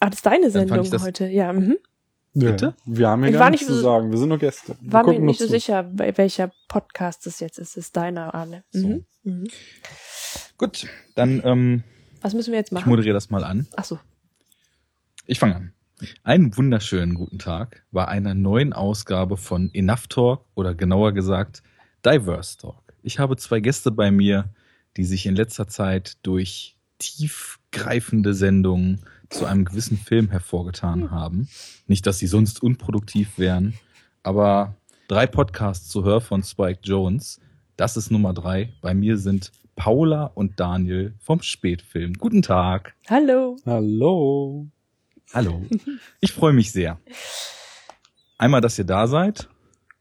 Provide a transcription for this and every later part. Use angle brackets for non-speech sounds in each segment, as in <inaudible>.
Ah, das ist deine Sendung ich das- heute. Ja, mhm. Ja, Bitte? Wir haben ja Ich gar war nichts nicht zu so- sagen. Wir sind nur Gäste. Wir War mir nicht so zu. sicher, bei welcher Podcast es jetzt ist. Es ist deiner, Arne. Mhm. Mhm. Gut, dann ähm, Was müssen wir jetzt ich machen? moderiere das mal an. Ach so. Ich fange an. Einen wunderschönen guten Tag bei einer neuen Ausgabe von Enough Talk oder genauer gesagt Diverse Talk. Ich habe zwei Gäste bei mir, die sich in letzter Zeit durch tiefgreifende Sendungen zu einem gewissen Film hervorgetan haben. Nicht, dass sie sonst unproduktiv wären, aber drei Podcasts zu Hör von Spike Jones. Das ist Nummer drei. Bei mir sind Paula und Daniel vom Spätfilm. Guten Tag. Hallo. Hallo. Hallo. Ich freue mich sehr. Einmal, dass ihr da seid.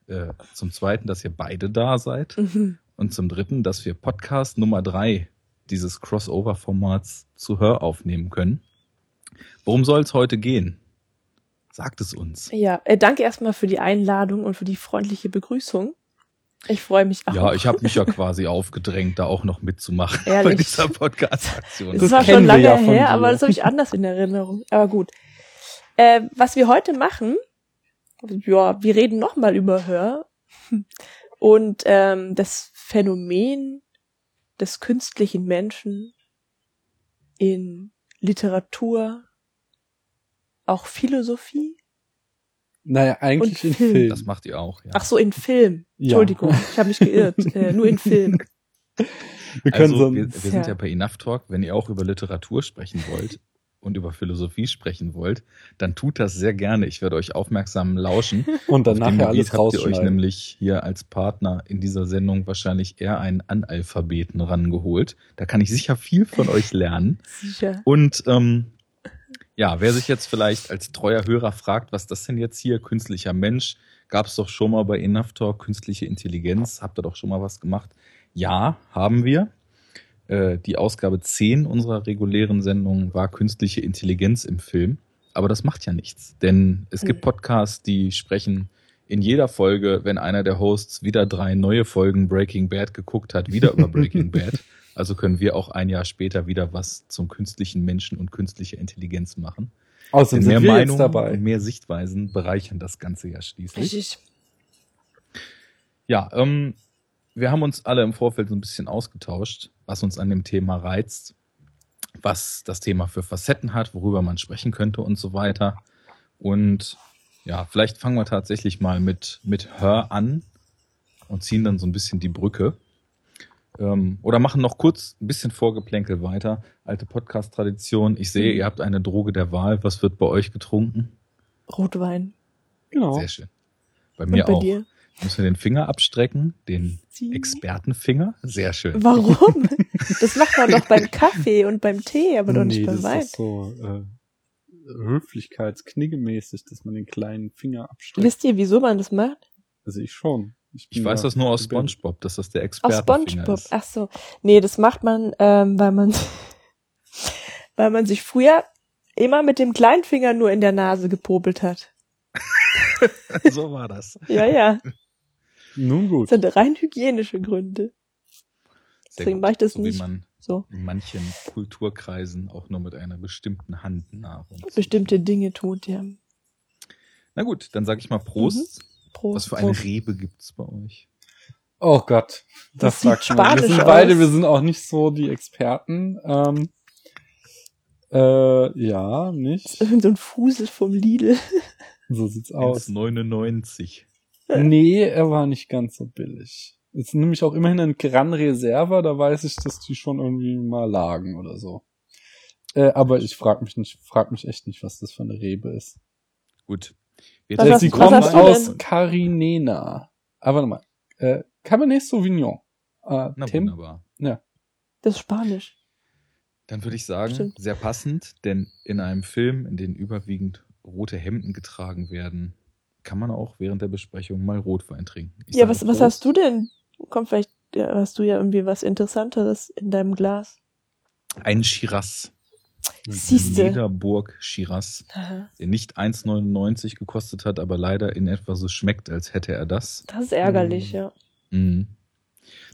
Äh, zum Zweiten, dass ihr beide da seid. Mhm. Und zum Dritten, dass wir Podcast Nummer drei dieses Crossover-Formats zu Hör aufnehmen können. Worum soll es heute gehen? Sagt es uns. Ja, äh, danke erstmal für die Einladung und für die freundliche Begrüßung. Ich freue mich auch. Ja, ich habe mich ja <laughs> quasi aufgedrängt, da auch noch mitzumachen bei Ehrlich? dieser Podcast-Aktion. Es Das war schon lange ja her, aber das habe ich anders in Erinnerung. Aber gut. Äh, was wir heute machen, ja, wir reden nochmal über Hör <laughs> und ähm, das Phänomen des künstlichen Menschen in Literatur, auch Philosophie. Naja, eigentlich in Film. Film. Das macht ihr auch, ja. Ach so, in Film. Ja. Entschuldigung, ich habe mich geirrt. <laughs> äh, nur in Film. wir können Also, so wir, wir sind Ja. ja bei Enough Talk. Wenn ihr auch über Literatur sprechen wollt und über Philosophie sprechen wollt, dann tut das sehr gerne. Ich werde euch aufmerksam lauschen. <laughs> und dann nachher alles habt ihr euch nämlich hier als Partner in dieser Sendung wahrscheinlich eher einen Analphabeten rangeholt. Da kann ich sicher viel von euch lernen. <laughs> Sicher. Und ähm, ja, wer sich jetzt vielleicht als treuer Hörer fragt, was das denn jetzt hier, künstlicher Mensch, gab es doch schon mal bei Enough Talk, künstliche Intelligenz, habt ihr doch schon mal was gemacht? Ja, haben wir. Äh, die Ausgabe 10 unserer regulären Sendung war künstliche Intelligenz im Film. Aber das macht ja nichts, denn es gibt. Podcasts, die sprechen in jeder Folge, wenn einer der Hosts wieder drei neue Folgen Breaking Bad geguckt hat, wieder über Breaking <laughs> Bad. Also können wir auch ein Jahr später wieder was zum künstlichen Menschen und künstliche Intelligenz machen. Außerdem mehr sind wir Meinungen jetzt dabei. und mehr Sichtweisen bereichern das Ganze ja schließlich. Richtig. Ja, ähm, wir haben uns alle im Vorfeld so ein bisschen ausgetauscht, was uns an dem Thema reizt, was das Thema für Facetten hat, worüber man sprechen könnte und so weiter. Und ja, vielleicht fangen wir tatsächlich mal mit, mit Hör an und ziehen dann so ein bisschen die Brücke. Ähm, oder machen noch kurz ein bisschen Vorgeplänkel weiter. Alte Podcast-Tradition. Ich sehe, ihr habt eine Droge der Wahl. Was wird bei euch getrunken? Rotwein. Genau. Sehr schön. Bei Und mir bei auch. dir? Müssen wir den Finger abstrecken, den Sie? Expertenfinger. Sehr schön. Warum? <laughs> Das macht man doch beim Kaffee und beim Tee, aber doch nicht nee, beim das Wein. ist doch so äh, höflichkeitskniggemäßig, dass man den kleinen Finger abstreckt. Wisst ihr, wieso man das macht? Also ich schon. Ich bin weiß da das nur aus. SpongeBob, dass das der Aus Expertenfinger SpongeBob. ist. Ach so. Nee, das macht man, ähm, weil man, <laughs> weil man sich früher immer mit dem kleinen Finger nur in der Nase gepopelt hat. <laughs> so war das. Ja, ja. Nun gut. Das sind rein hygienische Gründe. Sehr Deswegen mache ich das so nicht. wie man So. in manchen Kulturkreisen auch nur mit einer bestimmten Hand Nahrung. Bestimmte Dinge tut, ja. Na gut, dann sage ich mal Prost. Prost. Was für eine Prost. Rebe gibt's bei euch? Oh Gott. Das Das, sieht sagt man. Wir sind aus. beide, wir sind auch nicht so die Experten. Ähm, äh, ja, nicht. Irgend so ein Fusel vom Lidl. <laughs> So sieht's aus. 1,99. Nee, er war nicht ganz so billig. Ist nämlich auch immerhin ein Gran Reserva, da weiß ich, dass die schon irgendwie mal lagen oder so. Äh, aber ich frag mich nicht, frag mich echt nicht, was das für eine Rebe ist. Gut. Wir Was hast- sie was kommt hast du aus denn? Carinena. Aber warte mal. Äh, Cabernet Sauvignon. Äh, Na Tim? wunderbar. Ja. Das ist Spanisch. Dann würde ich sagen, Stimmt. sehr passend, denn in einem Film, in dem überwiegend rote Hemden getragen werden, kann man auch während der Besprechung mal Rotwein trinken. Ich ja, was, was hast du denn? Komm, vielleicht ja, hast du ja irgendwie was Interessanteres in deinem Glas. Ein Shiraz. Siehste. Niederburg Shiraz, Aha. der nicht 1,99 gekostet hat, aber leider in etwa so schmeckt, als hätte er das. Das ist ärgerlich, Mhm. ja. Mhm.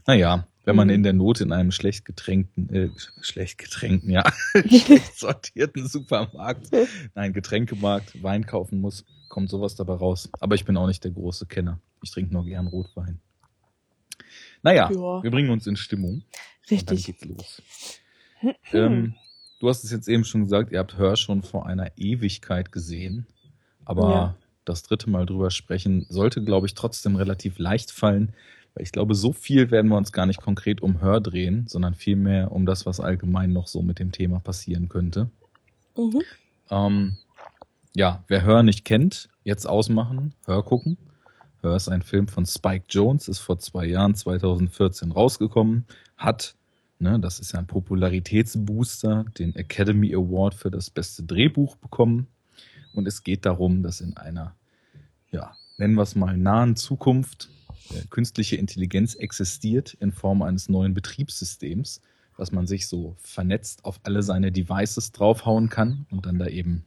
Naja, wenn man Mhm. in der Not in einem schlecht getränkten, äh, schlecht getränkten, ja, <laughs> schlecht sortierten Supermarkt, <laughs> nein, Getränkemarkt Wein kaufen muss, kommt sowas dabei raus. Aber ich bin auch nicht der große Kenner. Ich trinke nur gern Rotwein. Naja, Ja. wir bringen uns in Stimmung. Und dann Richtig. geht's los. Ähm, du hast es jetzt eben schon gesagt, ihr habt Hör schon vor einer Ewigkeit gesehen. Aber Ja. das dritte Mal drüber sprechen sollte, glaube ich, trotzdem relativ leicht fallen. Weil ich glaube, so viel werden wir uns gar nicht konkret um Hör drehen, sondern vielmehr um das, was allgemein noch so mit dem Thema passieren könnte. Mhm. Ähm, ja, wer Hör nicht kennt, jetzt ausmachen, Hör gucken. Hör ist ein Film von Spike Jones, ist vor zwei Jahren, 2014, rausgekommen, hat, ne, das ist ja ein Popularitätsbooster, den Academy Award für das beste Drehbuch bekommen. Und es geht darum, dass in einer, ja, nennen wir es mal nahen Zukunft, äh, künstliche Intelligenz existiert in Form eines neuen Betriebssystems, dass man sich so vernetzt auf alle seine Devices draufhauen kann und dann da eben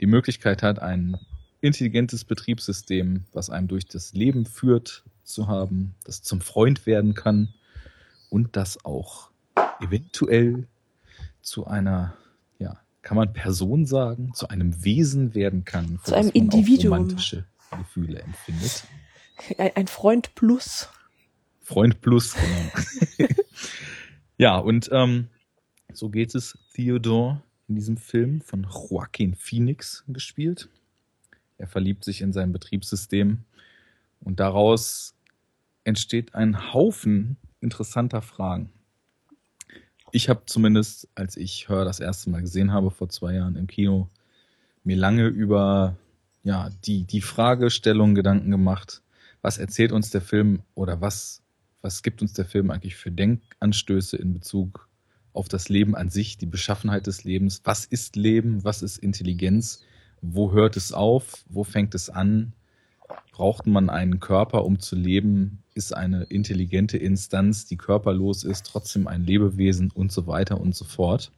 die Möglichkeit hat, ein intelligentes Betriebssystem, was einem durch das Leben führt, zu haben, das zum Freund werden kann und das auch eventuell zu einer, ja, kann man Person sagen, zu einem Wesen werden kann, Zu einem Individuum. romantische Gefühle empfindet. Ein, ein Freund plus. Freund plus, genau. <laughs> ja, und ähm, so geht es Theodore in diesem Film von Joaquin Phoenix gespielt. Er verliebt sich in sein Betriebssystem und daraus entsteht ein Haufen interessanter Fragen. Ich habe zumindest, als ich Hör das erste Mal gesehen habe, vor zwei Jahren im Kino, mir lange über ja, die, die Fragestellung Gedanken gemacht, was erzählt uns der Film oder was, was gibt uns der Film eigentlich für Denkanstöße in Bezug auf das Leben an sich, die Beschaffenheit des Lebens. Was ist Leben? Was ist Intelligenz? Wo hört es auf? Wo fängt es an? Braucht man einen Körper, um zu leben? Ist eine intelligente Instanz, die körperlos ist, trotzdem ein Lebewesen und so weiter und so fort?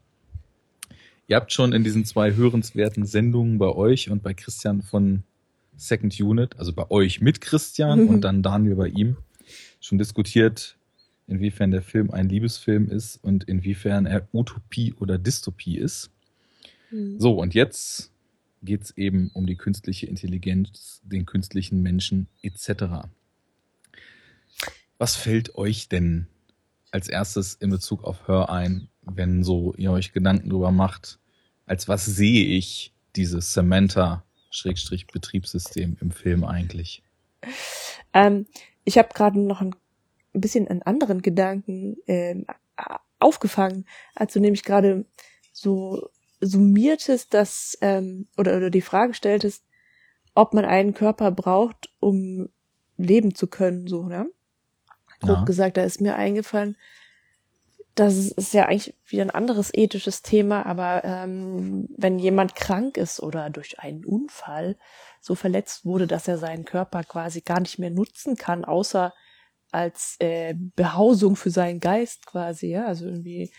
Ihr habt schon in diesen zwei hörenswerten Sendungen bei euch und bei Christian von Second Unit, also bei euch mit Christian <laughs> und dann Daniel bei ihm, schon diskutiert, inwiefern der Film ein Liebesfilm ist und inwiefern er Utopie oder Dystopie ist. Mhm. So, und jetzt geht's eben um die künstliche Intelligenz, den künstlichen Menschen etc. Was fällt euch denn als erstes in Bezug auf Hör ein, wenn so ihr euch Gedanken drüber macht, als was sehe ich dieses Samantha-Betriebssystem im Film eigentlich? Ähm, ich habe gerade noch ein bisschen einen anderen Gedanken a- aufgefangen, als du nämlich gerade so summiertest, dass ähm, oder, oder die Frage stelltest, ob man einen Körper braucht, um leben zu können, so, ne? Grob Ja. gesagt, da ist mir eingefallen, das ist, ja eigentlich wieder ein anderes ethisches Thema, aber ähm, wenn jemand krank ist oder durch einen Unfall so verletzt wurde, dass er seinen Körper quasi gar nicht mehr nutzen kann, außer als äh, Behausung für seinen Geist quasi, ja, also irgendwie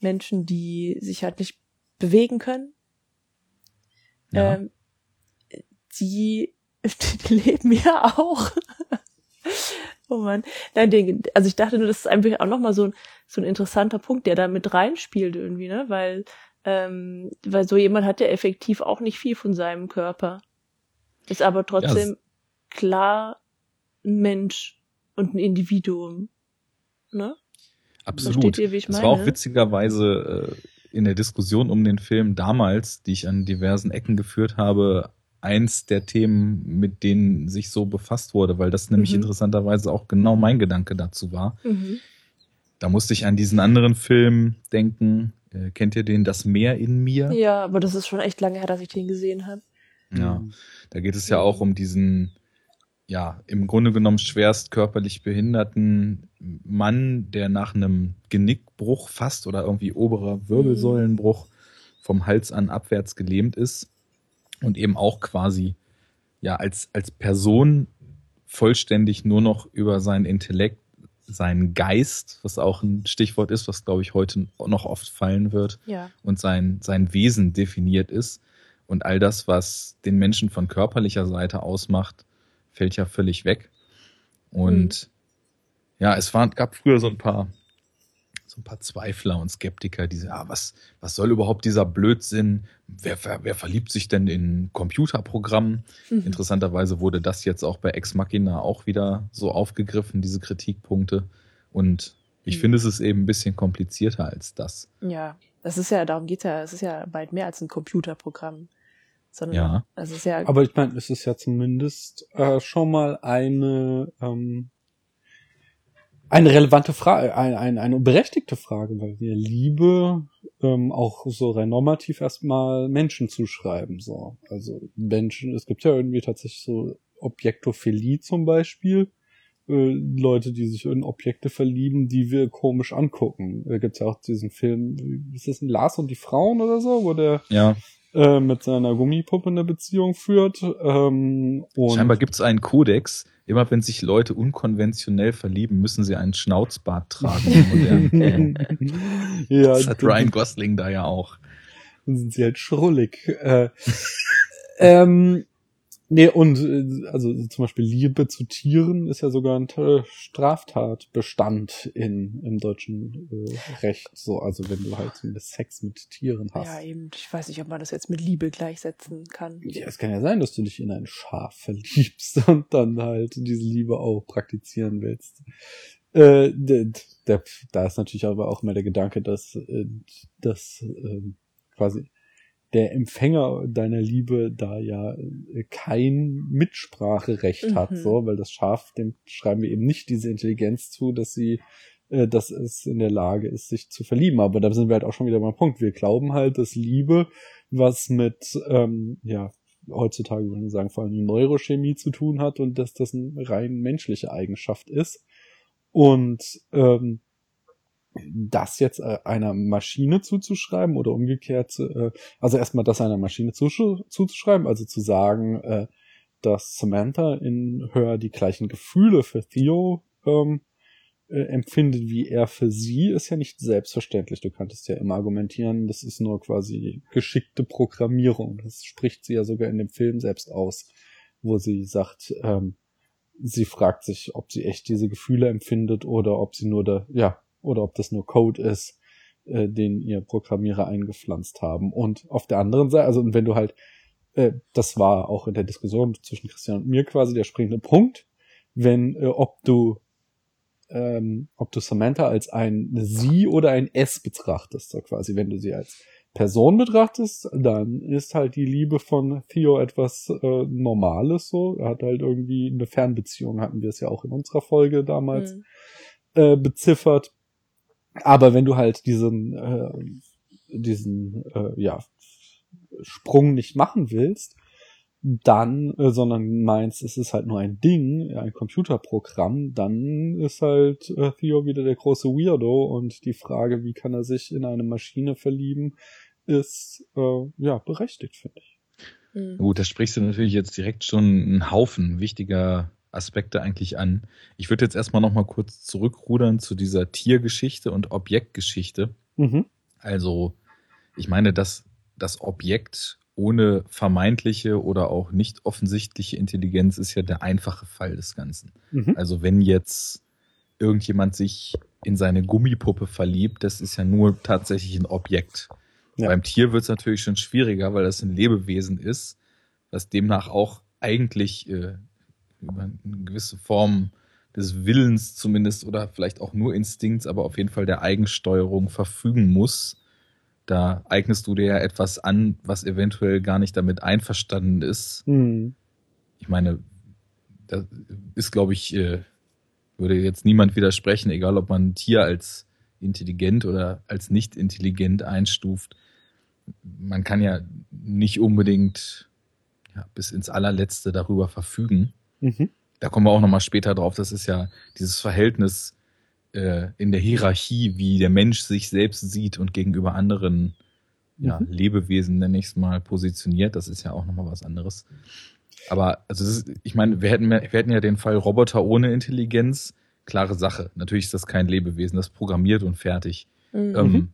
Menschen, die sich halt nicht bewegen können, Ja. ähm, die, <laughs> die leben ja auch. <laughs> oh man, nein, den, also ich dachte nur, das ist einfach auch nochmal so ein, so ein interessanter Punkt, der da mit reinspielt irgendwie, ne, weil, ähm, weil so jemand hat ja effektiv auch nicht viel von seinem Körper. Ist aber trotzdem klar ein Mensch und ein Individuum. Ne? Absolut. Versteht ihr, wie ich das meine? war auch witzigerweise äh, in der Diskussion um den Film damals, die ich an diversen Ecken geführt habe, eins der Themen, mit denen sich so befasst wurde, weil das nämlich Mhm. interessanterweise auch genau mein Gedanke dazu war. Mhm. Da musste ich an diesen anderen Film denken. Äh, kennt ihr den Das Meer in mir? Ja, aber das ist schon echt lange her, dass ich den gesehen habe. Ja. Da geht es ja auch um diesen, ja, im Grunde genommen schwerst körperlich behinderten Mann, der nach einem Genickbruch fast oder irgendwie oberer Wirbelsäulenbruch vom Hals an abwärts gelähmt ist und eben auch quasi ja als, als Person vollständig nur noch über seinen Intellekt, seinen Geist, was auch ein Stichwort ist, was glaube ich heute noch oft fallen wird, Ja. und sein, sein Wesen definiert ist. Und all das, was den Menschen von körperlicher Seite ausmacht, fällt ja völlig weg. Und ja, es war, gab früher so ein paar so ein paar Zweifler und Skeptiker, die sagen, ah, was, was soll überhaupt dieser Blödsinn? Wer, wer, wer verliebt sich denn in Computerprogrammen? Mhm. Interessanterweise wurde das jetzt auch bei Ex Machina auch wieder so aufgegriffen, diese Kritikpunkte. Und ich mhm. finde, es ist eben ein bisschen komplizierter als das. Ja, das ist ja, darum geht's ja, es ist ja bald mehr als ein Computerprogramm. Sondern ja. es ist ja. Aber ich meine, es ist ja zumindest äh, schon mal eine, ähm, eine relevante Frage, eine, eine, eine berechtigte Frage, weil wir Liebe ähm, auch so rein normativ erstmal Menschen zuschreiben. So. Also Menschen, es gibt ja irgendwie tatsächlich so Objektophilie zum Beispiel. Äh, Leute, die sich in Objekte verlieben, die wir komisch angucken. Da gibt's ja auch diesen Film, ist das ein Lars und die Frauen oder so, wo der ja. Äh, mit seiner Gummipuppe eine Beziehung führt. Ähm, und Scheinbar gibt's einen Kodex, immer wenn sich Leute unkonventionell verlieben, müssen sie einen Schnauzbart tragen. <laughs> ja, das hat Ryan Gosling da ja auch. Dann sind sie halt schrullig. Äh, <laughs> ähm, Nee, und äh, also zum Beispiel Liebe zu Tieren ist ja sogar ein Straftatbestand in, im deutschen äh, Recht. So, also wenn du halt zumindest Sex mit Tieren hast. Ja, eben. Ich weiß nicht, ob man das jetzt mit Liebe gleichsetzen kann. Ja, es kann ja sein, dass du dich in ein Schaf verliebst <laughs> und dann halt diese Liebe auch praktizieren willst. Äh, der, der, da ist natürlich aber auch immer der Gedanke, dass, äh, dass äh, quasi der Empfänger deiner Liebe da ja äh, kein Mitspracherecht mhm. hat, so, weil das Schaf, dem schreiben wir eben nicht diese Intelligenz zu, dass sie, äh, dass es in der Lage ist, sich zu verlieben. Aber da sind wir halt auch schon wieder beim Punkt. Wir glauben halt, dass Liebe was mit, ähm, ja, heutzutage würde ich sagen, vor allem Neurochemie zu tun hat und dass das eine rein menschliche Eigenschaft ist. Und ähm, das jetzt äh, einer Maschine zuzuschreiben oder umgekehrt, äh, also erstmal das einer Maschine zuzuschreiben, also zu sagen, äh, dass Samantha in Hör die gleichen Gefühle für Theo ähm, äh, empfindet wie er für sie, ist ja nicht selbstverständlich. Du könntest ja immer argumentieren, das ist nur quasi geschickte Programmierung. Das spricht sie ja sogar in dem Film selbst aus, wo sie sagt, ähm, sie fragt sich, ob sie echt diese Gefühle empfindet oder ob sie nur da, ja, oder ob das nur Code ist, äh, den ihr Programmierer eingepflanzt haben. Und auf der anderen Seite, also wenn du halt, äh, das war auch in der Diskussion zwischen Christian und mir quasi der springende Punkt, wenn, äh, ob du ähm, ob du Samantha als ein Sie oder ein S betrachtest, so quasi, wenn du sie als Person betrachtest, dann ist halt die Liebe von Theo etwas äh, Normales so. Er hat halt irgendwie eine Fernbeziehung, hatten wir es ja auch in unserer Folge damals mhm. äh, beziffert. Aber wenn du halt diesen, äh, diesen äh, ja, Sprung nicht machen willst, dann, äh, sondern meinst, es ist halt nur ein Ding, ein Computerprogramm, dann ist halt äh, Theo wieder der große Weirdo und die Frage, wie kann er sich in eine Maschine verlieben, ist äh, ja berechtigt, finde ich. Mhm. Gut, da sprichst du natürlich jetzt direkt schon einen Haufen wichtiger Aspekte eigentlich an. Ich würde jetzt erstmal noch mal kurz zurückrudern zu dieser Tiergeschichte und Objektgeschichte. Mhm. Also, ich meine, dass das Objekt ohne vermeintliche oder auch nicht offensichtliche Intelligenz ist ja der einfache Fall des Ganzen. Mhm. Also, wenn jetzt irgendjemand sich in seine Gummipuppe verliebt, das ist ja nur tatsächlich ein Objekt. Ja. Beim Tier wird es natürlich schon schwieriger, weil das ein Lebewesen ist, was demnach auch eigentlich äh, über eine gewisse Form des Willens zumindest oder vielleicht auch nur Instinkts, aber auf jeden Fall der Eigensteuerung verfügen muss. Da eignest du dir ja etwas an, was eventuell gar nicht damit einverstanden ist. Mhm. Ich meine, da ist, glaube ich, äh, würde jetzt niemand widersprechen, egal ob man ein Tier als intelligent oder als nicht intelligent einstuft. Man kann ja nicht unbedingt ja, bis ins allerletzte darüber verfügen. Mhm. Da kommen wir auch nochmal später drauf. Das ist ja dieses Verhältnis äh, in der Hierarchie, wie der Mensch sich selbst sieht und gegenüber anderen ja, mhm. Lebewesen, nenne ich es mal, positioniert. Das ist ja auch nochmal was anderes. Aber also ist, ich meine, wir hätten, wir hätten ja den Fall Roboter ohne Intelligenz. Klare Sache. Natürlich ist das kein Lebewesen, das programmiert und fertig. Mhm. Ähm,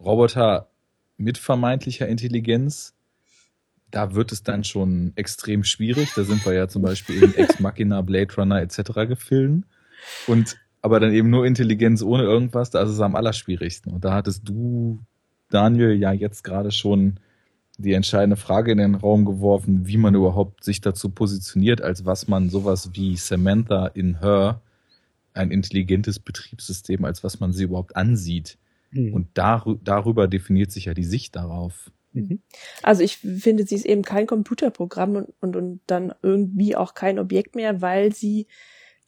Roboter mit vermeintlicher Intelligenz da wird es dann schon extrem schwierig. Da sind wir ja zum Beispiel in Ex Machina, Blade Runner etc. gefilmt. Und aber dann eben nur Intelligenz ohne irgendwas, da ist es am allerschwierigsten. Und da hattest du, Daniel, ja jetzt gerade schon die entscheidende Frage in den Raum geworfen, wie man überhaupt sich dazu positioniert, als was man sowas wie Samantha in Her, ein intelligentes Betriebssystem, als was man sie überhaupt ansieht. Mhm. Und dar darüber definiert sich ja die Sicht darauf. Mhm. Also ich finde, sie ist eben kein Computerprogramm und, und, und dann irgendwie auch kein Objekt mehr, weil sie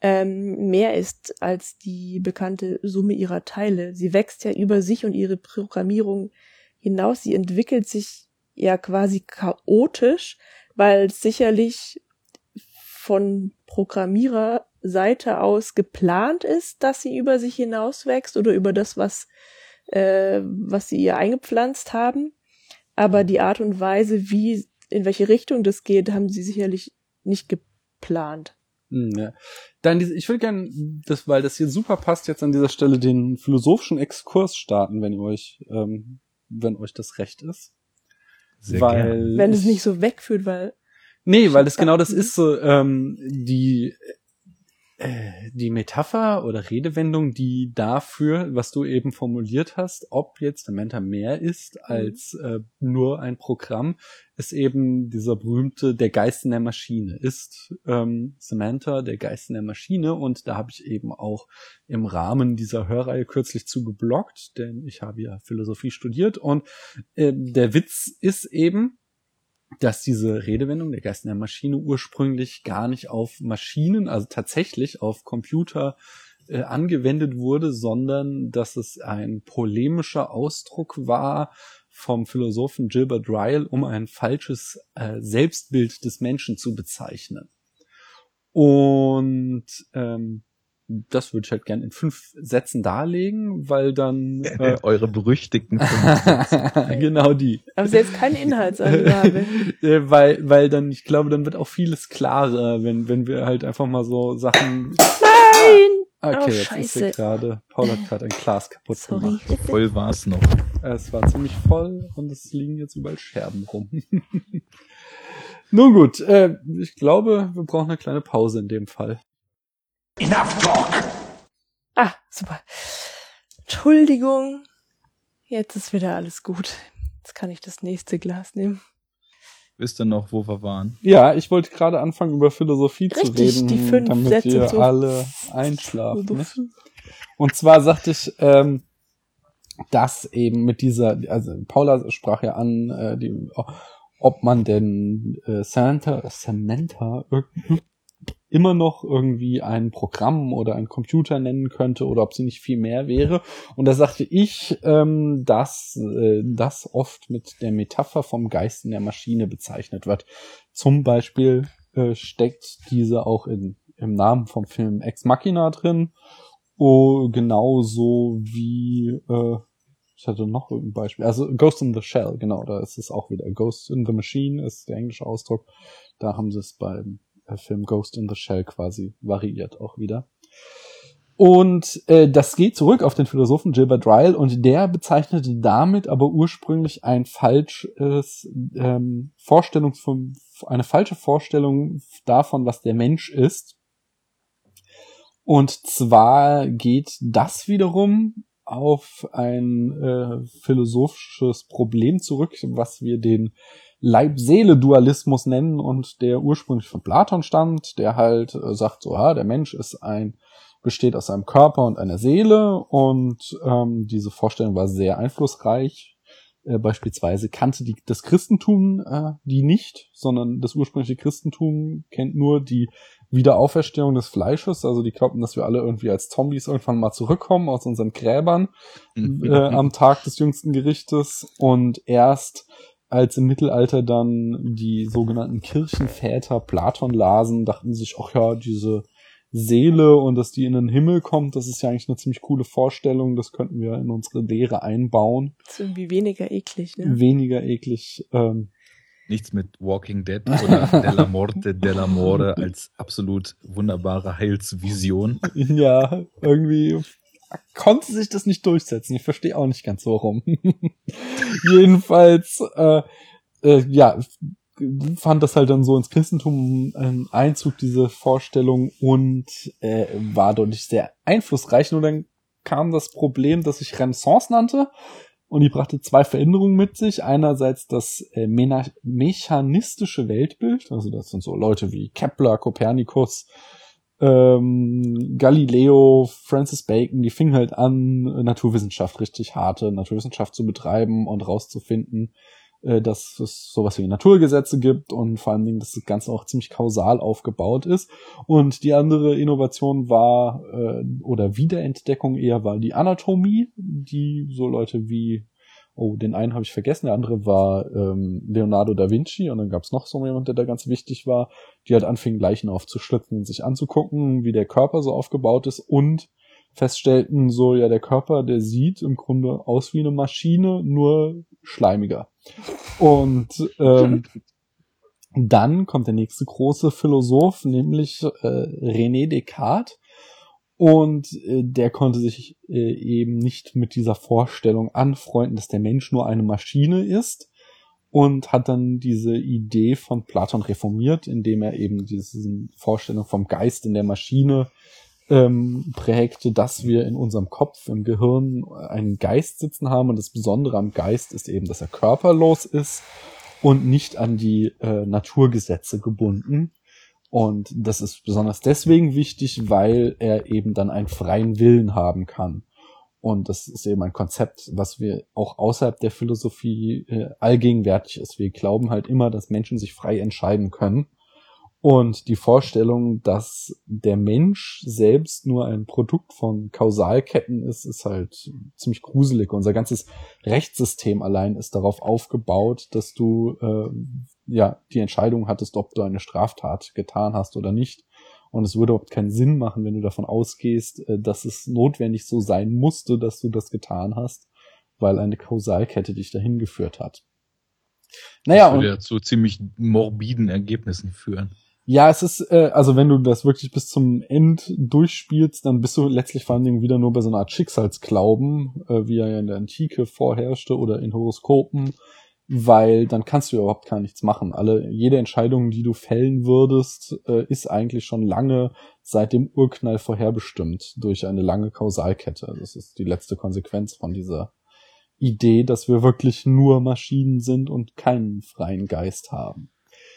ähm, mehr ist als die bekannte Summe ihrer Teile. Sie wächst ja über sich und ihre Programmierung hinaus. Sie entwickelt sich ja quasi chaotisch, weil sicherlich von Programmiererseite aus geplant ist, dass sie über sich hinaus wächst oder über das, was, äh, was sie ihr eingepflanzt haben. Aber die Art und Weise, wie, in welche Richtung das geht, haben sie sicherlich nicht geplant. Hm, ja. Dann diese, ich würde gerne, das, weil das hier super passt, jetzt an dieser Stelle den philosophischen Exkurs starten, wenn ihr euch, ähm, wenn euch das recht ist. Sehr weil Wenn es nicht so wegführt, weil. Nee, weil das genau das ist so, ähm, die, die Metapher oder Redewendung, die dafür, was du eben formuliert hast, ob jetzt Samantha mehr ist mhm. als äh, nur ein Programm, ist eben dieser berühmte der Geist in der Maschine. Ist ähm, Samantha der Geist in der Maschine? Und da habe ich eben auch im Rahmen dieser Hörreihe kürzlich zu geblockt, denn ich habe ja Philosophie studiert und äh, der Witz ist eben, dass diese Redewendung der Geist in der Maschine ursprünglich gar nicht auf Maschinen, also tatsächlich auf Computer äh, angewendet wurde, sondern dass es ein polemischer Ausdruck war vom Philosophen Gilbert Ryle, um ein falsches äh, Selbstbild des Menschen zu bezeichnen. Und ähm, das würde ich halt gern in fünf Sätzen darlegen, weil dann äh, <laughs> eure berüchtigten <laughs> genau die. Aber jetzt keine Inhaltsangabe. <laughs> Äh, weil weil dann ich glaube, dann wird auch vieles klarer, wenn wenn wir halt einfach mal so Sachen Nein. Okay, oh, jetzt ist sie gerade Paul hat gerade ein Glas kaputt Sorry. gemacht. Voll war's noch. Es war ziemlich voll und es liegen jetzt überall Scherben rum. Nun gut, äh, ich glaube, wir brauchen eine kleine Pause in dem Fall. Enough talk! Ah, super. Entschuldigung. Jetzt ist wieder alles gut. Jetzt kann ich das nächste Glas nehmen. Wisst ihr noch, wo wir waren? Ja, ich wollte gerade anfangen, über Philosophie Richtig, zu reden, die fünf damit Sätze wir zu alle einschlafen. Ne? Und zwar sagte ich, ähm, dass eben mit dieser, also Paula sprach ja an, äh, die, ob man denn äh, Samantha, Samantha immer noch irgendwie ein Programm oder ein Computer nennen könnte oder ob sie nicht viel mehr wäre. Und da sagte ich, ähm, dass äh, das oft mit der Metapher vom Geist in der Maschine bezeichnet wird. Zum Beispiel äh, steckt diese auch in, im Namen vom Film Ex Machina drin. Oh, genauso wie äh, ich hatte noch ein Beispiel. Also Ghost in the Shell, genau, da ist es auch wieder. Ghost in the Machine ist der englische Ausdruck. Da haben sie es beim Film Ghost in the Shell quasi variiert auch wieder. Und äh, das geht zurück auf den Philosophen Gilbert Ryle und der bezeichnete damit aber ursprünglich ein falsches ähm, Vorstellung von, eine falsche Vorstellung davon, was der Mensch ist. Und zwar geht das wiederum auf ein äh, philosophisches Problem zurück, was wir den Leib-Seele-Dualismus nennen und der ursprünglich von Platon stammt, der halt äh, sagt so, ja, der Mensch ist ein besteht aus einem Körper und einer Seele und ähm, diese Vorstellung war sehr einflussreich. Äh, beispielsweise kannte die, das Christentum äh, die nicht, sondern das ursprüngliche Christentum kennt nur die Wiederauferstehung des Fleisches. Also die glaubten, dass wir alle irgendwie als Zombies irgendwann mal zurückkommen aus unseren Gräbern äh, am Tag des jüngsten Gerichtes und erst als im Mittelalter dann die sogenannten Kirchenväter Platon lasen, dachten sich, ach ja, diese Seele und dass die in den Himmel kommt, das ist ja eigentlich eine ziemlich coole Vorstellung, das könnten wir in unsere Lehre einbauen. Das ist irgendwie weniger eklig, ne? Weniger eklig. Ähm, Nichts mit Walking Dead oder <laughs> Della Morte, Della More als absolut wunderbare Heilsvision. Ja, irgendwie konnte sich das nicht durchsetzen. Ich verstehe auch nicht ganz warum. <laughs> Jedenfalls, äh, äh, ja, fand das halt dann so ins Christentum ein Einzug, diese Vorstellung, und äh, war dadurch sehr einflussreich. Nur dann kam das Problem, das sich Renaissance nannte. Und die brachte zwei Veränderungen mit sich. Einerseits das äh, mechanistische Weltbild, also das sind so Leute wie Kepler, Kopernikus, ähm, Galileo, Francis Bacon, die fingen halt an, Naturwissenschaft, richtig harte Naturwissenschaft zu betreiben und rauszufinden, äh, dass es sowas wie Naturgesetze gibt und vor allen Dingen, dass das Ganze auch ziemlich kausal aufgebaut ist. Und die andere Innovation war, äh, oder Wiederentdeckung eher war die Anatomie, die so Leute wie Oh, den einen habe ich vergessen, der andere war ähm, Leonardo da Vinci und dann gab es noch so jemand, der da ganz wichtig war, die halt anfingen, Leichen aufzuschlitzen und sich anzugucken, wie der Körper so aufgebaut ist und feststellten, so ja, der Körper, der sieht im Grunde aus wie eine Maschine, nur schleimiger. Und ähm, dann kommt der nächste große Philosoph, nämlich äh, René Descartes. Und äh, der konnte sich äh, eben nicht mit dieser Vorstellung anfreunden, dass der Mensch nur eine Maschine ist und hat dann diese Idee von Platon reformiert, indem er eben diese Vorstellung vom Geist in der Maschine ähm, prägte, dass wir in unserem Kopf, im Gehirn einen Geist sitzen haben. Und das Besondere am Geist ist eben, dass er körperlos ist und nicht an die äh, Naturgesetze gebunden. Und das ist besonders deswegen wichtig, weil er eben dann einen freien Willen haben kann. Und das ist eben ein Konzept, was wir auch außerhalb der Philosophie äh, allgegenwärtig ist. Wir glauben halt immer, dass Menschen sich frei entscheiden können. Und die Vorstellung, dass der Mensch selbst nur ein Produkt von Kausalketten ist, ist halt ziemlich gruselig. Unser ganzes Rechtssystem allein ist darauf aufgebaut, dass du äh, ja die Entscheidung hattest, ob du eine Straftat getan hast oder nicht. Und es würde überhaupt keinen Sinn machen, wenn du davon ausgehst, äh, dass es notwendig so sein musste, dass du das getan hast, weil eine Kausalkette dich dahin geführt hat. Naja, das würde und ja zu ziemlich morbiden Ergebnissen führen. Ja, es ist, äh, also wenn du das wirklich bis zum End durchspielst, dann bist du letztlich vor allen Dingen wieder nur bei so einer Art Schicksalsglauben, äh, wie er ja in der Antike vorherrschte oder in Horoskopen, weil dann kannst du überhaupt gar nichts machen. Alle, jede Entscheidung, die du fällen würdest, äh, ist eigentlich schon lange seit dem Urknall vorherbestimmt durch eine lange Kausalkette. Das ist die letzte Konsequenz von dieser Idee, dass wir wirklich nur Maschinen sind und keinen freien Geist haben.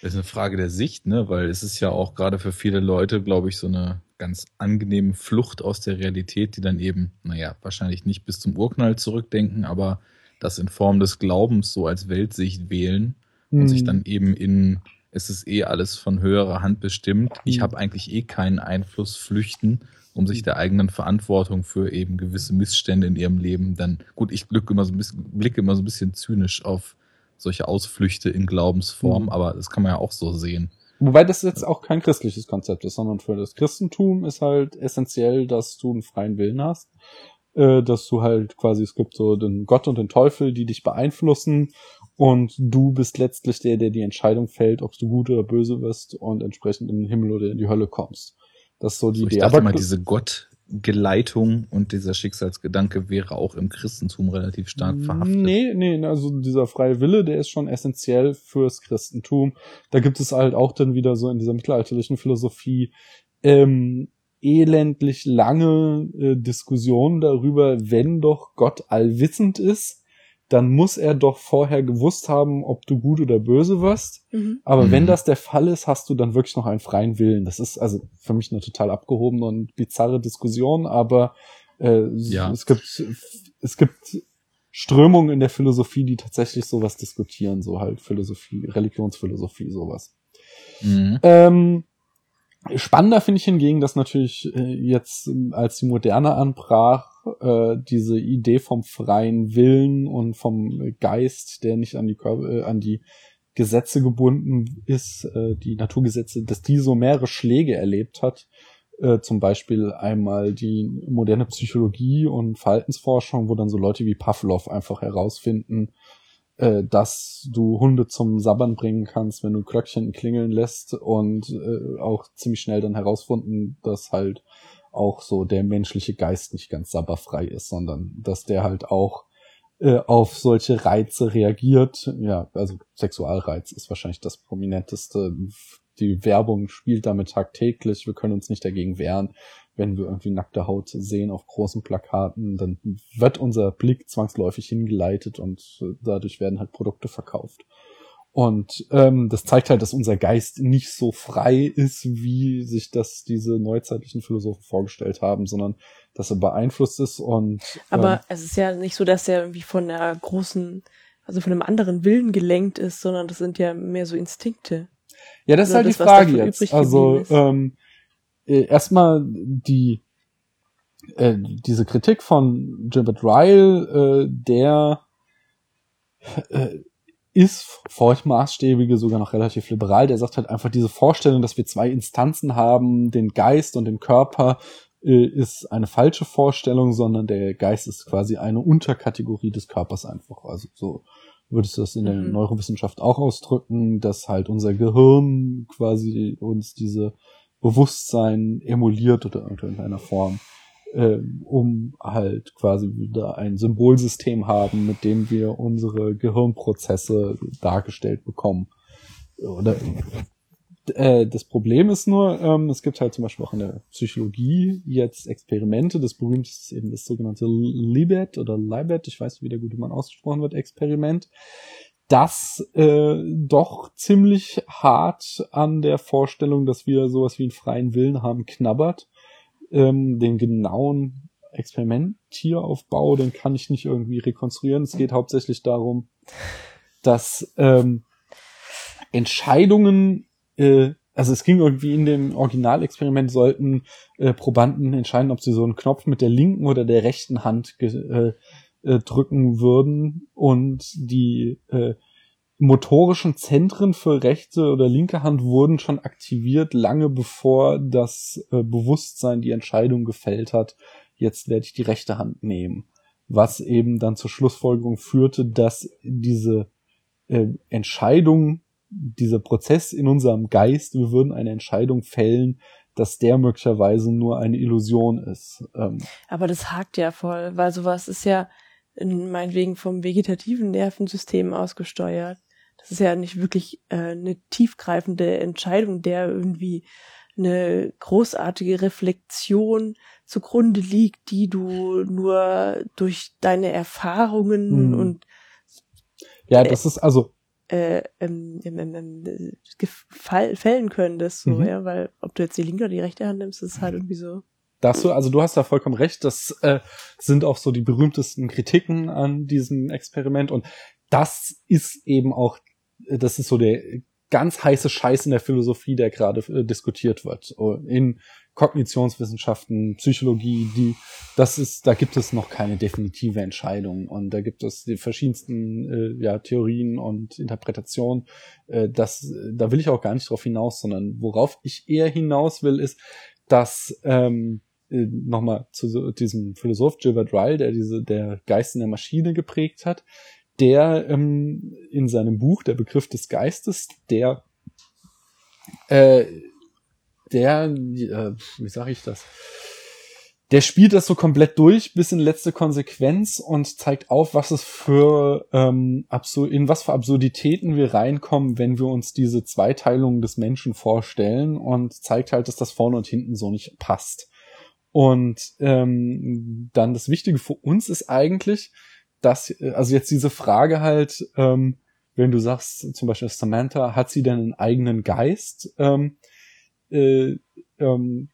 Das ist eine Frage der Sicht, ne? Weil es ist ja auch gerade für viele Leute, glaube ich, so eine ganz angenehme Flucht aus der Realität, die dann eben, naja, wahrscheinlich nicht bis zum Urknall zurückdenken, aber das in Form des Glaubens so als Weltsicht wählen mhm. und sich hm. dann eben in, es ist eh alles von höherer Hand bestimmt. Mhm. Ich hm. habe eigentlich eh keinen Einfluss flüchten, um sich hm. der eigenen Verantwortung für eben gewisse Missstände in ihrem Leben dann, gut, ich blicke immer so ein bisschen, blicke immer so ein bisschen zynisch auf solche Ausflüchte in Glaubensform, mhm. aber das kann man ja auch so sehen. Wobei das jetzt auch kein christliches Konzept ist, sondern für das Christentum ist halt essentiell, dass du einen freien Willen hast, äh, dass du halt quasi, es gibt so den Gott und den Teufel, die dich beeinflussen und du bist letztlich der, der die Entscheidung fällt, ob du gut oder böse wirst und entsprechend in den Himmel oder in die Hölle kommst. Das ist so die so, Idee. Ich dachte Aber mal, diese Gott, Geleitung und dieser Schicksalsgedanke wäre auch im Christentum relativ stark verhaftet. Nee, nee, also dieser freie Wille, der ist schon essentiell fürs Christentum. Da gibt es halt auch dann wieder so in dieser mittelalterlichen Philosophie ähm, elendlich lange äh, Diskussionen darüber, wenn doch Gott allwissend ist, dann muss er doch vorher gewusst haben, ob du gut oder böse wirst. Mhm. Aber mhm. wenn das der Fall ist, hast du dann wirklich noch einen freien Willen. Das ist also für mich eine total abgehobene und bizarre Diskussion, aber äh, ja. es gibt es gibt Strömungen in der Philosophie, die tatsächlich sowas diskutieren, so halt Philosophie, Religionsphilosophie, sowas. Mhm. Ähm, Spannender finde ich hingegen, dass natürlich äh, jetzt, als die Moderne anbrach, äh, diese Idee vom freien Willen und vom Geist, der nicht an die, Körper, äh, an die Gesetze gebunden ist, die Naturgesetze, dass die so mehrere Schläge erlebt hat. Zum Beispiel einmal die moderne Psychologie und Verhaltensforschung, wo dann so Leute wie Pavlov einfach herausfinden, äh, dass du Hunde zum Sabbern bringen kannst, wenn du Glöckchen klingeln lässt und äh, auch ziemlich schnell dann herausfunden, dass halt auch so der menschliche Geist nicht ganz sabberfrei ist, sondern dass der halt auch äh, auf solche Reize reagiert. Ja, also Sexualreiz ist wahrscheinlich das prominenteste. Die Werbung spielt damit tagtäglich. Wir können uns nicht dagegen wehren. Wenn wir irgendwie nackte Haut sehen auf großen Plakaten, dann wird unser Blick zwangsläufig hingeleitet und äh, dadurch werden halt Produkte verkauft. Und ähm, das zeigt halt, dass unser Geist nicht so frei ist, wie sich das diese neuzeitlichen Philosophen vorgestellt haben, sondern dass er beeinflusst ist und. Aber ähm, es ist ja nicht so, dass er irgendwie von einer großen, also von einem anderen Willen gelenkt ist, sondern das sind ja mehr so Instinkte. Ja, das ist Oder halt das, die Frage jetzt. Also ähm, äh, erstmal die äh, diese Kritik von Gilbert Ryle, äh, der äh, ist feuchtmaßstäbige sogar noch relativ liberal. Der sagt halt einfach diese Vorstellung, dass wir zwei Instanzen haben, den Geist und den Körper, äh, ist eine falsche Vorstellung, sondern der Geist ist quasi eine Unterkategorie des Körpers einfach. Also so würdest du das in der Mhm. Neurowissenschaft auch ausdrücken, dass halt unser Gehirn quasi uns diese Bewusstsein emuliert oder in irgendeiner Form, ähm, um halt quasi wieder ein Symbolsystem haben, mit dem wir unsere Gehirnprozesse dargestellt bekommen. Oder äh, das Problem ist nur, ähm, es gibt halt zum Beispiel auch in der Psychologie jetzt Experimente. Das berühmteste ist eben das sogenannte Libet oder Libet, ich weiß nicht, wie der gute Mann ausgesprochen wird, Experiment, das äh, doch ziemlich hart an der Vorstellung, dass wir sowas wie einen freien Willen haben, knabbert. Ähm, den genauen Experimentieraufbau, den kann ich nicht irgendwie rekonstruieren. Es geht hauptsächlich darum, dass ähm, Entscheidungen, äh, also es ging irgendwie in dem Originalexperiment, sollten äh, Probanden entscheiden, ob sie so einen Knopf mit der linken oder der rechten Hand äh, äh, drücken würden und die äh, motorischen Zentren für rechte oder linke Hand wurden schon aktiviert, lange bevor das äh, Bewusstsein die Entscheidung gefällt hat, jetzt werde ich die rechte Hand nehmen. Was eben dann zur Schlussfolgerung führte, dass diese äh, Entscheidung, dieser Prozess in unserem Geist, wir würden eine Entscheidung fällen, dass der möglicherweise nur eine Illusion ist. Ähm, Aber das hakt ja voll, weil sowas ist ja in meinetwegen vom vegetativen Nervensystem ausgesteuert. Das ist ja nicht wirklich äh, eine tiefgreifende Entscheidung, der irgendwie eine großartige Reflexion zugrunde liegt, die du nur durch deine Erfahrungen Hm. und ja, das ist also, äh, ähm, ähm, ähm, ähm, äh, gefall- fällen könntest, so, Mhm. ja, weil ob du jetzt die linke oder die rechte Hand nimmst, ist halt irgendwie so. Das so, also du hast da vollkommen recht, das äh, sind auch so die berühmtesten Kritiken an diesem Experiment und das ist eben auch, äh, das ist so der ganz heiße Scheiß in der Philosophie, der gerade äh, diskutiert wird. Oh, In Kognitionswissenschaften, Psychologie, die, das ist, da gibt es noch keine definitive Entscheidung und da gibt es die verschiedensten äh, ja, Theorien und Interpretationen. Äh, das, da will ich auch gar nicht drauf hinaus, sondern worauf ich eher hinaus will, ist, dass ähm, äh, nochmal zu diesem Philosoph Gilbert Ryle, der diese der Geist in der Maschine geprägt hat, der ähm, in seinem Buch Der Begriff des Geistes, der äh, der äh, wie sage ich das? Der spielt das so komplett durch bis in letzte Konsequenz und zeigt auf, was es für ähm, absur in was für Absurditäten wir reinkommen, wenn wir uns diese Zweiteilung des Menschen vorstellen und zeigt halt, dass das vorne und hinten so nicht passt. Und ähm, dann das Wichtige für uns ist eigentlich, dass, äh, also jetzt diese Frage halt, ähm, wenn du sagst, zum Beispiel Samantha, hat sie denn einen eigenen Geist? Ähm, äh, ähm,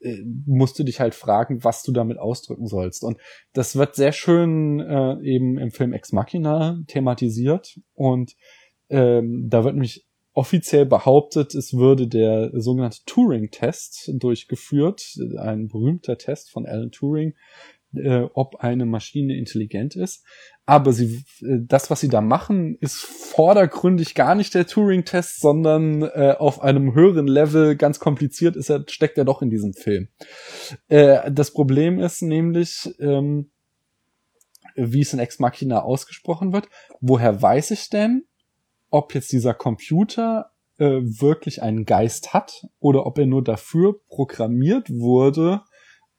äh, musst du dich halt fragen, was du damit ausdrücken sollst. Und das wird sehr schön äh, eben im Film Ex Machina thematisiert. Und ähm, da wird nämlich offiziell behauptet, es würde der sogenannte Turing-Test durchgeführt, ein berühmter Test von Alan Turing, äh, ob eine Maschine intelligent ist. Aber sie, äh, das, was sie da machen, ist vordergründig gar nicht der Turing-Test, sondern äh, auf einem höheren Level ganz kompliziert ist er, steckt er doch in diesem Film. Äh, das Problem ist nämlich, ähm, wie es in Ex Machina ausgesprochen wird, woher weiß ich denn, ob jetzt dieser Computer äh, wirklich einen Geist hat oder ob er nur dafür programmiert wurde,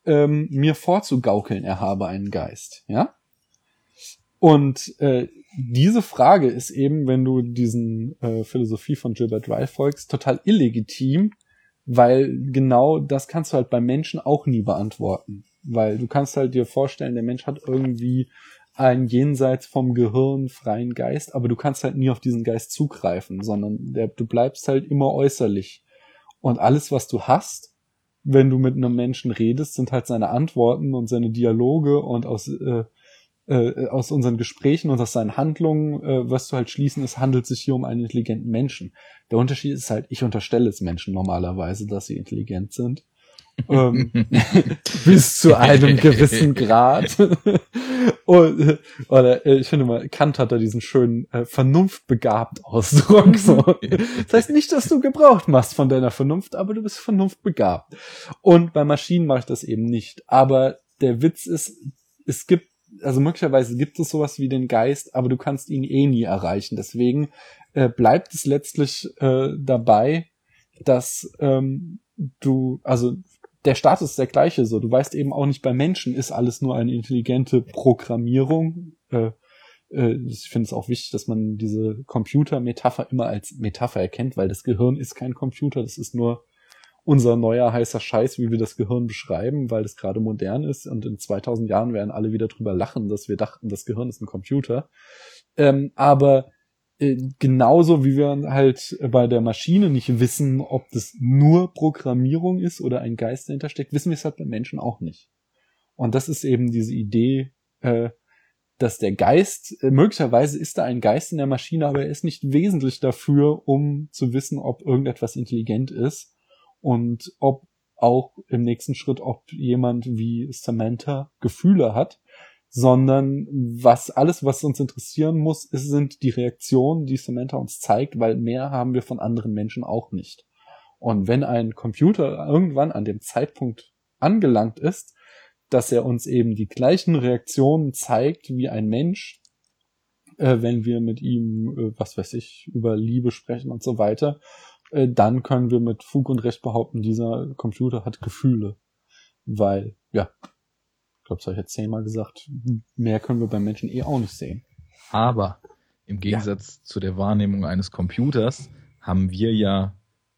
ähm, mir vorzugaukeln, er habe einen Geist, ja? Und äh, diese Frage ist eben, wenn du diesen äh, Philosophie von Gilbert Ryle folgst, total illegitim, weil genau das kannst du halt beim Menschen auch nie beantworten. Weil du kannst halt dir vorstellen, der Mensch hat irgendwie einen jenseits vom Gehirn freien Geist, aber du kannst halt nie auf diesen Geist zugreifen, sondern der, du bleibst halt immer äußerlich. Und alles, was du hast, wenn du mit einem Menschen redest, sind halt seine Antworten und seine Dialoge und aus, äh, äh, aus unseren Gesprächen und aus seinen Handlungen, äh, was du halt schließen, es handelt sich hier um einen intelligenten Menschen. Der Unterschied ist halt, ich unterstelle es Menschen normalerweise, dass sie intelligent sind ähm, <laughs> bis zu einem gewissen Grad. <laughs> Und, oder äh, ich finde mal, Kant hat da diesen schönen äh, vernunftbegabt Ausdruck. So. Das heißt nicht, dass du Gebrauch machst von deiner Vernunft, aber du bist vernunftbegabt. Und bei Maschinen mache ich das eben nicht. Aber der Witz ist, es gibt, also möglicherweise gibt es sowas wie den Geist, aber du kannst ihn eh nie erreichen. Deswegen äh, bleibt es letztlich äh, dabei, dass ähm, du, also der Status ist der gleiche. So, du weißt eben auch nicht, bei Menschen ist alles nur eine intelligente Programmierung. Äh, äh, ich finde es auch wichtig, dass man diese Computer-Metapher immer als Metapher erkennt, weil das Gehirn ist kein Computer, das ist nur unser neuer heißer Scheiß, wie wir das Gehirn beschreiben, weil das gerade modern ist und in 2000 Jahren werden alle wieder drüber lachen, dass wir dachten, das Gehirn ist ein Computer. Ähm, aber äh, genauso wie wir halt bei der Maschine nicht wissen, ob das nur Programmierung ist oder ein Geist dahinter steckt, wissen wir es halt bei Menschen auch nicht. Und das ist eben diese Idee, äh, dass der Geist, äh, möglicherweise ist da ein Geist in der Maschine, aber er ist nicht wesentlich dafür, um zu wissen, ob irgendetwas intelligent ist und ob auch im nächsten Schritt, ob jemand wie Samantha Gefühle hat sondern was alles, was uns interessieren muss, ist, sind die Reaktionen, die Samantha uns zeigt, weil mehr haben wir von anderen Menschen auch nicht. Und wenn ein Computer irgendwann an dem Zeitpunkt angelangt ist, dass er uns eben die gleichen Reaktionen zeigt wie ein Mensch, äh, wenn wir mit ihm, äh, was weiß ich, über Liebe sprechen und so weiter, äh, dann können wir mit Fug und Recht behaupten, dieser Computer hat Gefühle. Weil, ja, glaube, das habe ich jetzt zehnmal gesagt. Mehr können wir beim Menschen eh auch nicht sehen. Aber im Gegensatz ja. zu der Wahrnehmung eines Computers haben wir ja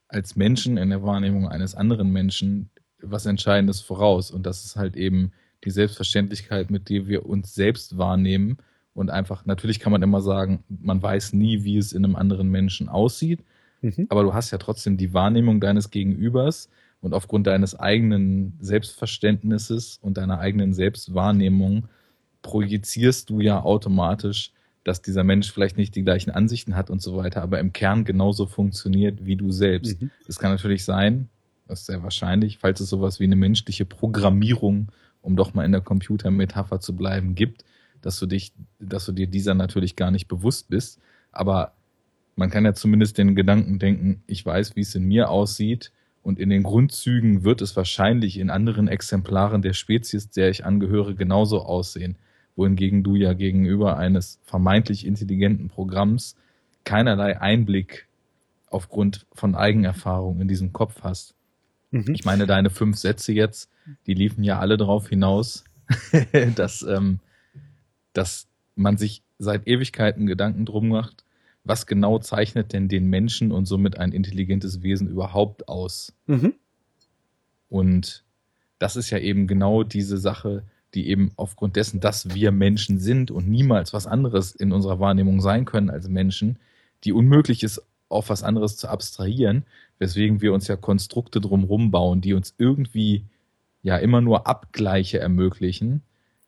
als Menschen in der Wahrnehmung eines anderen Menschen was Entscheidendes voraus. Und das ist halt eben die Selbstverständlichkeit, mit der wir uns selbst wahrnehmen. Und einfach, natürlich kann man immer sagen, man weiß nie, wie es in einem anderen Menschen aussieht. Mhm. Aber du hast ja trotzdem die Wahrnehmung deines Gegenübers und aufgrund deines eigenen Selbstverständnisses und deiner eigenen Selbstwahrnehmung projizierst du ja automatisch, dass dieser Mensch vielleicht nicht die gleichen Ansichten hat und so weiter, aber im Kern genauso funktioniert wie du selbst. Mhm. Es kann natürlich sein, das ist sehr wahrscheinlich, falls es sowas wie eine menschliche Programmierung, um doch mal in der Computermetapher zu bleiben, gibt, dass du dich, dass du dir dieser natürlich gar nicht bewusst bist. Aber man kann ja zumindest den Gedanken denken, ich weiß, wie es in mir aussieht und in den Grundzügen wird es wahrscheinlich in anderen Exemplaren der Spezies, der ich angehöre, genauso aussehen. Wohingegen du ja gegenüber eines vermeintlich intelligenten Programms keinerlei Einblick aufgrund von Eigenerfahrung in diesem Kopf hast. Mhm. Ich meine, deine fünf Sätze jetzt, die liefen ja alle darauf hinaus, <laughs> dass, ähm, dass man sich seit Ewigkeiten Gedanken drum macht, was genau zeichnet denn den Menschen und somit ein intelligentes Wesen überhaupt aus? Mhm. Und das ist ja eben genau diese Sache, die eben aufgrund dessen, dass wir Menschen sind und niemals was anderes in unserer Wahrnehmung sein können als Menschen, die unmöglich ist, auf was anderes zu abstrahieren, weswegen wir uns ja Konstrukte drumherum bauen, die uns irgendwie ja immer nur Abgleiche ermöglichen,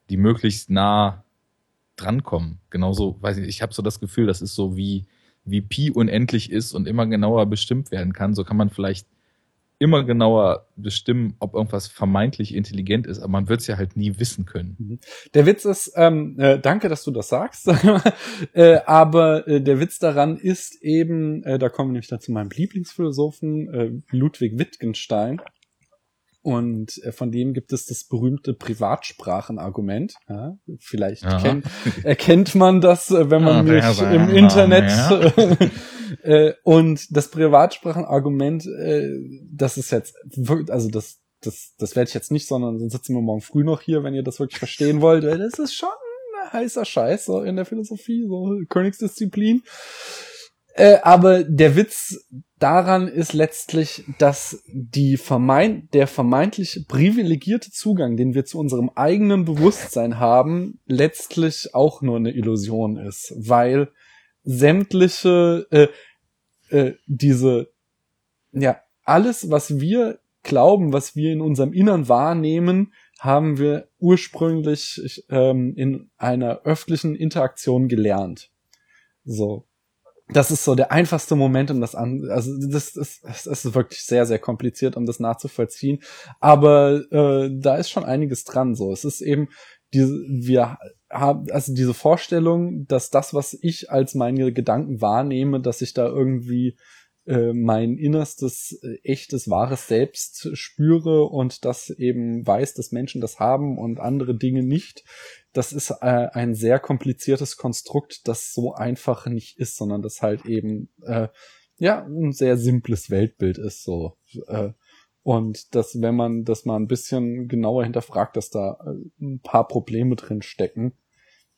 die möglichst nah drankommen. Genauso, weiß ich, ich habe so das Gefühl, das ist so wie, wie Pi unendlich ist und immer genauer bestimmt werden kann. So kann man vielleicht immer genauer bestimmen, ob irgendwas vermeintlich intelligent ist, aber man wird es ja halt nie wissen können. Mhm. Der Witz ist, ähm, äh, danke, dass du das sagst, <laughs> äh, aber äh, der Witz daran ist eben, äh, da kommen wir nämlich dann zu meinem Lieblingsphilosophen, äh, Ludwig Wittgenstein, und äh, von dem gibt es das berühmte Privatsprachenargument. Ja, vielleicht ja. Kennt, erkennt man das, äh, wenn man ja, mich im Internet. Ja. <laughs> Äh, und das Privatsprachenargument, das ist jetzt also das, das, das werde ich jetzt nicht, sondern sonst sitzen wir morgen früh noch hier, wenn ihr das wirklich verstehen wollt. Das ist schon heißer Scheiß so in der Philosophie, so Königsdisziplin. Äh, aber der Witz daran ist letztlich, dass die vermeint, der vermeintlich privilegierte Zugang, den wir zu unserem eigenen Bewusstsein haben, letztlich auch nur eine Illusion ist, weil sämtliche äh, äh, diese ja alles, was wir glauben, was wir in unserem Innern wahrnehmen, haben wir ursprünglich ähm, in einer öffentlichen Interaktion gelernt. So, das ist so der einfachste Moment, um das an, also das, das, das ist wirklich sehr, sehr kompliziert, um das nachzuvollziehen. Aber äh, da ist schon einiges dran. So, es ist eben diese, wir haben also diese Vorstellung, dass das, was ich als meine Gedanken wahrnehme, dass ich da irgendwie äh, mein innerstes, äh, echtes, wahres Selbst spüre und das eben weiß, dass Menschen das haben und andere Dinge nicht das ist äh, ein sehr kompliziertes Konstrukt, das so einfach nicht ist, sondern das halt eben äh, ja ein sehr simples Weltbild ist so. Äh, und dass, wenn man das mal ein bisschen genauer hinterfragt, dass da äh, ein paar Probleme drin stecken.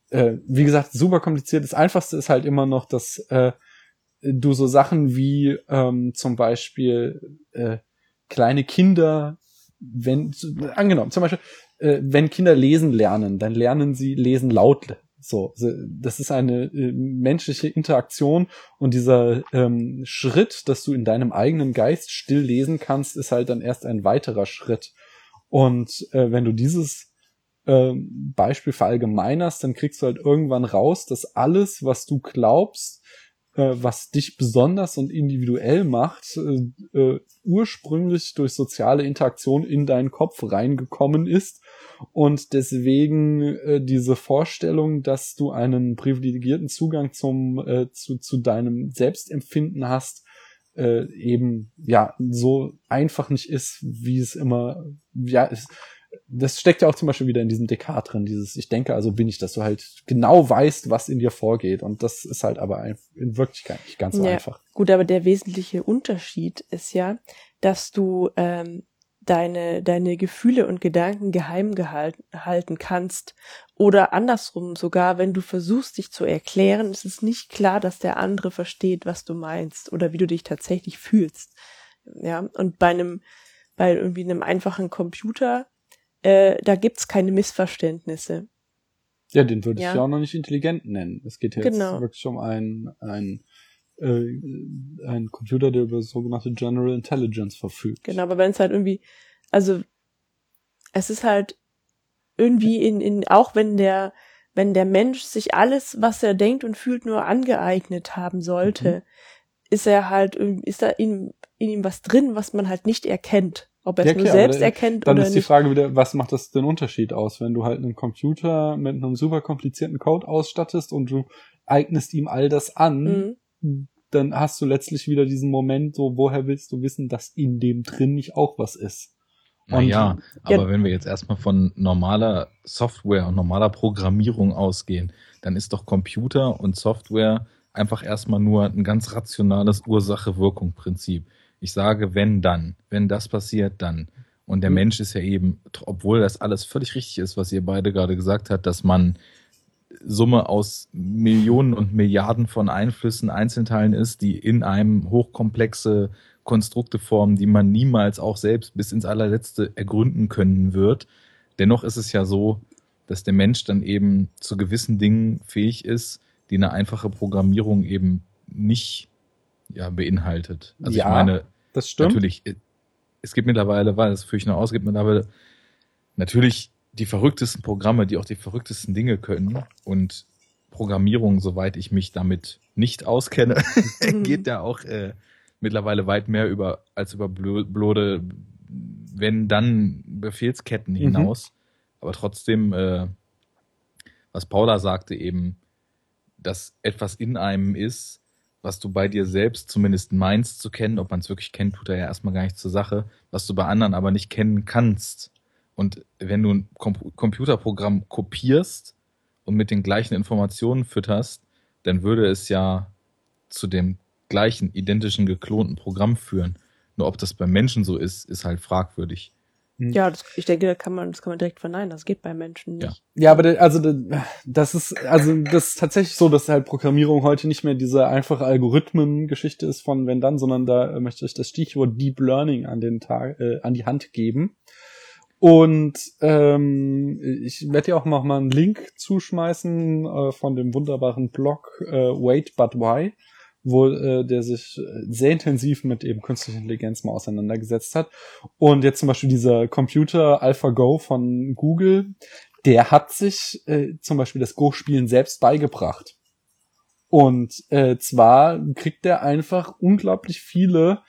Äh, wie gesagt, super kompliziert. Das Einfachste ist halt immer noch, dass äh, du so Sachen wie ähm, zum Beispiel äh, kleine Kinder, wenn angenommen, zum Beispiel äh, wenn Kinder lesen lernen, dann lernen sie lesen laut. So, das ist eine äh, menschliche Interaktion und dieser ähm, Schritt, dass du in deinem eigenen Geist still lesen kannst, ist halt dann erst ein weiterer Schritt. Und äh, wenn du dieses äh, Beispiel verallgemeinerst, dann kriegst du halt irgendwann raus, dass alles, was du glaubst, äh, was dich besonders und individuell macht, äh, äh, ursprünglich durch soziale Interaktion in deinen Kopf reingekommen ist und deswegen äh, diese Vorstellung, dass du einen privilegierten Zugang zum äh, zu, zu deinem Selbstempfinden hast, äh, eben ja so einfach nicht ist, wie es immer ja ist. Das steckt ja auch zum Beispiel wieder in diesem Descartes drin, dieses Ich denke, also bin ich, dass du halt genau weißt, was in dir vorgeht. Und das ist halt aber in Wirklichkeit nicht ganz so ja, einfach. Gut, aber der wesentliche Unterschied ist ja, dass du ähm, deine, deine Gefühle und Gedanken geheim gehalten halten kannst. Oder andersrum sogar, wenn du versuchst, dich zu erklären, ist es nicht klar, dass der andere versteht, was du meinst oder wie du dich tatsächlich fühlst. Ja, und bei einem, bei irgendwie einem einfachen Computer, äh, da gibt's keine Missverständnisse. Ja, den würde ich ja auch noch nicht intelligent nennen. Es geht jetzt genau. wirklich um ein, ein äh, ein Computer, der über sogenannte General Intelligence verfügt. Genau, aber wenn es halt irgendwie, also es ist halt irgendwie in, in, auch wenn der, wenn der Mensch sich alles, was er denkt und fühlt, nur angeeignet haben sollte, mhm. ist er halt, ist da in, in ihm was drin, was man halt nicht erkennt. Ob er es ja, nur selbst da, erkennt dann oder ist die Frage wieder, was macht das den Unterschied aus, wenn du halt einen Computer mit einem super komplizierten Code ausstattest und du eignest ihm all das an, mhm dann hast du letztlich wieder diesen Moment, so, woher willst du wissen, dass in dem drin nicht auch was ist? Naja, aber ja. wenn wir jetzt erstmal von normaler Software und normaler Programmierung ausgehen, dann ist doch Computer und Software einfach erstmal nur ein ganz rationales Ursache-Wirkung-Prinzip. Ich sage, wenn dann, wenn das passiert, dann. Und der mhm. Mensch ist ja eben, obwohl das alles völlig richtig ist, was ihr beide gerade gesagt habt, dass man Summe aus Millionen und Milliarden von Einflüssen, Einzelteilen ist, die in einem hochkomplexe Konstrukte formen, die man niemals auch selbst bis ins allerletzte ergründen können wird. Dennoch ist es ja so, dass der Mensch dann eben zu gewissen Dingen fähig ist, die eine einfache Programmierung eben nicht ja, beinhaltet. Also ja, ich meine, das stimmt. natürlich, es gibt mittlerweile, weil das führe ich noch aus, gibt mittlerweile natürlich die verrücktesten Programme, die auch die verrücktesten Dinge können. Und Programmierung, soweit ich mich damit nicht auskenne, <laughs> geht da auch äh, mittlerweile weit mehr über als über blöde, wenn dann Befehlsketten mhm. hinaus. Mhm. Aber trotzdem, äh, was Paula sagte eben, dass etwas in einem ist, was du bei dir selbst zumindest meinst zu kennen, ob man es wirklich kennt, tut er ja erstmal gar nicht zur Sache, was du bei anderen aber nicht kennen kannst. Und wenn du ein Com Computerprogramm kopierst und mit den gleichen Informationen fütterst, dann würde es ja zu dem gleichen, identischen, geklonten Programm führen. Nur ob das beim Menschen so ist, ist halt fragwürdig. Hm. Ja, das, ich denke, da kann man, das kann man direkt verneinen. Das geht bei Menschen Ja. nicht. Ja, aber der, also der, das ist also das ist tatsächlich so, dass halt Programmierung heute nicht mehr diese einfache Algorithmen-Geschichte ist von wenn dann, sondern da möchte ich das Stichwort Deep Learning an den Tag äh, an die Hand geben. Und ähm, ich werde dir auch noch mal einen Link zuschmeißen äh, von dem wunderbaren Blog äh, Wait But Why, wo äh, der sich äh, sehr intensiv mit eben künstlicher Intelligenz mal auseinandergesetzt hat. Und jetzt zum Beispiel dieser Computer AlphaGo von Google, der hat sich äh, zum Beispiel das Go-Spielen selbst beigebracht. Und äh, zwar kriegt der einfach unglaublich viele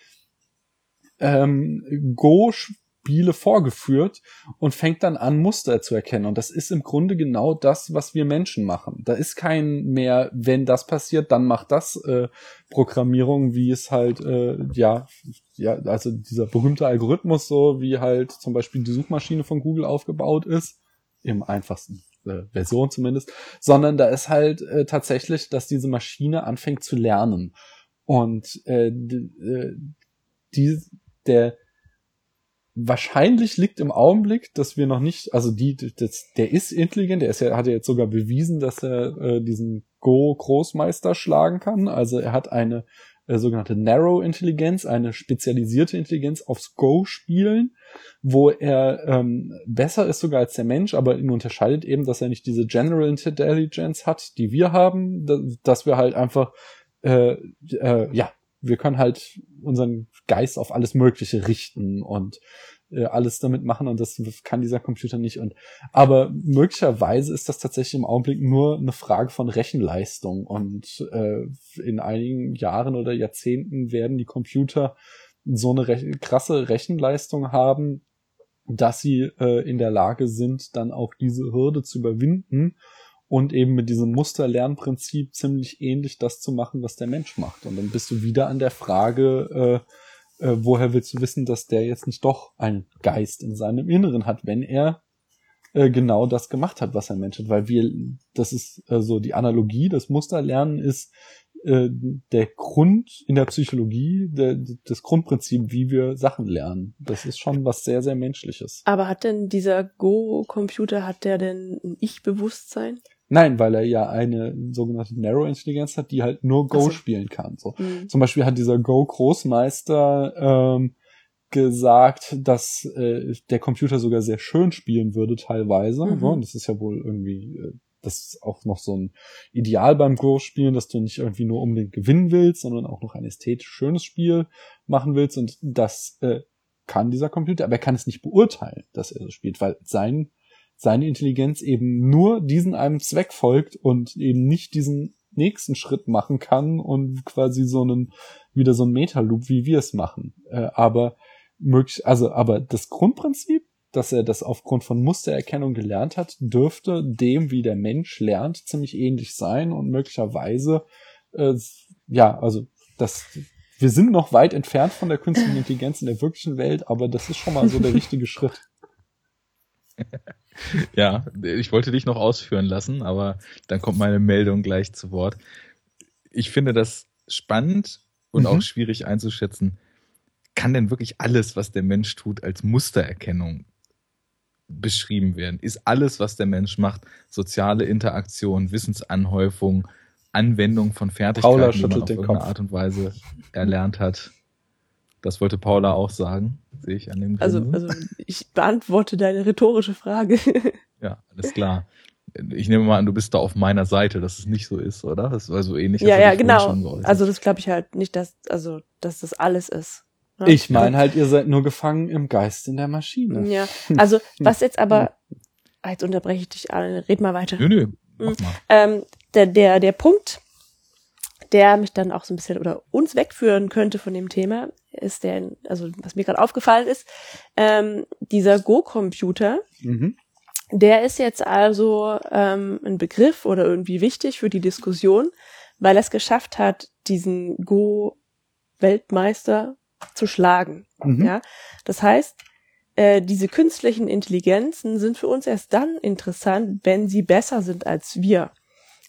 ähm, Go-Spiele vorgeführt und fängt dann an, Muster zu erkennen. Und das ist im Grunde genau das, was wir Menschen machen. Da ist kein mehr, wenn das passiert, dann macht das äh, Programmierung, wie es halt, äh, ja, ja, also dieser berühmte Algorithmus, so wie halt zum Beispiel die Suchmaschine von Google aufgebaut ist, im einfachsten äh, Version zumindest, sondern da ist halt äh, tatsächlich, dass diese Maschine anfängt zu lernen. Und äh, äh, die, der wahrscheinlich liegt im Augenblick, dass wir noch nicht, also die, das, der ist intelligent, der ist ja, hat ja jetzt sogar bewiesen, dass er äh, diesen Go-Großmeister schlagen kann. Also er hat eine äh, sogenannte Narrow Intelligenz, eine spezialisierte Intelligenz aufs Go-Spielen, wo er ähm, besser ist sogar als der Mensch, aber ihn unterscheidet eben, dass er nicht diese General Intelligence hat, die wir haben, da- dass wir halt einfach, äh, äh, ja, wir können halt unseren Geist auf alles Mögliche richten und äh, alles damit machen und das kann dieser Computer nicht. Und aber möglicherweise ist das tatsächlich im Augenblick nur eine Frage von Rechenleistung und äh, in einigen Jahren oder Jahrzehnten werden die Computer so eine rech krasse Rechenleistung haben, dass sie äh, in der Lage sind, dann auch diese Hürde zu überwinden und eben mit diesem Musterlernprinzip ziemlich ähnlich das zu machen, was der Mensch macht. Und dann bist du wieder an der Frage, äh, äh, woher willst du wissen, dass der jetzt nicht doch einen Geist in seinem Inneren hat, wenn er äh, genau das gemacht hat, was ein Mensch hat. Weil wir, das ist äh, so die Analogie, das Musterlernen ist äh, der Grund in der Psychologie, der, das Grundprinzip, wie wir Sachen lernen. Das ist schon was sehr, sehr Menschliches. Aber hat denn dieser Go-Computer, hat der denn ein Ich-Bewusstsein? Nein, weil er ja eine sogenannte Narrow Intelligenz hat, die halt nur Go Ach so. spielen kann. So. Hm. Zum Beispiel hat dieser Go-Großmeister ähm, gesagt, dass äh, der Computer sogar sehr schön spielen würde teilweise. Mhm. So. Und das ist ja wohl irgendwie, äh, das ist auch noch so ein Ideal beim Go-Spielen, dass du nicht irgendwie nur unbedingt gewinnen willst, sondern auch noch ein ästhetisch schönes Spiel machen willst. Und das äh, kann dieser Computer, aber er kann es nicht beurteilen, dass er so spielt, weil sein seine Intelligenz eben nur diesen einem Zweck folgt und eben nicht diesen nächsten Schritt machen kann und quasi so einen wieder so ein Meta-Loop, wie wir es machen. Äh, aber möglich, also aber das Grundprinzip, dass er das aufgrund von Mustererkennung gelernt hat, dürfte dem, wie der Mensch lernt, ziemlich ähnlich sein und möglicherweise, äh, ja, also das wir sind noch weit entfernt von der künstlichen Intelligenz in der wirklichen Welt, aber das ist schon mal so der <laughs> richtige Schritt. Ja, ich wollte dich noch ausführen lassen, aber dann kommt meine Meldung gleich zu Wort. Ich finde das spannend und Mhm. auch schwierig einzuschätzen. Kann denn wirklich alles, was der Mensch tut, als Mustererkennung beschrieben werden? Ist alles, was der Mensch macht, soziale Interaktion, Wissensanhäufung, Anwendung von Fertigkeiten, Paula die man auf irgendeine Kopf. Art und Weise erlernt hat? Das wollte Paula auch sagen, sehe ich an dem Also, also ich beantworte deine rhetorische Frage. <laughs> Ja, alles klar. Ich nehme mal an, du bist da auf meiner Seite, dass es nicht so ist, oder? Das war so ähnlich. ja, ja, genau. Also das glaube ich halt nicht, dass, also, dass das alles ist. ne? Ich meine halt, ihr seid nur gefangen im Geist in der Maschine. Ja, <laughs> also was jetzt aber, ah, jetzt unterbreche ich dich, Arne, red mal weiter. nö, nö, mach mal. Ähm, der, der, der Punkt, der mich dann auch so ein bisschen oder uns wegführen könnte von dem Thema, ist der, also was mir gerade aufgefallen ist, ähm, dieser Go-Computer, Mhm. der ist jetzt also ähm, ein Begriff oder irgendwie wichtig für die Diskussion, weil er es geschafft hat, diesen Go-Weltmeister zu schlagen. Mhm. Ja, das heißt, äh, diese künstlichen Intelligenzen sind für uns erst dann interessant, wenn sie besser sind als wir.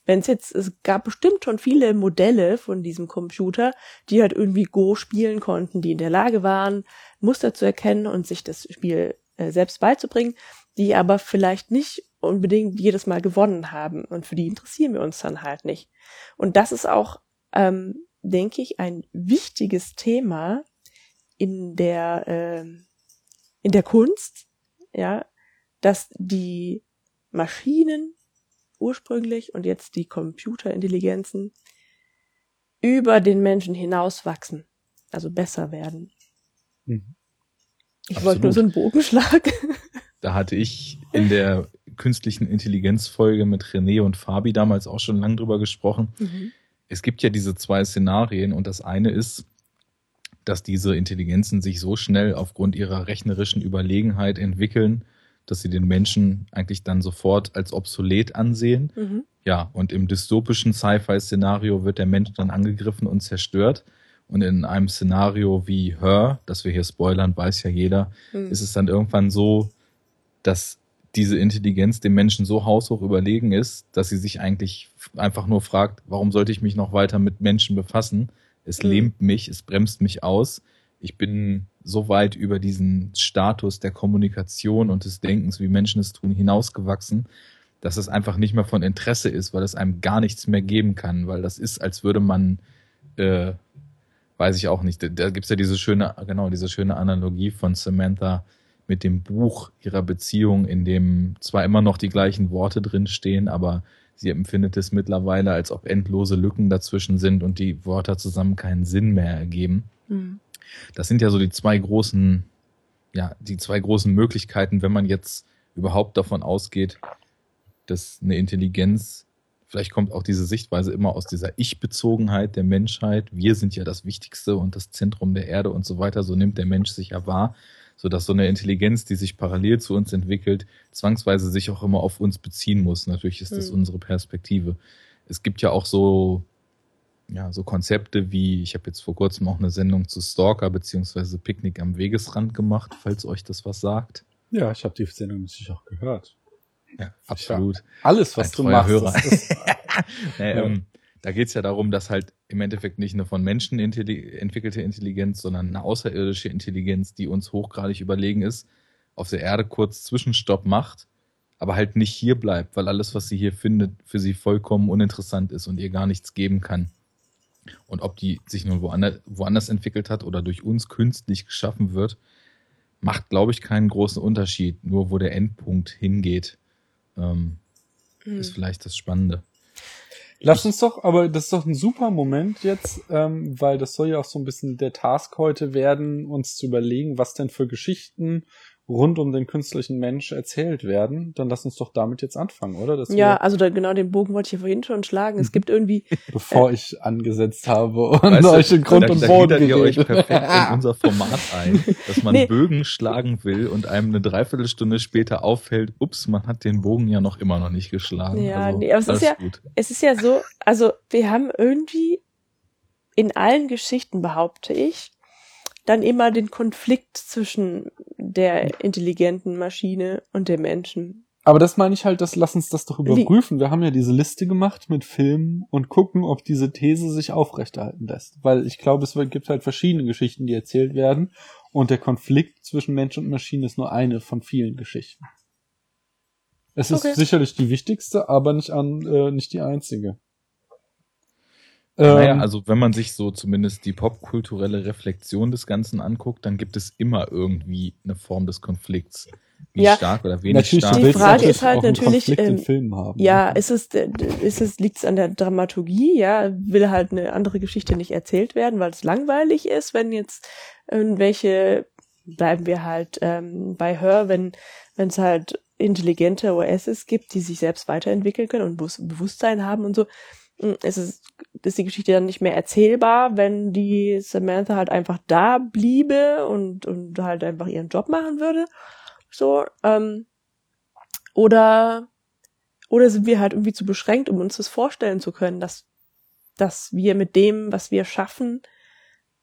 Wenn es jetzt, es gab bestimmt schon viele Modelle von diesem Computer, die halt irgendwie Go spielen konnten, die in der Lage waren, Muster zu erkennen und sich das Spiel äh, selbst beizubringen, die aber vielleicht nicht unbedingt jedes Mal gewonnen haben und für die interessieren wir uns dann halt nicht. Und das ist auch, ähm, denke ich, ein wichtiges Thema in der äh, in der Kunst, ja, dass die Maschinen ursprünglich und jetzt die Computerintelligenzen über den Menschen hinauswachsen, also besser werden. Mhm. Ich wollte nur so einen Bogenschlag. <laughs> Da hatte ich in der künstlichen Intelligenzfolge mit René und Fabi damals auch schon lang drüber gesprochen. Mhm. Es gibt ja diese zwei Szenarien und das eine ist, dass diese Intelligenzen sich so schnell aufgrund ihrer rechnerischen Überlegenheit entwickeln, dass sie den Menschen eigentlich dann sofort als obsolet ansehen. Mhm. Ja, und im dystopischen Sci-Fi-Szenario wird der Mensch dann angegriffen und zerstört. Und in einem Szenario wie Her, das wir hier spoilern, weiß ja jeder, mhm. ist es dann irgendwann so, dass diese Intelligenz dem Menschen so haushoch überlegen ist, dass sie sich eigentlich einfach nur fragt, warum sollte ich mich noch weiter mit Menschen befassen? Es mhm. lähmt mich, es bremst mich aus. Ich bin so weit über diesen Status der Kommunikation und des Denkens, wie Menschen es tun, hinausgewachsen, dass es einfach nicht mehr von Interesse ist, weil es einem gar nichts mehr geben kann, weil das ist, als würde man äh, weiß ich auch nicht. Da gibt's ja diese schöne, genau, diese schöne Analogie von Samantha mit dem Buch ihrer Beziehung, in dem zwar immer noch die gleichen Worte drinstehen, aber sie empfindet es mittlerweile, als ob endlose Lücken dazwischen sind und die Wörter zusammen keinen Sinn mehr ergeben. Mhm. Das sind ja so die zwei großen, ja, die zwei großen Möglichkeiten, wenn man jetzt überhaupt davon ausgeht, dass eine Intelligenz Vielleicht kommt auch diese Sichtweise immer aus dieser Ich-Bezogenheit der Menschheit. Wir sind ja das Wichtigste und das Zentrum der Erde und so weiter. So nimmt der Mensch sich ja wahr, sodass so eine Intelligenz, die sich parallel zu uns entwickelt, zwangsweise sich auch immer auf uns beziehen muss. Natürlich ist das mhm. unsere Perspektive. Es gibt ja auch so, ja, so Konzepte wie, ich habe jetzt vor kurzem auch eine Sendung zu Stalker beziehungsweise Picknick am Wegesrand gemacht, falls euch das was sagt. Ja, ich habe die Sendung natürlich auch gehört. Ja, absolut. Alles, was du machst. Hörer. Ist, <laughs> nee, ja. ähm, da geht's ja darum, dass halt im Endeffekt nicht eine von Menschen entwickelte Intelligenz, sondern eine außerirdische Intelligenz, die uns hochgradig überlegen ist, auf der Erde kurz Zwischenstopp macht, aber halt nicht hier bleibt, weil alles, was sie hier findet, für sie vollkommen uninteressant ist und ihr gar nichts geben kann. Und ob die sich nun woanders, woanders entwickelt hat oder durch uns künstlich geschaffen wird, macht, glaube ich, keinen großen Unterschied, nur wo der Endpunkt hingeht ähm, mhm. ist vielleicht das Spannende. Lass uns doch, aber das ist doch ein super Moment jetzt, ähm, weil das soll ja auch so ein bisschen der Task heute werden, uns zu überlegen, was denn für Geschichten rund um den künstlichen Mensch erzählt werden, dann lass uns doch damit jetzt anfangen, oder? Dass ja, also da, genau den Bogen wollte ich ja vorhin schon schlagen. Es gibt irgendwie. <laughs> Bevor äh, ich angesetzt habe und weißt euch in Grund da, und Boden da ihr euch perfekt in <laughs> unser Format ein, dass man nee. Bögen schlagen will und einem eine Dreiviertelstunde später auffällt, ups, man hat den Bogen ja noch immer noch nicht geschlagen. Ja, also, nee, aber es ist ja, gut. es ist ja so, also wir haben irgendwie in allen Geschichten, behaupte ich, dann immer den Konflikt zwischen der intelligenten Maschine und dem Menschen. Aber das meine ich halt, das lass uns das doch überprüfen. Wie? Wir haben ja diese Liste gemacht mit Filmen und gucken, ob diese These sich aufrechterhalten lässt. Weil ich glaube, es gibt halt verschiedene Geschichten, die erzählt werden. Und der Konflikt zwischen Mensch und Maschine ist nur eine von vielen Geschichten. Es ist okay. sicherlich die wichtigste, aber nicht an, äh, nicht die einzige. Naja, ähm, also wenn man sich so zumindest die popkulturelle Reflexion des Ganzen anguckt, dann gibt es immer irgendwie eine Form des Konflikts. Wie ja, stark oder wenig natürlich, stark. Die Frage ist halt natürlich, ähm, ja, ist es, ist es, liegt es an der Dramaturgie, ja, will halt eine andere Geschichte nicht erzählt werden, weil es langweilig ist, wenn jetzt irgendwelche, bleiben wir halt ähm, bei Hör, wenn wenn es halt intelligente OSs gibt, die sich selbst weiterentwickeln können und Bewusstsein haben und so, es ist, ist die Geschichte dann nicht mehr erzählbar, wenn die Samantha halt einfach da bliebe und, und halt einfach ihren Job machen würde. So, ähm, oder, oder sind wir halt irgendwie zu beschränkt, um uns das vorstellen zu können, dass, dass wir mit dem, was wir schaffen,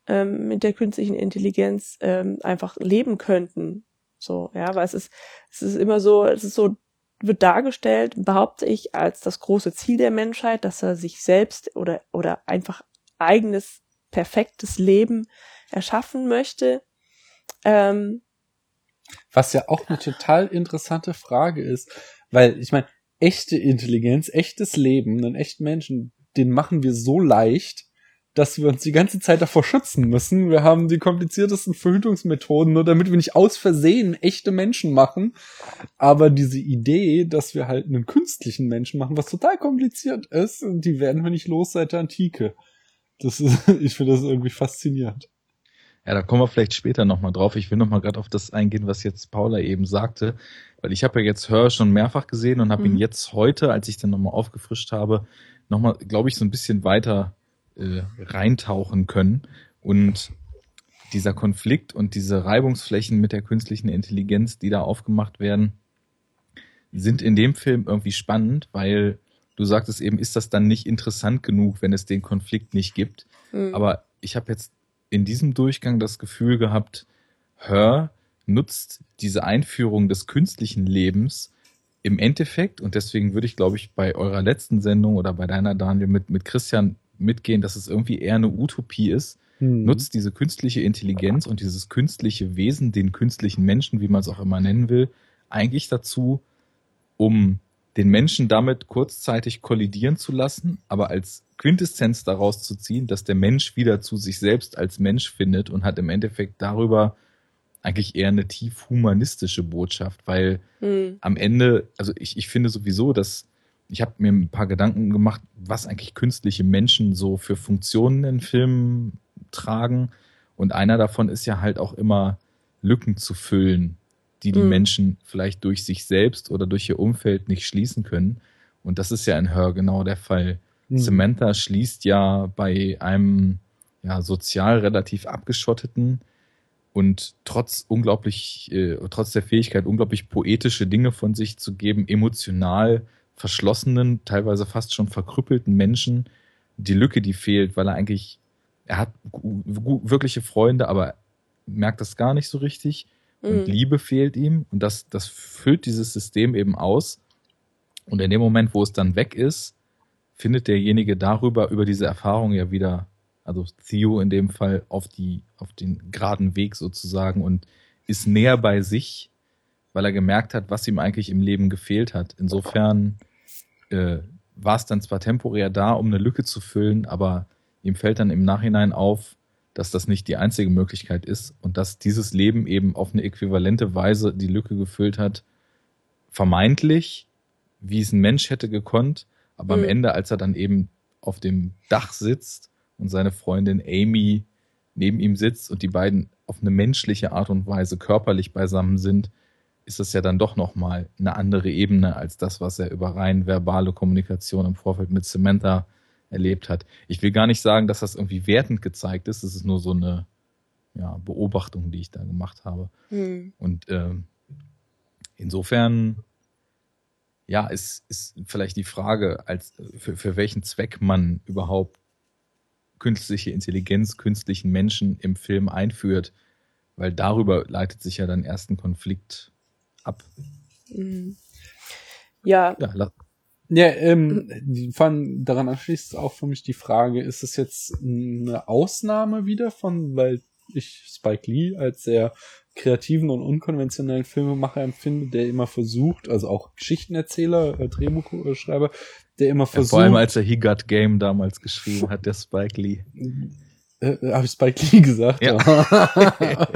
ähm, mit der künstlichen Intelligenz ähm, einfach leben könnten. So, ja, weil es ist, es ist immer so, es ist so wird dargestellt, behaupte ich, als das große Ziel der Menschheit, dass er sich selbst oder, oder einfach eigenes, perfektes Leben erschaffen möchte. Ähm, Was ja auch eine total interessante Frage ist, weil ich meine, echte Intelligenz, echtes Leben, einen echten Menschen, den machen wir so leicht, dass wir uns die ganze Zeit davor schützen müssen. Wir haben die kompliziertesten Verhütungsmethoden, nur damit wir nicht aus Versehen echte Menschen machen. Aber diese Idee, dass wir halt einen künstlichen Menschen machen, was total kompliziert ist, die werden wir nicht los seit der Antike. Das ist, <laughs> ich finde das irgendwie faszinierend. Ja, da kommen wir vielleicht später nochmal drauf. Ich will nochmal gerade auf das eingehen, was jetzt Paula eben sagte, weil ich habe ja jetzt Hör schon mehrfach gesehen und habe mhm. ihn jetzt heute, als ich dann nochmal aufgefrischt habe, nochmal, glaube ich, so ein bisschen weiter äh, reintauchen können. Und dieser Konflikt und diese Reibungsflächen mit der künstlichen Intelligenz, die da aufgemacht werden, sind in dem Film irgendwie spannend, weil du sagtest eben, ist das dann nicht interessant genug, wenn es den Konflikt nicht gibt. Mhm. Aber ich habe jetzt in diesem Durchgang das Gefühl gehabt, Hör nutzt diese Einführung des künstlichen Lebens im Endeffekt, und deswegen würde ich, glaube ich, bei eurer letzten Sendung oder bei deiner, Daniel, mit, mit Christian mitgehen, dass es irgendwie eher eine Utopie ist, hm. nutzt diese künstliche Intelligenz und dieses künstliche Wesen, den künstlichen Menschen, wie man es auch immer nennen will, eigentlich dazu, um den Menschen damit kurzzeitig kollidieren zu lassen, aber als Quintessenz daraus zu ziehen, dass der Mensch wieder zu sich selbst als Mensch findet und hat im Endeffekt darüber eigentlich eher eine tief humanistische Botschaft, weil mhm. am Ende, also ich, ich finde sowieso, dass ich habe mir ein paar Gedanken gemacht, was eigentlich künstliche Menschen so für Funktionen in Filmen tragen. Und einer davon ist ja halt auch immer Lücken zu füllen, die die mhm. Menschen vielleicht durch sich selbst oder durch ihr Umfeld nicht schließen können. Und das ist ja in Hör genau der Fall. Mhm. Samantha schließt ja bei einem ja, sozial relativ abgeschotteten und trotz unglaublich, äh, trotz der Fähigkeit, unglaublich poetische Dinge von sich zu geben, emotional verschlossenen, teilweise fast schon verkrüppelten Menschen, die Lücke, die fehlt, weil er eigentlich, er hat wirkliche Freunde, aber merkt das gar nicht so richtig und mhm. Liebe fehlt ihm und das, das füllt dieses System eben aus. Und in dem Moment, wo es dann weg ist, findet derjenige darüber, über diese Erfahrung ja wieder, also Theo in dem Fall, auf die, auf den geraden Weg sozusagen und ist näher bei sich, weil er gemerkt hat, was ihm eigentlich im Leben gefehlt hat. Insofern äh, war es dann zwar temporär da, um eine Lücke zu füllen, aber ihm fällt dann im Nachhinein auf, dass das nicht die einzige Möglichkeit ist und dass dieses Leben eben auf eine äquivalente Weise die Lücke gefüllt hat, vermeintlich, wie es ein Mensch hätte gekonnt, aber mhm. am Ende, als er dann eben auf dem Dach sitzt und seine Freundin Amy neben ihm sitzt und die beiden auf eine menschliche Art und Weise körperlich beisammen sind, ist es ja dann doch nochmal eine andere Ebene als das, was er über rein verbale Kommunikation im Vorfeld mit Samantha erlebt hat. Ich will gar nicht sagen, dass das irgendwie wertend gezeigt ist. Das ist nur so eine ja, Beobachtung, die ich da gemacht habe. Hm. Und äh, insofern, ja, ist, ist vielleicht die Frage, als für, für welchen Zweck man überhaupt künstliche Intelligenz, künstlichen Menschen im Film einführt, weil darüber leitet sich ja dann erst ein Konflikt ab. Mhm. Ja. Ja, ja ähm, von, daran anschließt auch für mich die Frage, ist es jetzt eine Ausnahme wieder von, weil ich Spike Lee als sehr kreativen und unkonventionellen Filmemacher empfinde, der immer versucht, also auch Geschichtenerzähler, äh, Drehbuchschreiber, der immer versucht. Ja, vor allem als er He Got Game damals geschrieben <laughs> hat, der Spike Lee. Äh, äh Habe ich Spike Lee <laughs> gesagt? Ja. <laughs>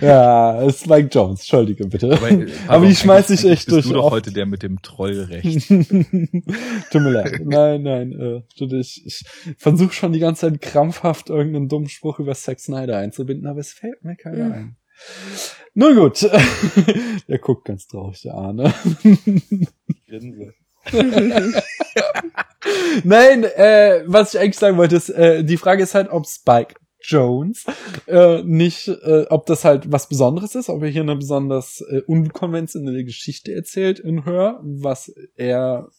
ja, Spike Jones, entschuldige bitte. Aber, aber, aber die schmeiß ich echt durch. Bist du doch heute der mit dem Trollrecht. <laughs> Tut mir leid. Nein, nein, äh, ich, ich versuche schon die ganze Zeit krampfhaft irgendeinen dummen Spruch über Zack Snyder einzubinden, aber es fällt mir keiner mhm. ein. Nun gut. der guckt ganz traurig, der Arne. Grinse. <laughs> Nein, äh, was ich eigentlich sagen wollte, ist, äh, die Frage ist halt, ob Spike Jones äh, nicht, äh, ob das halt was Besonderes ist, ob er hier eine besonders äh, unkonventionelle Geschichte erzählt in Hör, was er,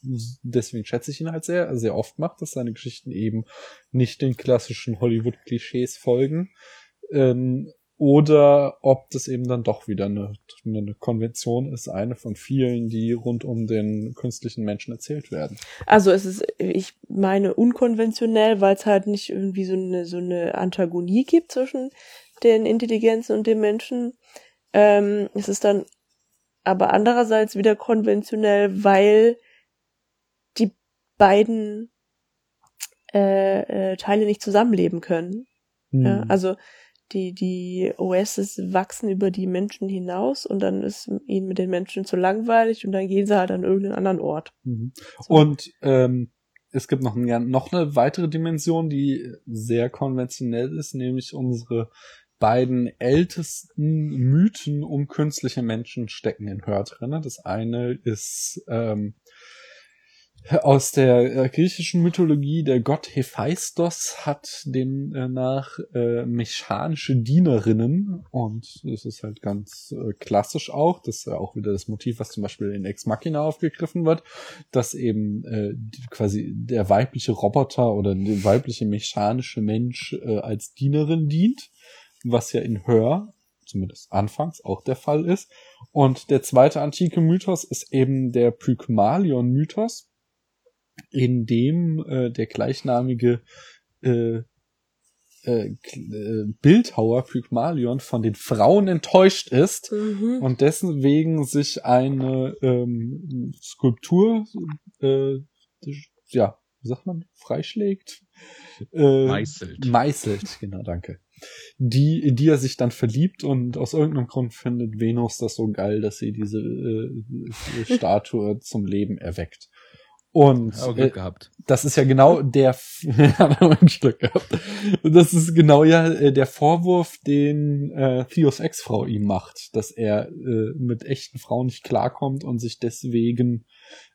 deswegen schätze ich ihn halt sehr, sehr oft macht, dass seine Geschichten eben nicht den klassischen Hollywood-Klischees folgen. Ähm, oder ob das eben dann doch wieder eine, eine Konvention ist, eine von vielen, die rund um den künstlichen Menschen erzählt werden. Also es ist, ich meine, unkonventionell, weil es halt nicht irgendwie so eine, so eine Antagonie gibt zwischen den Intelligenzen und den Menschen. Ähm, es ist dann aber andererseits wieder konventionell, weil die beiden äh, äh, Teile nicht zusammenleben können. Hm. Ja, also die, die Oasis wachsen über die Menschen hinaus und dann ist ihnen mit den Menschen zu langweilig und dann gehen sie halt an irgendeinen anderen Ort. Mhm. So. Und ähm, es gibt noch, ein, noch eine weitere Dimension, die sehr konventionell ist, nämlich unsere beiden ältesten Mythen um künstliche Menschen stecken in Hör drin. Das eine ist ähm, aus der äh, griechischen Mythologie, der Gott Hephaistos hat demnach äh, mechanische Dienerinnen und das ist halt ganz äh, klassisch auch, das ist ja auch wieder das Motiv, was zum Beispiel in Ex Machina aufgegriffen wird, dass eben äh, die, quasi der weibliche Roboter oder der weibliche mechanische Mensch äh, als Dienerin dient, was ja in Hör zumindest anfangs auch der Fall ist. Und der zweite antike Mythos ist eben der Pygmalion-Mythos, in dem äh, der gleichnamige äh, äh, äh, Bildhauer Pygmalion von den Frauen enttäuscht ist Mhm. und deswegen sich eine ähm, Skulptur, äh, ja, wie sagt man, freischlägt? Äh, Meißelt. Meißelt, genau, danke. Die, in die er sich dann verliebt und aus irgendeinem Grund findet Venus das so geil, dass sie diese äh, <laughs> Statue zum Leben erweckt. Und Aber äh, Glück gehabt. das ist ja genau der, er <laughs> Glück gehabt. Und das ist genau ja äh, der Vorwurf, den äh, Theos Ex-Frau ihm macht, dass er äh, mit echten Frauen nicht klarkommt und sich deswegen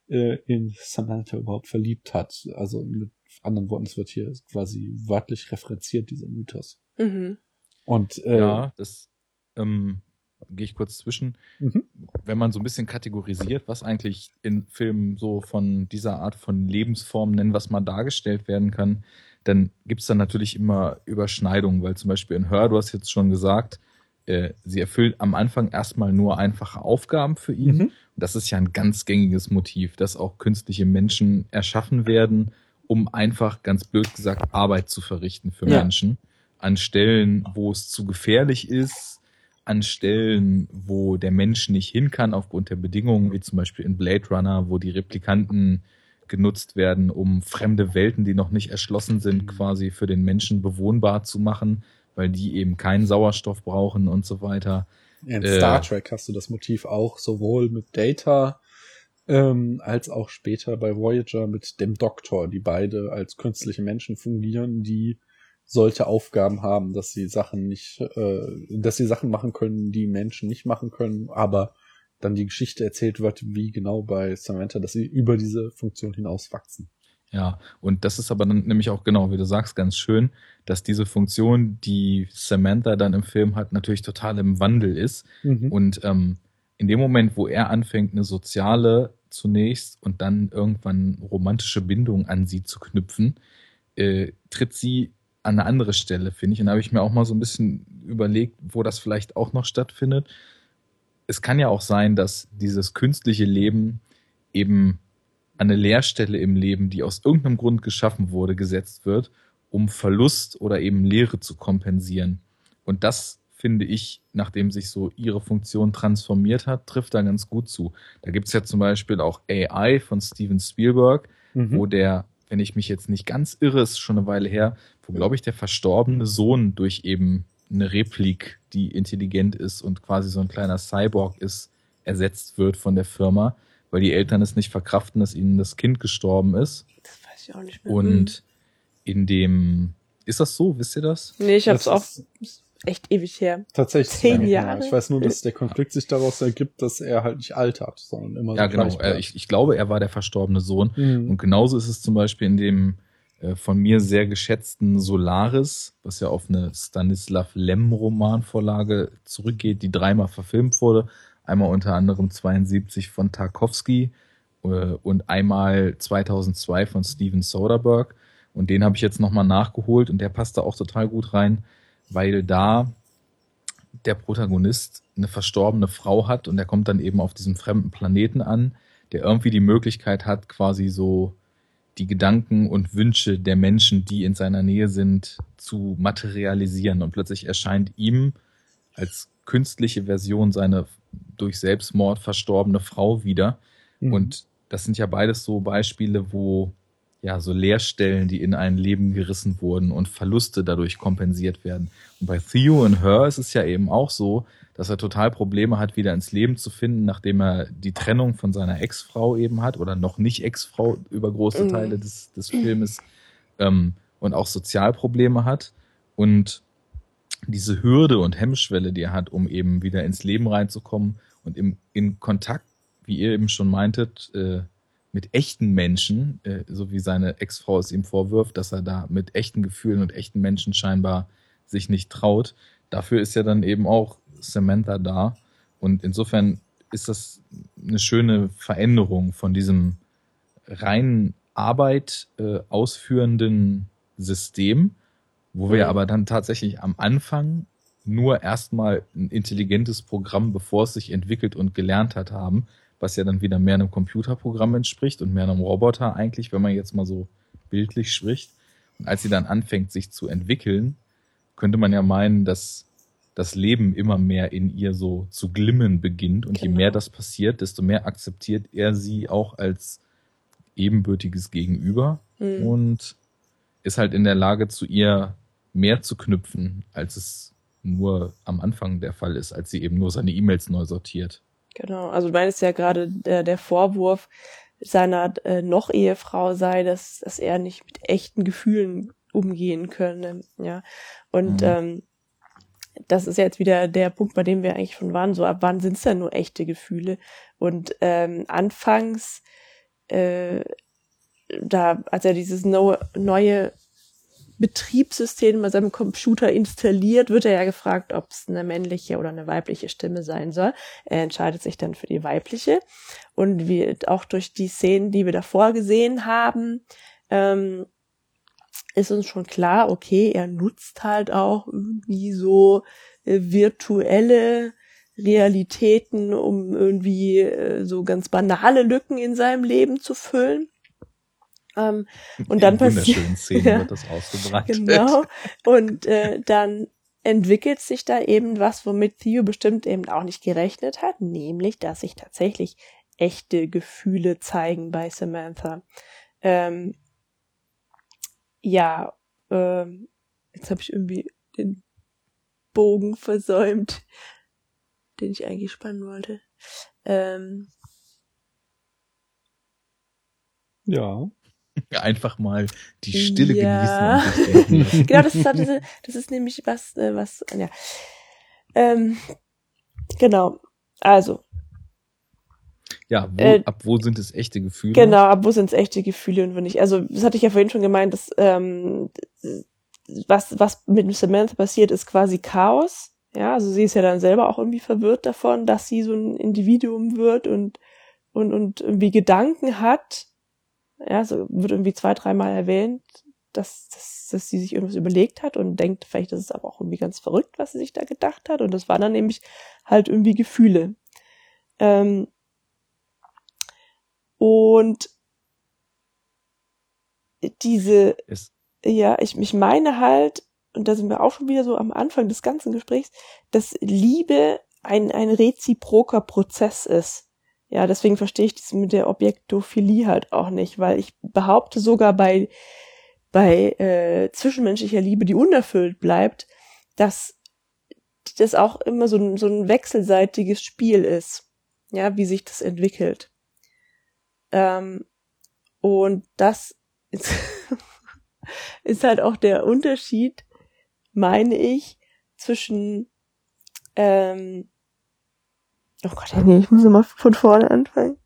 äh, in Samantha überhaupt verliebt hat. Also mit anderen Worten, es wird hier quasi wörtlich referenziert, dieser Mythos. Mhm. Und äh, ja, das ähm, gehe ich kurz zwischen. Mhm. Wenn man so ein bisschen kategorisiert, was eigentlich in Filmen so von dieser Art von Lebensform, nennen was mal dargestellt werden kann, dann gibt es dann natürlich immer Überschneidungen, weil zum Beispiel in Hör, du hast jetzt schon gesagt, äh, sie erfüllt am Anfang erstmal nur einfache Aufgaben für ihn. Mhm. Und das ist ja ein ganz gängiges Motiv, dass auch künstliche Menschen erschaffen werden, um einfach, ganz blöd gesagt, Arbeit zu verrichten für Ja. Menschen. An Stellen, wo es zu gefährlich ist, an Stellen, wo der Mensch nicht hin kann aufgrund der Bedingungen, wie zum Beispiel in Blade Runner, wo die Replikanten genutzt werden, um fremde Welten, die noch nicht erschlossen sind, quasi für den Menschen bewohnbar zu machen, weil die eben keinen Sauerstoff brauchen und so weiter. In Äh, Star Trek hast du das Motiv auch sowohl mit Data ähm, als auch später bei Voyager mit dem Doktor, die beide als künstliche Menschen fungieren, die solche Aufgaben haben, dass sie Sachen nicht, äh, dass sie Sachen machen können, die Menschen nicht machen können, aber dann die Geschichte erzählt wird, wie genau bei Samantha, dass sie über diese Funktion hinaus wachsen. Ja, und das ist aber dann nämlich auch genau, wie du sagst, ganz schön, dass diese Funktion, die Samantha dann im Film hat, natürlich total im Wandel ist. Mhm. Und ähm, in dem Moment, wo er anfängt, eine soziale zunächst und dann irgendwann romantische Bindung an sie zu knüpfen, äh, tritt sie an eine andere Stelle, finde ich. Und da habe ich mir auch mal so ein bisschen überlegt, wo das vielleicht auch noch stattfindet. Es kann ja auch sein, dass dieses künstliche Leben eben an eine Leerstelle im Leben, die aus irgendeinem Grund geschaffen wurde, gesetzt wird, um Verlust oder eben Leere zu kompensieren. Und das finde ich, nachdem sich so ihre Funktion transformiert hat, trifft da ganz gut zu. Da gibt's ja zum Beispiel auch AI von Steven Spielberg, Mhm. wo der, wenn ich mich jetzt nicht ganz irre, ist schon eine Weile her, wo, glaube ich, der verstorbene Sohn durch eben eine Replik, die intelligent ist und quasi so ein kleiner Cyborg ist, ersetzt wird von der Firma, weil die Eltern es nicht verkraften, dass ihnen das Kind gestorben ist. Das weiß ich auch nicht mehr. Und in dem, ist das so? Wisst ihr das? Hm. Nee, ich hab's Das auch echt ewig her. Tatsächlich. Zehn. Jahre? Ich weiß nur, dass <laughs> der Konflikt sich daraus ergibt, dass er halt nicht altert, sondern immer Ja, so genau. gleich Äh. Ich, ich glaube, er war der verstorbene Sohn. Mhm. Und genauso ist es zum Beispiel in dem äh, von mir sehr geschätzten Solaris, was ja auf eine Stanislav Lem-Romanvorlage zurückgeht, die dreimal verfilmt wurde. Einmal unter anderem 72 von Tarkovsky äh, und einmal 2002 von Steven Soderbergh. Und den habe ich jetzt nochmal nachgeholt und der passt da auch total gut rein, weil da der Protagonist eine verstorbene Frau hat und er kommt dann eben auf diesem fremden Planeten an, der irgendwie die Möglichkeit hat, quasi so die Gedanken und Wünsche der Menschen, die in seiner Nähe sind, zu materialisieren. Und plötzlich erscheint ihm als künstliche Version seine durch Selbstmord verstorbene Frau wieder. Mhm. Und das sind ja beides so Beispiele, wo ja so Leerstellen, die in ein Leben gerissen wurden und Verluste dadurch kompensiert werden. Und bei Theo und Her ist es ja eben auch so, dass er total Probleme hat, wieder ins Leben zu finden, nachdem er die Trennung von seiner Ex-Frau eben hat oder noch nicht Ex-Frau über große mhm. Teile des, des Filmes ähm, und auch Sozialprobleme hat. Und diese Hürde und Hemmschwelle, die er hat, um eben wieder ins Leben reinzukommen und im, in Kontakt, wie ihr eben schon meintet, äh, mit echten Menschen, äh, so wie seine Ex-Frau es ihm vorwirft, dass er da mit echten Gefühlen und echten Menschen scheinbar sich nicht traut. Dafür ist ja dann eben auch Samantha da. Und insofern ist das eine schöne Veränderung von diesem rein Arbeit äh, ausführenden System, wo wir aber dann tatsächlich am Anfang nur erstmal ein intelligentes Programm, bevor es sich entwickelt und gelernt hat, haben, was ja dann wieder mehr einem Computerprogramm entspricht und mehr einem Roboter eigentlich, wenn man jetzt mal so bildlich spricht. Und als sie dann anfängt, sich zu entwickeln, könnte man ja meinen, dass das Leben immer mehr in ihr so zu glimmen beginnt. Und genau. je mehr das passiert, desto mehr akzeptiert er sie auch als ebenbürtiges Gegenüber mhm. und ist halt in der Lage, zu ihr mehr zu knüpfen, als es nur am Anfang der Fall ist, als sie eben nur seine E-Mails neu sortiert. Genau, also du meinst ja gerade der, der Vorwurf seiner äh, noch Ehefrau sei, dass, dass er nicht mit echten Gefühlen umgehen könne, ja. Und mhm. ähm, das ist jetzt wieder der Punkt, bei dem wir eigentlich schon waren, so ab wann sind es denn nur echte Gefühle? Und ähm, anfangs, äh, da, als er dieses no, neue Betriebssystem bei seinem Computer installiert, wird er ja gefragt, ob es eine männliche oder eine weibliche Stimme sein soll. Er entscheidet sich dann für die weibliche. Und wie auch durch die Szenen, die wir davor gesehen haben, ähm, ist uns schon klar, okay, er nutzt halt auch irgendwie so äh, virtuelle Realitäten, um irgendwie äh, so ganz banale Lücken in seinem Leben zu füllen. Ähm, und dann passiert Szenen <laughs> ja, wird das ausgebreitet. Genau. Und äh, dann entwickelt sich da eben was, womit Theo bestimmt eben auch nicht gerechnet hat, nämlich, dass sich tatsächlich echte Gefühle zeigen bei Samantha. Ähm, ja, ähm, jetzt habe ich irgendwie den Bogen versäumt, den ich eigentlich spannen wollte. Ähm, ja. Einfach mal die Stille ja. genießen. <laughs> genau, das ist, das, ist, das ist nämlich was, äh, was, ja. Ähm, genau. Also, ja, wo, äh, ab wo sind es echte Gefühle? Genau, ab wo sind es echte Gefühle und wenn nicht. Also, das hatte ich ja vorhin schon gemeint, dass ähm, was, was mit Samantha passiert, ist quasi Chaos. Ja, also sie ist ja dann selber auch irgendwie verwirrt davon, dass sie so ein Individuum wird und, und, und irgendwie Gedanken hat. Ja, so wird irgendwie zwei, dreimal erwähnt, dass, dass, dass sie sich irgendwas überlegt hat und denkt, vielleicht ist es aber auch irgendwie ganz verrückt, was sie sich da gedacht hat. Und das waren dann nämlich halt irgendwie Gefühle. Ähm, und diese, es ja, ich, ich meine halt, und da sind wir auch schon wieder so am Anfang des ganzen Gesprächs, dass Liebe ein, ein reziproker Prozess ist. Ja, deswegen verstehe ich das mit der Objektophilie halt auch nicht, weil ich behaupte sogar bei, bei äh, zwischenmenschlicher Liebe, die unerfüllt bleibt, dass das auch immer so ein, so ein wechselseitiges Spiel ist. Ja, wie sich das entwickelt. Ähm, und das ist, <laughs> ist halt auch der Unterschied, meine ich, zwischen ähm, Oh Gott, nee, ich muss immer von vorne anfangen.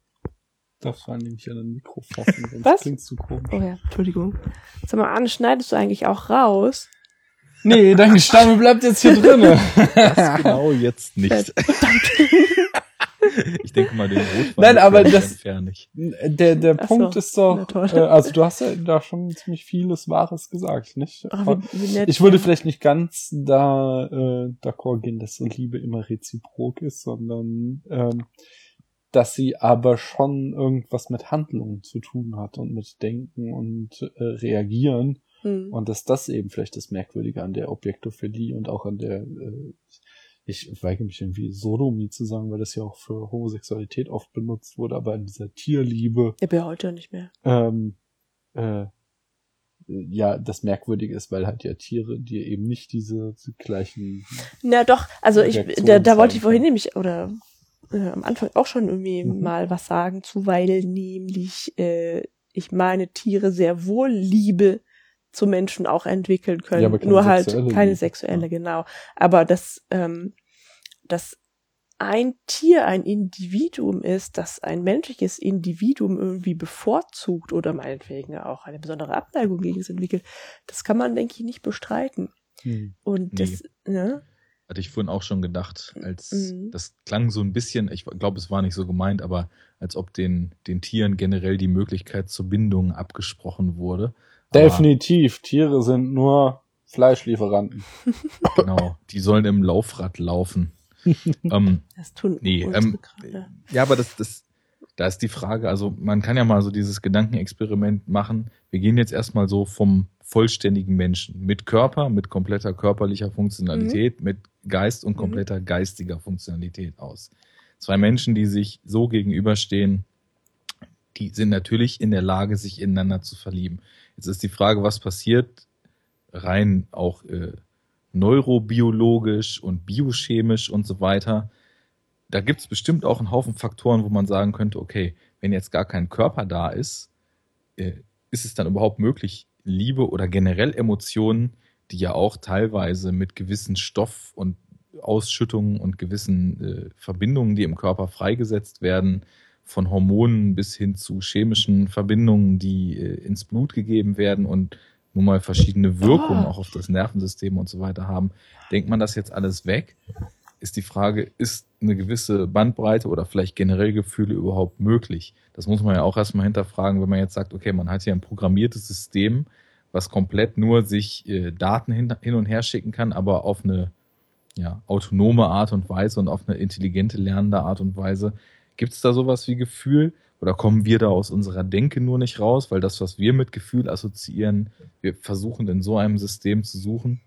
Das war nämlich an den Mikrofon, <laughs> Was? klingst du komisch. Oh ja, Entschuldigung. Sag mal, Anne, schneidest du eigentlich auch raus? Nee, dein Gestammel bleibt jetzt hier drinnen. Das <laughs> genau jetzt nicht. Ich denke mal, den Rotwein Nein, aber das, der, der Ach Punkt so, ist doch, äh, also du hast ja da schon ziemlich vieles Wahres gesagt, nicht? Ach, wie, wie nett, ich würde ja. vielleicht nicht ganz da äh, d'accord gehen, dass so Liebe immer reziprok ist, sondern ähm, dass sie aber schon irgendwas mit Handlungen zu tun hat und mit Denken und äh, Reagieren. Hm. Und dass das eben vielleicht das Merkwürdige an der Objektophilie und auch an der äh, ich weige mich irgendwie Sodomie zu sagen, weil das ja auch für Homosexualität oft benutzt wurde, aber in dieser Tierliebe. Ja, bei heute nicht mehr. Ähm, äh, ja, das Merkwürdige ist, weil halt ja Tiere dir eben nicht diese, diese gleichen. Na doch, also ich, da, da wollte ich vorhin nämlich, oder äh, am Anfang auch schon irgendwie Mhm. mal was sagen zu, weil nämlich äh, ich meine Tiere sehr wohl Liebe zu Menschen auch entwickeln können. Ja, Nur halt keine sexuelle, Ja. genau. Aber dass, ähm, dass ein Tier ein Individuum ist, das ein menschliches Individuum irgendwie bevorzugt oder meinetwegen auch eine besondere Abneigung gegen es entwickelt, das kann man, denke ich, nicht bestreiten. Hm. Und Nee. das, ne? Hatte ich vorhin auch schon gedacht, als Mhm. das klang so ein bisschen, ich glaube, es war nicht so gemeint, aber als ob den, den Tieren generell die Möglichkeit zur Bindung abgesprochen wurde. Definitiv, Tiere sind nur Fleischlieferanten. <laughs> Genau, die sollen im Laufrad laufen. <laughs> ähm, Das tun Nee, ähm, gerade. ja, aber das, das, da ist die Frage, also man kann ja mal so dieses Gedankenexperiment machen. Wir gehen jetzt erstmal so vom vollständigen Menschen mit Körper, mit kompletter körperlicher Funktionalität, mit Geist und Mhm. kompletter geistiger Funktionalität aus. Zwei Menschen, die sich so gegenüberstehen, die sind natürlich in der Lage, sich ineinander zu verlieben. Jetzt ist die Frage, was passiert rein auch äh, neurobiologisch und biochemisch und so weiter. Da gibt es bestimmt auch einen Haufen Faktoren, wo man sagen könnte, okay, wenn jetzt gar kein Körper da ist, äh, ist es dann überhaupt möglich, Liebe oder generell Emotionen, die ja auch teilweise mit gewissen Stoff- und Ausschüttungen und gewissen äh, Verbindungen, die im Körper freigesetzt werden, von Hormonen bis hin zu chemischen Verbindungen, die äh, ins Blut gegeben werden und nun mal verschiedene Wirkungen Ah. auch auf das Nervensystem und so weiter haben. Denkt man das jetzt alles weg? Ist die Frage, ist eine gewisse Bandbreite oder vielleicht generell Gefühle überhaupt möglich? Das muss man ja auch erstmal hinterfragen, wenn man jetzt sagt, okay, man hat hier ein programmiertes System, was komplett nur sich äh, Daten hin, hin und her schicken kann, aber auf eine ja, autonome Art und Weise und auf eine intelligente, lernende Art und Weise. Gibt es da sowas wie Gefühl? Oder kommen wir da aus unserer Denke nur nicht raus? Weil das, was wir mit Gefühl assoziieren, wir versuchen in so einem System zu suchen.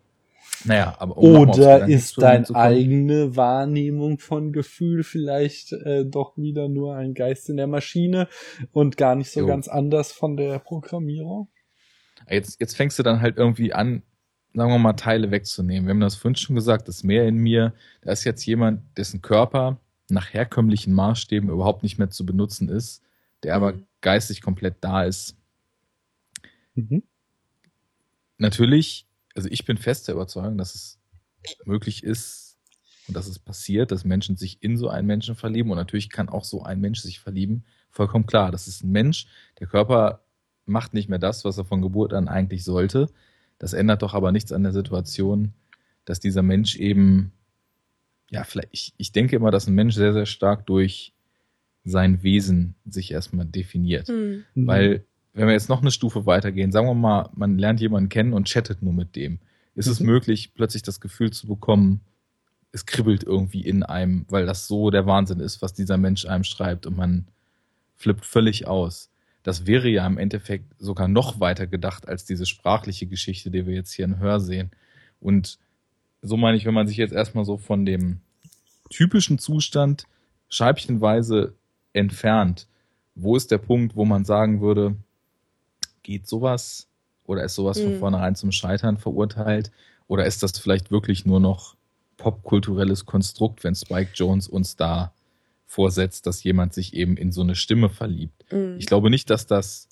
Naja, aber um Oder ist deine eigene Wahrnehmung von Gefühl vielleicht äh, doch wieder nur ein Geist in der Maschine und gar nicht so Jo. ganz anders von der Programmierung? Jetzt, jetzt fängst du dann halt irgendwie an, sagen wir mal, Teile wegzunehmen. Wir haben das vorhin schon gesagt, das Mehr in mir, da ist jetzt jemand, dessen Körper nach herkömmlichen Maßstäben überhaupt nicht mehr zu benutzen ist, der aber Mhm. geistig komplett da ist. Mhm. Natürlich, also ich bin fest der Überzeugung, dass es möglich ist und dass es passiert, dass Menschen sich in so einen Menschen verlieben und natürlich kann auch so ein Mensch sich verlieben. Vollkommen klar, das ist ein Mensch, der Körper macht nicht mehr das, was er von Geburt an eigentlich sollte. Das ändert doch aber nichts an der Situation, dass dieser Mensch eben, ja, vielleicht, ich, ich denke immer, dass ein Mensch sehr, sehr stark durch sein Wesen sich erstmal definiert. Hm. Mhm. Weil, wenn wir jetzt noch eine Stufe weitergehen, sagen wir mal, man lernt jemanden kennen und chattet nur mit dem. Ist es Mhm. möglich, plötzlich das Gefühl zu bekommen, es kribbelt irgendwie in einem, weil das so der Wahnsinn ist, was dieser Mensch einem schreibt und man flippt völlig aus. Das wäre ja im Endeffekt sogar noch weiter gedacht als diese sprachliche Geschichte, die wir jetzt hier in Hör sehen. Und so meine ich, wenn man sich jetzt erstmal so von dem typischen Zustand scheibchenweise entfernt, wo ist der Punkt, wo man sagen würde, geht sowas oder ist sowas von Mhm. vornherein zum Scheitern verurteilt oder ist das vielleicht wirklich nur noch popkulturelles Konstrukt, wenn Spike Jones uns da vorsetzt, dass jemand sich eben in so eine Stimme verliebt. Hm. Ich glaube nicht, dass das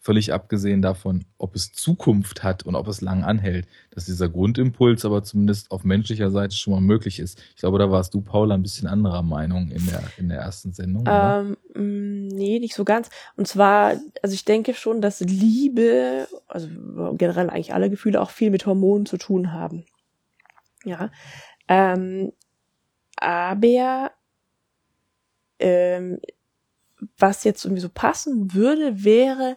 völlig abgesehen davon, ob es Zukunft hat und ob es lang anhält, dass dieser Grundimpuls aber zumindest auf menschlicher Seite schon mal möglich ist. Ich glaube, da warst du, Paula, ein bisschen anderer Meinung in der, in der ersten Sendung. oder? Ähm, mh, nee, nicht so ganz. Und zwar, also ich denke schon, dass Liebe, also generell eigentlich alle Gefühle auch viel mit Hormonen zu tun haben. Ja. Ähm, aber ähm, was jetzt irgendwie so passen würde, wäre,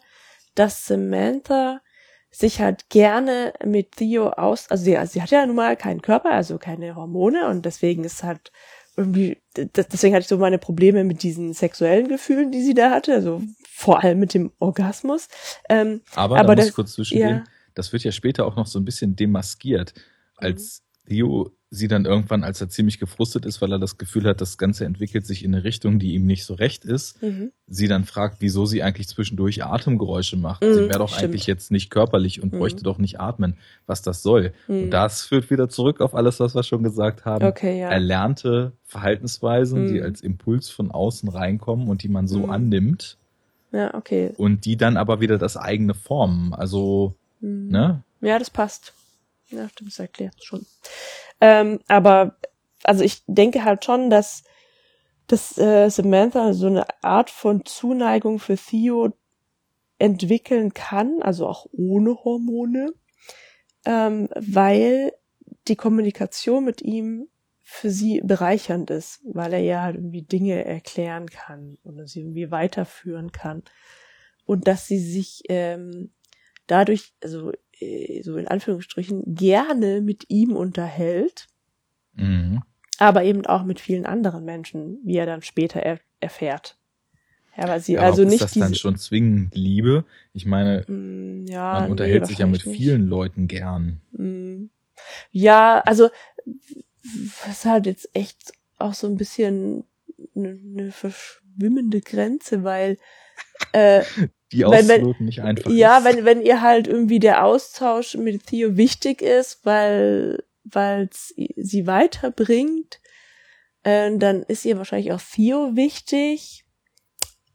dass Samantha sich halt gerne mit Theo aus, also sie, also sie hat ja nun mal keinen Körper, also keine Hormone und deswegen ist halt irgendwie, deswegen hatte ich so meine Probleme mit diesen sexuellen Gefühlen, die sie da hatte, also vor allem mit dem Orgasmus. Ähm, aber, aber da muss das- ich kurz zwischengehen. ja. Das wird ja später auch noch so ein bisschen demaskiert, als Theo sie dann irgendwann, als er ziemlich gefrustet ist, weil er das Gefühl hat, das Ganze entwickelt sich in eine Richtung, die ihm nicht so recht ist, Mhm. sie dann fragt, wieso sie eigentlich zwischendurch Atemgeräusche macht. Mhm, sie wäre doch stimmt. eigentlich jetzt nicht körperlich und Mhm. bräuchte doch nicht atmen, was das soll. Mhm. Und das führt wieder zurück auf alles, was wir schon gesagt haben. Okay, ja. Erlernte Verhaltensweisen, die Mhm. als Impuls von außen reinkommen und die man so Mhm. annimmt Ja, okay. und die dann aber wieder das eigene formen. Also, Mhm. ne? Ja, das passt. Ja, stimmt, das erklärt schon. Ähm, aber, also ich denke halt schon, dass, dass äh, Samantha so eine Art von Zuneigung für Theo entwickeln kann, also auch ohne Hormone, ähm, weil die Kommunikation mit ihm für sie bereichernd ist, weil er ja halt irgendwie Dinge erklären kann oder sie irgendwie weiterführen kann. Und dass sie sich ähm, dadurch, also so in Anführungsstrichen, gerne mit ihm unterhält, Mhm. aber eben auch mit vielen anderen Menschen, wie er dann später er erfährt. Ja, weil sie Ja, also nicht ist das dann diese, schon zwingend Liebe? Ich meine, Mm, ja, man nee, unterhält sich ja mit vielen Leuten gern. Mm. Ja, also das ist halt jetzt echt auch so ein bisschen eine, eine verschwimmende Grenze, weil äh, <laughs> Die Wenn- wenn- nicht einfach Ja, ist. wenn, wenn ihr halt irgendwie der Austausch mit Theo wichtig ist, weil weil's sie weiterbringt, äh, dann ist ihr wahrscheinlich auch Theo wichtig.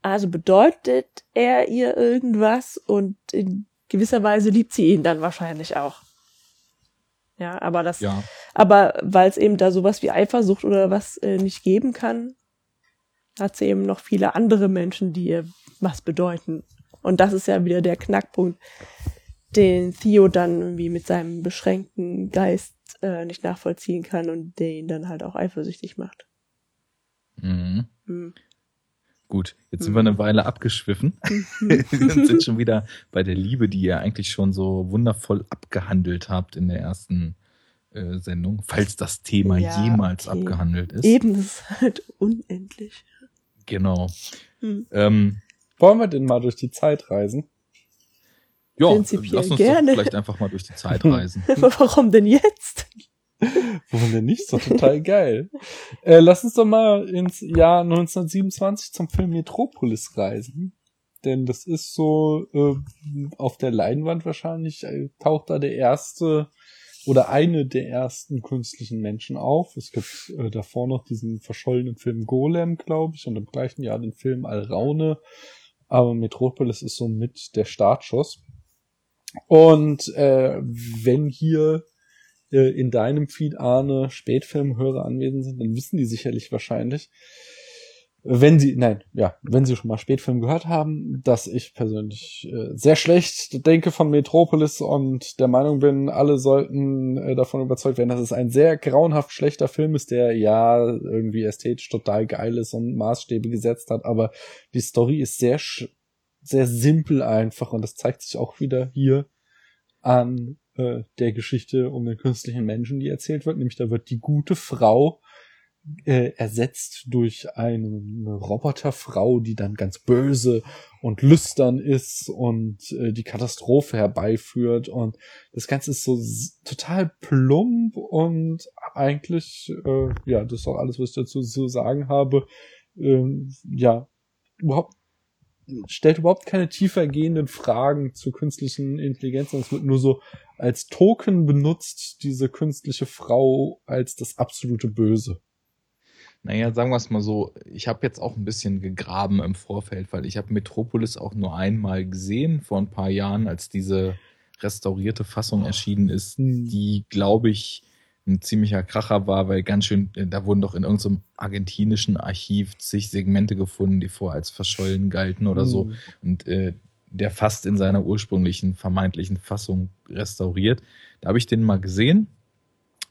Also bedeutet er ihr irgendwas und in gewisser Weise liebt sie ihn dann wahrscheinlich auch. Ja, aber das, Ja, aber weil es eben da sowas wie Eifersucht oder was äh, nicht geben kann, hat sie eben noch viele andere Menschen, die ihr was bedeuten. Und das ist ja wieder der Knackpunkt, den Theo dann irgendwie mit seinem beschränkten Geist äh, nicht nachvollziehen kann und der ihn dann halt auch eifersüchtig macht. mhm. Hm. gut. Jetzt sind Mhm. wir eine Weile abgeschwiffen <laughs> <laughs> und sind schon wieder bei der Liebe, die ihr eigentlich schon so wundervoll abgehandelt habt in der ersten äh, Sendung, falls das Thema Ja, jemals okay. abgehandelt ist. Eben, das ist halt unendlich. Genau. Hm. Ähm, Wollen wir denn mal durch die Zeit reisen? ja, Prinzipiell lass uns gerne. doch vielleicht einfach mal durch die Zeit <laughs> reisen. <laughs> Warum denn jetzt? Warum denn nicht? Ist doch total geil. Äh, lass uns doch mal ins Jahr 1927 zum Film Metropolis reisen. Denn das ist so äh, auf der Leinwand wahrscheinlich, äh, taucht da der erste oder eine der ersten künstlichen Menschen auf. Es gibt äh, davor noch diesen verschollenen Film Golem, glaube ich, und im gleichen Jahr den Film Alraune. Aber Metropolis ist so mit der Startschuss. Und äh, wenn hier äh, in deinem Feed, Arne, Spätfilmhörer anwesend sind, dann wissen die sicherlich wahrscheinlich, wenn sie, nein, ja, wenn sie schon mal Spätfilm gehört haben, dass ich persönlich äh, sehr schlecht denke von Metropolis und der Meinung bin, alle sollten äh, davon überzeugt werden, dass es ein sehr grauenhaft schlechter Film ist, der ja irgendwie ästhetisch total geil ist und Maßstäbe gesetzt hat, aber die Story ist sehr, sehr simpel einfach und das zeigt sich auch wieder hier an äh, der Geschichte um den künstlichen Menschen, die erzählt wird. Nämlich da wird die gute Frau äh, ersetzt durch eine, Roboterfrau, die dann ganz böse und lüstern ist und äh, die Katastrophe herbeiführt. Und das Ganze ist so total plump und eigentlich, äh, ja, das ist auch alles, was ich dazu zu sagen habe. Ähm, ja, überhaupt stellt überhaupt keine tiefer gehenden Fragen zur künstlichen Intelligenz, sondern es wird nur so als Token benutzt, diese künstliche Frau als das absolute Böse. Naja, sagen wir es mal so, ich habe jetzt auch ein bisschen gegraben im Vorfeld, weil ich habe Metropolis auch nur einmal gesehen, vor ein paar Jahren, als diese restaurierte Fassung erschienen ist, Hm. die, glaube ich, ein ziemlicher Kracher war, weil ganz schön, äh, da wurden doch in irgendeinem argentinischen Archiv zig Segmente gefunden, die vorher als verschollen galten oder so. Hm. Und äh, der fast in seiner ursprünglichen vermeintlichen Fassung restauriert. Da habe ich den mal gesehen,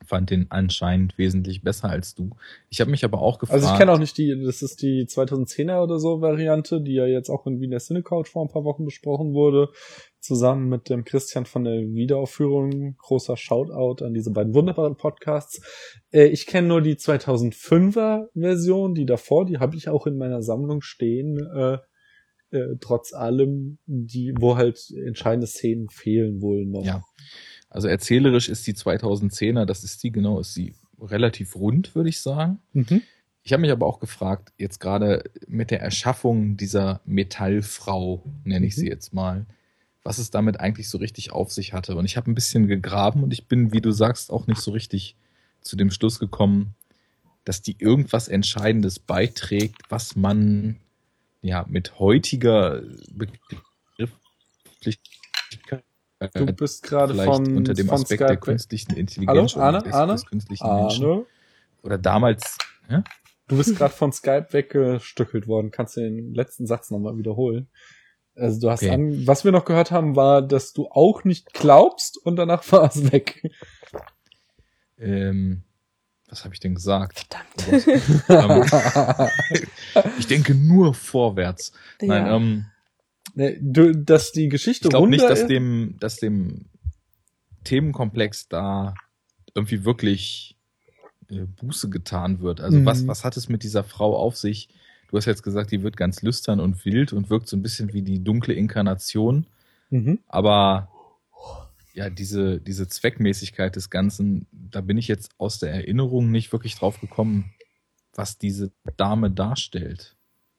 fand den anscheinend wesentlich besser als du. Ich habe mich aber auch gefragt. Also ich kenne auch nicht die, das ist die 2010er oder so Variante, die ja jetzt auch in Wiener Cinecouch vor ein paar Wochen besprochen wurde, zusammen mit dem Christian von der Wiederaufführung. Großer Shoutout an diese beiden wunderbaren Podcasts. Äh, ich kenne nur die 2005er Version, die davor, die habe ich auch in meiner Sammlung stehen, äh, äh, trotz allem, die, wo halt entscheidende Szenen fehlen wohl noch. Ja. Also erzählerisch ist die 2010er, das ist die genau, ist die relativ rund, würde ich sagen. Mhm. Ich habe mich aber auch gefragt, jetzt gerade mit der Erschaffung dieser Metallfrau, nenne ich Mhm. sie jetzt mal, was es damit eigentlich so richtig auf sich hatte. Und ich habe ein bisschen gegraben und ich bin, wie du sagst, auch nicht so richtig zu dem Schluss gekommen, dass die irgendwas Entscheidendes beiträgt, was man ja mit heutiger Begrifflichkeit Du bist gerade von, unter dem von Aspekt der Skype. künstlichen Intelligenz Hallo, Arne, des, Arne? des künstlichen Menschen Arne, oder damals ja? du bist gerade von Skype weggestückelt worden. Kannst du den letzten Satz nochmal wiederholen? Also du hast Okay. an, was wir noch gehört haben, war, dass du auch nicht glaubst und danach war es weg. ähm, was habe ich denn gesagt? Verdammt. <laughs> Ähm, <laughs> ich denke nur vorwärts. Nein, Ja. ähm, Ne, dass die Geschichte ich glaube nicht, dass dem, dass dem Themenkomplex da irgendwie wirklich äh, Buße getan wird. Also Mhm. was, was hat es mit dieser Frau auf sich? Du hast jetzt gesagt, die wird ganz lüstern und wild und wirkt so ein bisschen wie die dunkle Inkarnation. Mhm. Aber ja, diese, diese Zweckmäßigkeit des Ganzen, da bin ich jetzt aus der Erinnerung nicht wirklich drauf gekommen, was diese Dame darstellt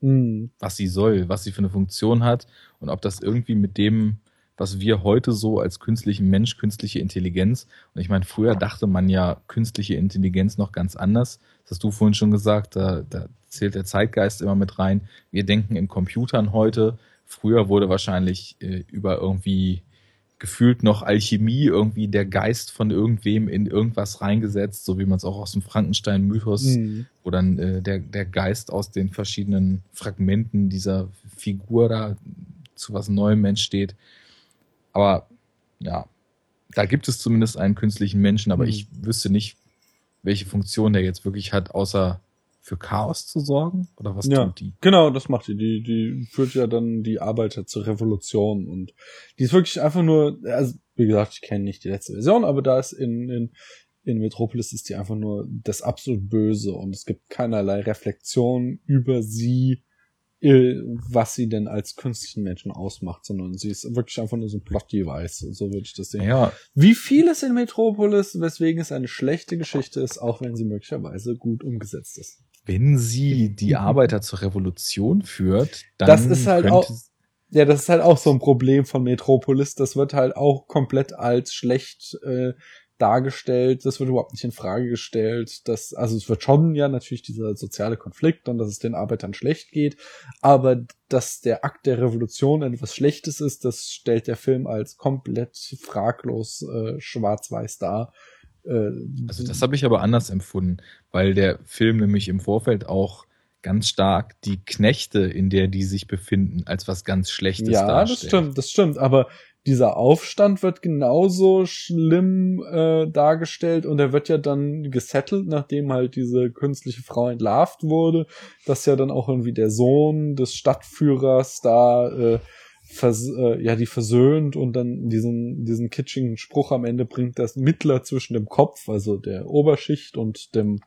Mhm. was sie soll, was sie für eine Funktion hat und ob das irgendwie mit dem, was wir heute so als künstlichen Mensch, künstliche Intelligenz, und ich meine, früher dachte man ja künstliche Intelligenz noch ganz anders. Das hast du vorhin schon gesagt, da, da zählt der Zeitgeist immer mit rein. Wir denken in Computern heute. Früher wurde wahrscheinlich äh, über irgendwie gefühlt noch Alchemie, irgendwie der Geist von irgendwem in irgendwas reingesetzt, so wie man es auch aus dem Frankenstein-Mythos Mhm. wo dann äh, der, der Geist aus den verschiedenen Fragmenten dieser Figur da zu was Neuem entsteht. Aber ja, da gibt es zumindest einen künstlichen Menschen, aber Mhm. ich wüsste nicht, welche Funktion der jetzt wirklich hat, außer für Chaos zu sorgen? Oder was Ja. tut die? Genau, das macht die. die. Die führt ja dann die Arbeiter zur Revolution und die ist wirklich einfach nur, also wie gesagt, ich kenne nicht die letzte Version, aber da ist in, in, in Metropolis ist die einfach nur das absolut Böse und es gibt keinerlei Reflexion über sie, äh, was sie denn als künstlichen Menschen ausmacht, sondern sie ist wirklich einfach nur so ein Plot-Device. So würde ich das sehen. Ja, Wie vieles in Metropolis, weswegen es eine schlechte Geschichte ist, auch wenn sie möglicherweise gut umgesetzt ist. Wenn sie die Arbeiter zur Revolution führt, dann Das ist halt auch- Ja, das ist halt auch so ein Problem von Metropolis. Das wird halt auch komplett als schlecht äh, dargestellt. Das wird überhaupt nicht in Frage gestellt. Das, also es wird schon ja natürlich dieser soziale Konflikt und dass es den Arbeitern schlecht geht. Aber dass der Akt der Revolution etwas Schlechtes ist, das stellt der Film als komplett fraglos äh, schwarz-weiß dar. Äh, Also das habe ich aber anders empfunden, weil der Film nämlich im Vorfeld auch ganz stark die Knechte, in der die sich befinden, als was ganz Schlechtes ja, das darstellt. stimmt, das stimmt. Aber dieser Aufstand wird genauso schlimm äh, dargestellt und er wird ja dann gesettelt, nachdem halt diese künstliche Frau entlarvt wurde, dass ja dann auch irgendwie der Sohn des Stadtführers da äh, vers äh, ja die versöhnt und dann diesen diesen kitschigen Spruch am Ende bringt, das Mittler zwischen dem Kopf, also der Oberschicht und dem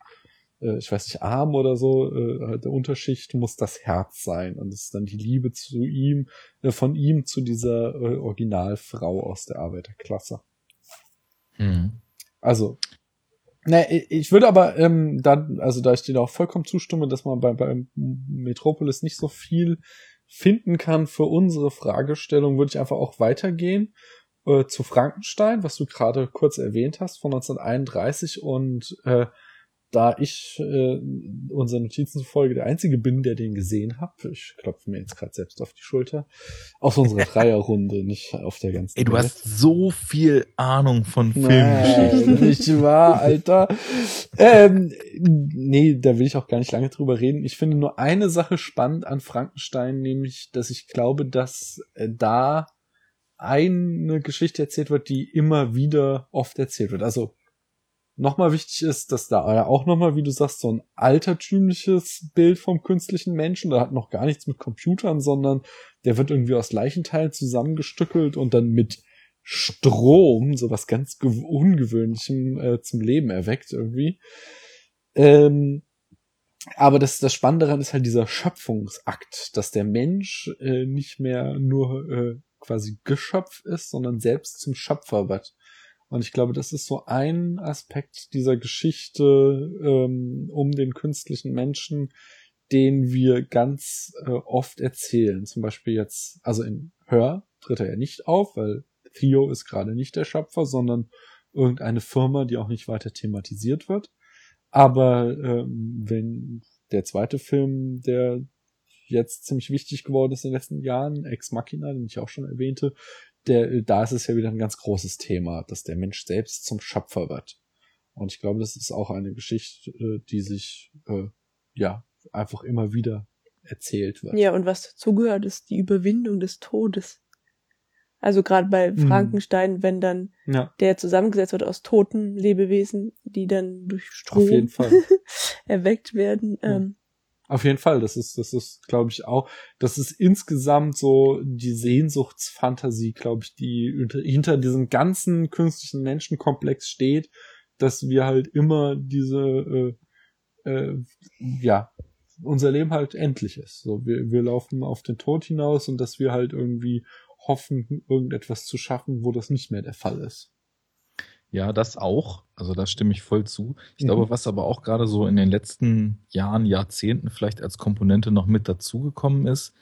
äh, ich weiß nicht, Arm oder so, äh, halt der Unterschicht muss das Herz sein. Und es ist dann die Liebe zu ihm, äh, von ihm zu dieser äh, Originalfrau aus der Arbeiterklasse. Hm. Also, ne, ich- würde aber, ähm, da, also da ich dir auch vollkommen zustimme, dass man bei, bei Metropolis nicht so viel finden kann für unsere Fragestellung, würde ich einfach auch weitergehen äh, zu Frankenstein, was du gerade kurz erwähnt hast, von 1931 und äh, da ich äh, unseren Notizen zufolge der Einzige bin, der den gesehen hat, ich klopfe mir jetzt gerade selbst auf die Schulter, aus unserer <laughs> Dreierrunde, nicht auf der ganzen Ey, du Welt. hast so viel Ahnung von Filmgeschichten. <laughs> nicht wahr, Alter. ähm, nee, da will ich auch gar nicht lange drüber reden. Ich finde nur eine Sache spannend an Frankenstein, nämlich, dass ich glaube, dass äh, da eine Geschichte erzählt wird, die immer wieder oft erzählt wird. Also nochmal wichtig ist, dass da auch nochmal, wie du sagst, so ein altertümliches Bild vom künstlichen Menschen, da hat noch gar nichts mit Computern, sondern der wird irgendwie aus Leichenteilen zusammengestückelt und dann mit Strom, sowas ganz gew- Ungewöhnlichem äh, zum Leben erweckt irgendwie. Ähm, aber das, das Spannende daran ist halt dieser Schöpfungsakt, dass der Mensch äh, nicht mehr nur äh, quasi Geschöpf ist, sondern selbst zum Schöpfer wird. Und ich glaube, das ist so ein Aspekt dieser Geschichte ähm, um den künstlichen Menschen, den wir ganz äh, oft erzählen. Zum Beispiel jetzt, also in Hör tritt er ja nicht auf, weil Theo ist gerade nicht der Schöpfer, sondern irgendeine Firma, die auch nicht weiter thematisiert wird. Aber ähm, wenn der zweite Film, der jetzt ziemlich wichtig geworden ist in den letzten Jahren, Ex Machina, den ich auch schon erwähnte, der, da ist es ja wieder ein ganz großes Thema, dass der Mensch selbst zum Schöpfer wird. Und ich glaube, das ist auch eine Geschichte, die sich äh, ja einfach immer wieder erzählt wird. Ja, und was dazugehört, ist die Überwindung des Todes. Also gerade bei Mhm. Frankenstein, wenn dann Ja, der zusammengesetzt wird aus toten Lebewesen, die dann durch auf jeden Strom Fall. <laughs> erweckt werden. Ja. Ähm, Auf jeden Fall, das ist, das ist, glaube ich, auch, das ist insgesamt so die Sehnsuchtsfantasie, glaube ich, die hinter, diesem ganzen künstlichen Menschenkomplex steht, dass wir halt immer diese, äh, äh, ja, unser Leben halt endlich ist. So, wir, wir laufen auf den Tod hinaus und dass wir halt irgendwie hoffen, irgendetwas zu schaffen, wo das nicht mehr der Fall ist. Ja, das auch. Also da stimme ich voll zu. Ich Mhm. glaube, was aber auch gerade so in den letzten Jahren, Jahrzehnten vielleicht als Komponente noch mit dazugekommen ist,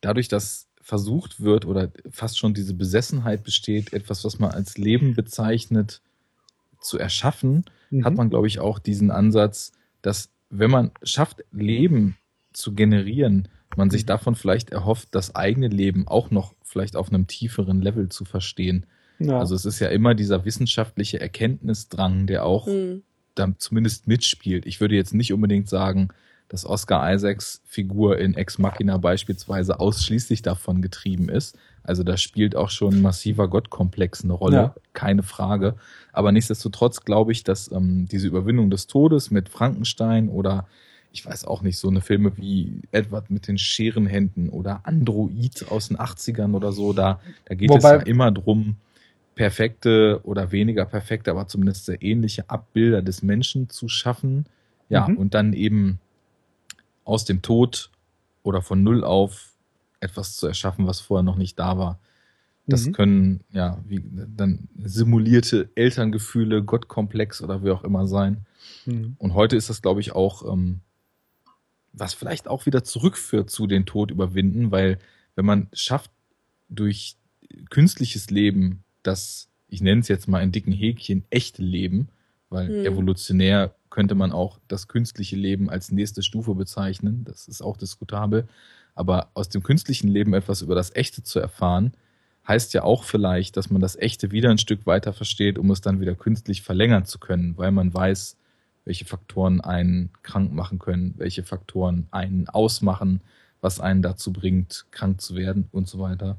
dadurch, dass versucht wird oder fast schon diese Besessenheit besteht, etwas, was man als Leben bezeichnet, zu erschaffen, hat Mhm. man, glaube ich, auch diesen Ansatz, dass wenn man schafft, Leben zu generieren, man sich Mhm. davon vielleicht erhofft, das eigene Leben auch noch vielleicht auf einem tieferen Level zu verstehen. Ja. Also es ist ja immer dieser wissenschaftliche Erkenntnisdrang, der auch mh. da zumindest mitspielt. Ich würde jetzt nicht unbedingt sagen, dass Oscar Isaacs Figur in Ex Machina beispielsweise ausschließlich davon getrieben ist. Also da spielt auch schon ein massiver Gottkomplex eine Rolle, Ja. keine Frage. Aber nichtsdestotrotz glaube ich, dass ähm, diese Überwindung des Todes mit Frankenstein oder ich weiß auch nicht, so eine Filme wie Edward mit den Scherenhänden oder Android aus den 80ern oder so, da, da geht Wobei- es ja immer drum, perfekte oder weniger perfekte, aber zumindest sehr ähnliche Abbilder des Menschen zu schaffen. Ja, Mhm. und dann eben aus dem Tod oder von Null auf etwas zu erschaffen, was vorher noch nicht da war. Das Mhm. können ja wie dann simulierte Elterngefühle, Gottkomplex oder wie auch immer sein. Mhm. Und heute ist das, glaube ich, auch, ähm, was vielleicht auch wieder zurückführt zu den Tod überwinden, weil wenn man schafft, durch künstliches Leben das, ich nenne es jetzt mal in dicken Häkchen, echte Leben, weil Hm. evolutionär könnte man auch das künstliche Leben als nächste Stufe bezeichnen, das ist auch diskutabel, aber aus dem künstlichen Leben etwas über das Echte zu erfahren, heißt ja auch vielleicht, dass man das Echte wieder ein Stück weiter versteht, um es dann wieder künstlich verlängern zu können, weil man weiß, welche Faktoren einen krank machen können, welche Faktoren einen ausmachen, was einen dazu bringt, krank zu werden und so weiter.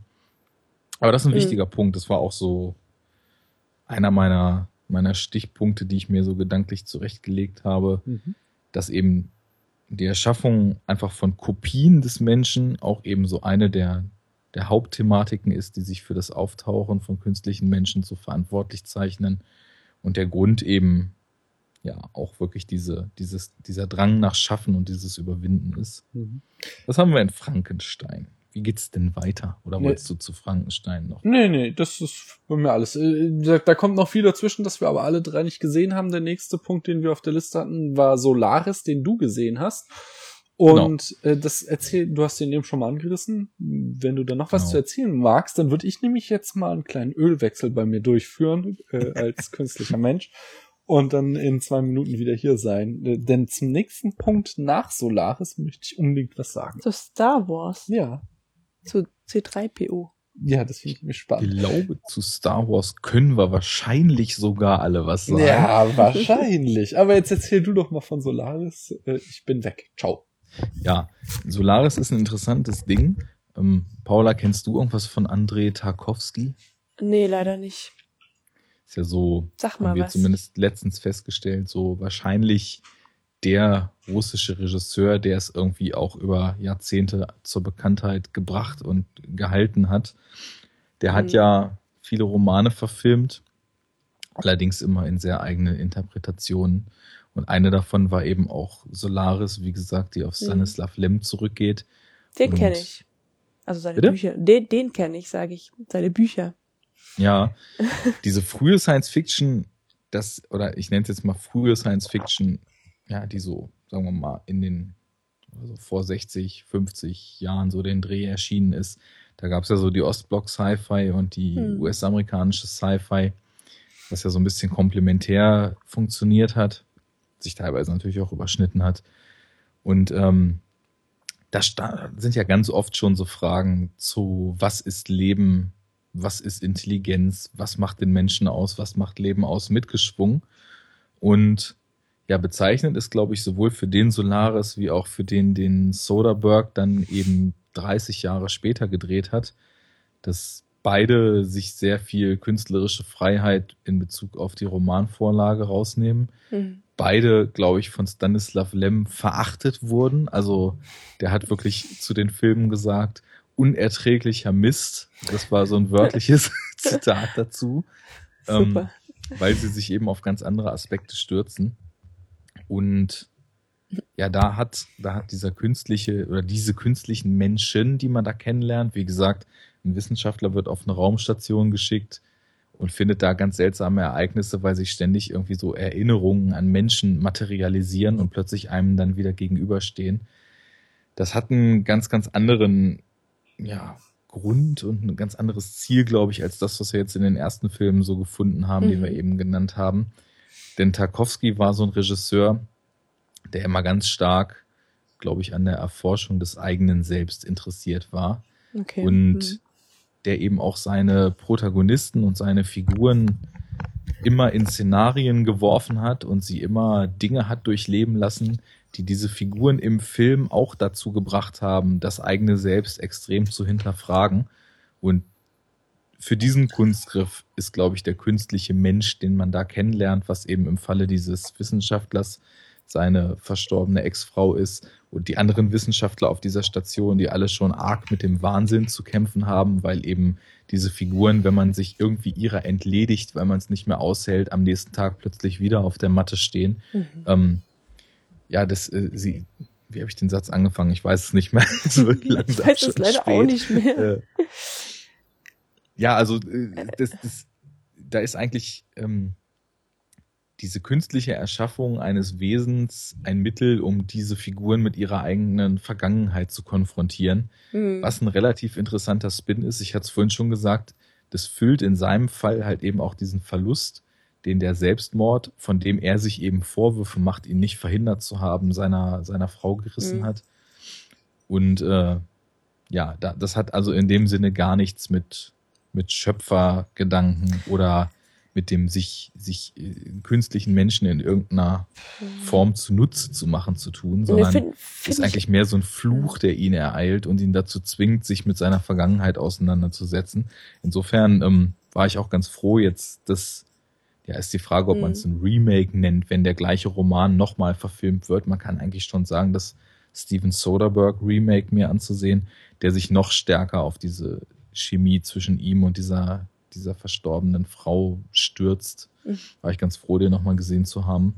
Aber das ist ein Mhm. wichtiger Punkt. Das war auch so einer meiner, meiner Stichpunkte, die ich mir so gedanklich zurechtgelegt habe, Mhm. dass eben die Erschaffung einfach von Kopien des Menschen auch eben so eine der, der Hauptthematiken ist, die sich für das Auftauchen von künstlichen Menschen so verantwortlich zeichnen. Und der Grund eben ja auch wirklich diese, dieses, dieser Drang nach Schaffen und dieses Überwinden ist. Mhm. Das haben wir in Frankenstein. Wie geht's denn weiter? Oder Nee. wolltest du zu Frankenstein noch? Nee, nee, das ist bei mir alles. Äh, Da, da kommt noch viel dazwischen, das wir aber alle drei nicht gesehen haben. Der nächste Punkt, den wir auf der Liste hatten, war Solaris, den du gesehen hast. Und äh, das erzähl, du hast den eben schon mal angerissen. Wenn du da noch was Genau. zu erzählen magst, dann würde ich nämlich jetzt mal einen kleinen Ölwechsel bei mir durchführen, äh, als <laughs> künstlicher Mensch. Und dann in zwei Minuten wieder hier sein. Äh, Denn zum nächsten Punkt nach Solaris möchte ich unbedingt was sagen. Zu Star Wars. Ja, Zu C3PO. ja, das finde ich Ich spannend. glaube, zu Star Wars können wir wahrscheinlich sogar alle was sagen. Ja, wahrscheinlich. Aber jetzt erzähl du doch mal von Solaris. Äh, Ich bin weg. Ciao. Ja, Solaris ist ein interessantes Ding. Ähm, Paula, kennst du irgendwas von Andrei Tarkovsky? Nee, leider nicht. Ist ja so, Sag haben mal wir was. zumindest letztens festgestellt, so wahrscheinlich der russische Regisseur, der es irgendwie auch über Jahrzehnte zur Bekanntheit gebracht und gehalten hat. Der hat Mhm. ja viele Romane verfilmt, allerdings immer in sehr eigenen Interpretationen. Und eine davon war eben auch Solaris, wie gesagt, die auf Mhm. Stanislav Lem zurückgeht. Den kenne ich. Also seine Bitte? Bücher. Den, den kenne ich, sage ich. Seine Bücher. Ja, <laughs> diese frühe Science Fiction, das, oder ich nenne es jetzt mal frühe Science Fiction, ja, die so, sagen wir mal, in den, also vor 60, 50 Jahren so den Dreh erschienen ist. Da gab es ja so die Ostblock Sci-Fi und die Hm. US-amerikanische Sci-Fi, was ja so ein bisschen komplementär funktioniert hat, sich teilweise natürlich auch überschnitten hat. Und ähm, da sind ja ganz oft schon so Fragen zu, was ist Leben, was ist Intelligenz, was macht den Menschen aus, was macht Leben aus, mitgeschwungen. Und ja, bezeichnend ist, glaube ich, sowohl für den Solaris wie auch für den, den Soderbergh dann eben 30 Jahre später gedreht hat, dass beide sich sehr viel künstlerische Freiheit in Bezug auf die Romanvorlage rausnehmen Hm. beide, glaube ich, von Stanislav Lem verachtet wurden. Also der hat wirklich zu den Filmen gesagt, unerträglicher Mist. Das war so ein wörtliches <laughs> Zitat dazu, Ähm, Super. weil sie sich eben auf ganz andere Aspekte stürzen. Und ja, da hat, da hat dieser künstliche oder diese künstlichen Menschen, die man da kennenlernt, wie gesagt, ein Wissenschaftler wird auf eine Raumstation geschickt und findet da ganz seltsame Ereignisse, weil sich ständig irgendwie so Erinnerungen an Menschen materialisieren und plötzlich einem dann wieder gegenüberstehen. Das hat einen ganz, ganz anderen, ja, Grund und ein ganz anderes Ziel, glaube ich, als das, was wir jetzt in den ersten Filmen so gefunden haben, die Mhm. wir eben genannt haben. Denn Tarkovsky war so ein Regisseur, der immer ganz stark, glaube ich, an der Erforschung des eigenen Selbst interessiert war Okay. und Hm. der eben auch seine Protagonisten und seine Figuren immer in Szenarien geworfen hat und sie immer Dinge hat durchleben lassen, die diese Figuren im Film auch dazu gebracht haben, das eigene Selbst extrem zu hinterfragen. Und für diesen Kunstgriff ist, glaube ich, der künstliche Mensch, den man da kennenlernt, was eben im Falle dieses Wissenschaftlers seine verstorbene Ex-Frau ist und die anderen Wissenschaftler auf dieser Station, die alle schon arg mit dem Wahnsinn zu kämpfen haben, weil eben diese Figuren, wenn man sich irgendwie ihrer entledigt, weil man es nicht mehr aushält, am nächsten Tag plötzlich wieder auf der Matte stehen. Mhm. Ähm, ja, das, äh, sie, wie habe ich den Satz angefangen? Ich weiß es nicht mehr. <laughs> wird ich weiß es leider spät. auch nicht mehr. Äh, ja, also äh, das, das, da ist eigentlich ähm, diese künstliche Erschaffung eines Wesens ein Mittel, um diese Figuren mit ihrer eigenen Vergangenheit zu konfrontieren. Hm. Was ein relativ interessanter Spin ist. Ich hatte es vorhin schon gesagt, das füllt in seinem Fall halt eben auch diesen Verlust, den der Selbstmord, von dem er sich eben Vorwürfe macht, ihn nicht verhindert zu haben, seiner, seiner Frau gerissen Mhm. hat. Und äh, ja, da, das hat also in dem Sinne gar nichts mit, mit Schöpfergedanken oder mit dem sich, sich äh, künstlichen Menschen in irgendeiner Form zunutze zu machen zu tun, sondern find- find ist ich- eigentlich mehr so ein Fluch, der ihn ereilt und ihn dazu zwingt, sich mit seiner Vergangenheit auseinanderzusetzen. Insofern ähm, war ich auch ganz froh jetzt, dass ja ist die Frage, ob man es ein Remake nennt, wenn der gleiche Roman nochmal verfilmt wird. Man kann eigentlich schon sagen, dass Steven Soderbergh Remake mir anzusehen, der sich noch stärker auf diese Chemie zwischen ihm und dieser dieser verstorbenen Frau stürzt. Mhm. War ich ganz froh, den nochmal gesehen zu haben.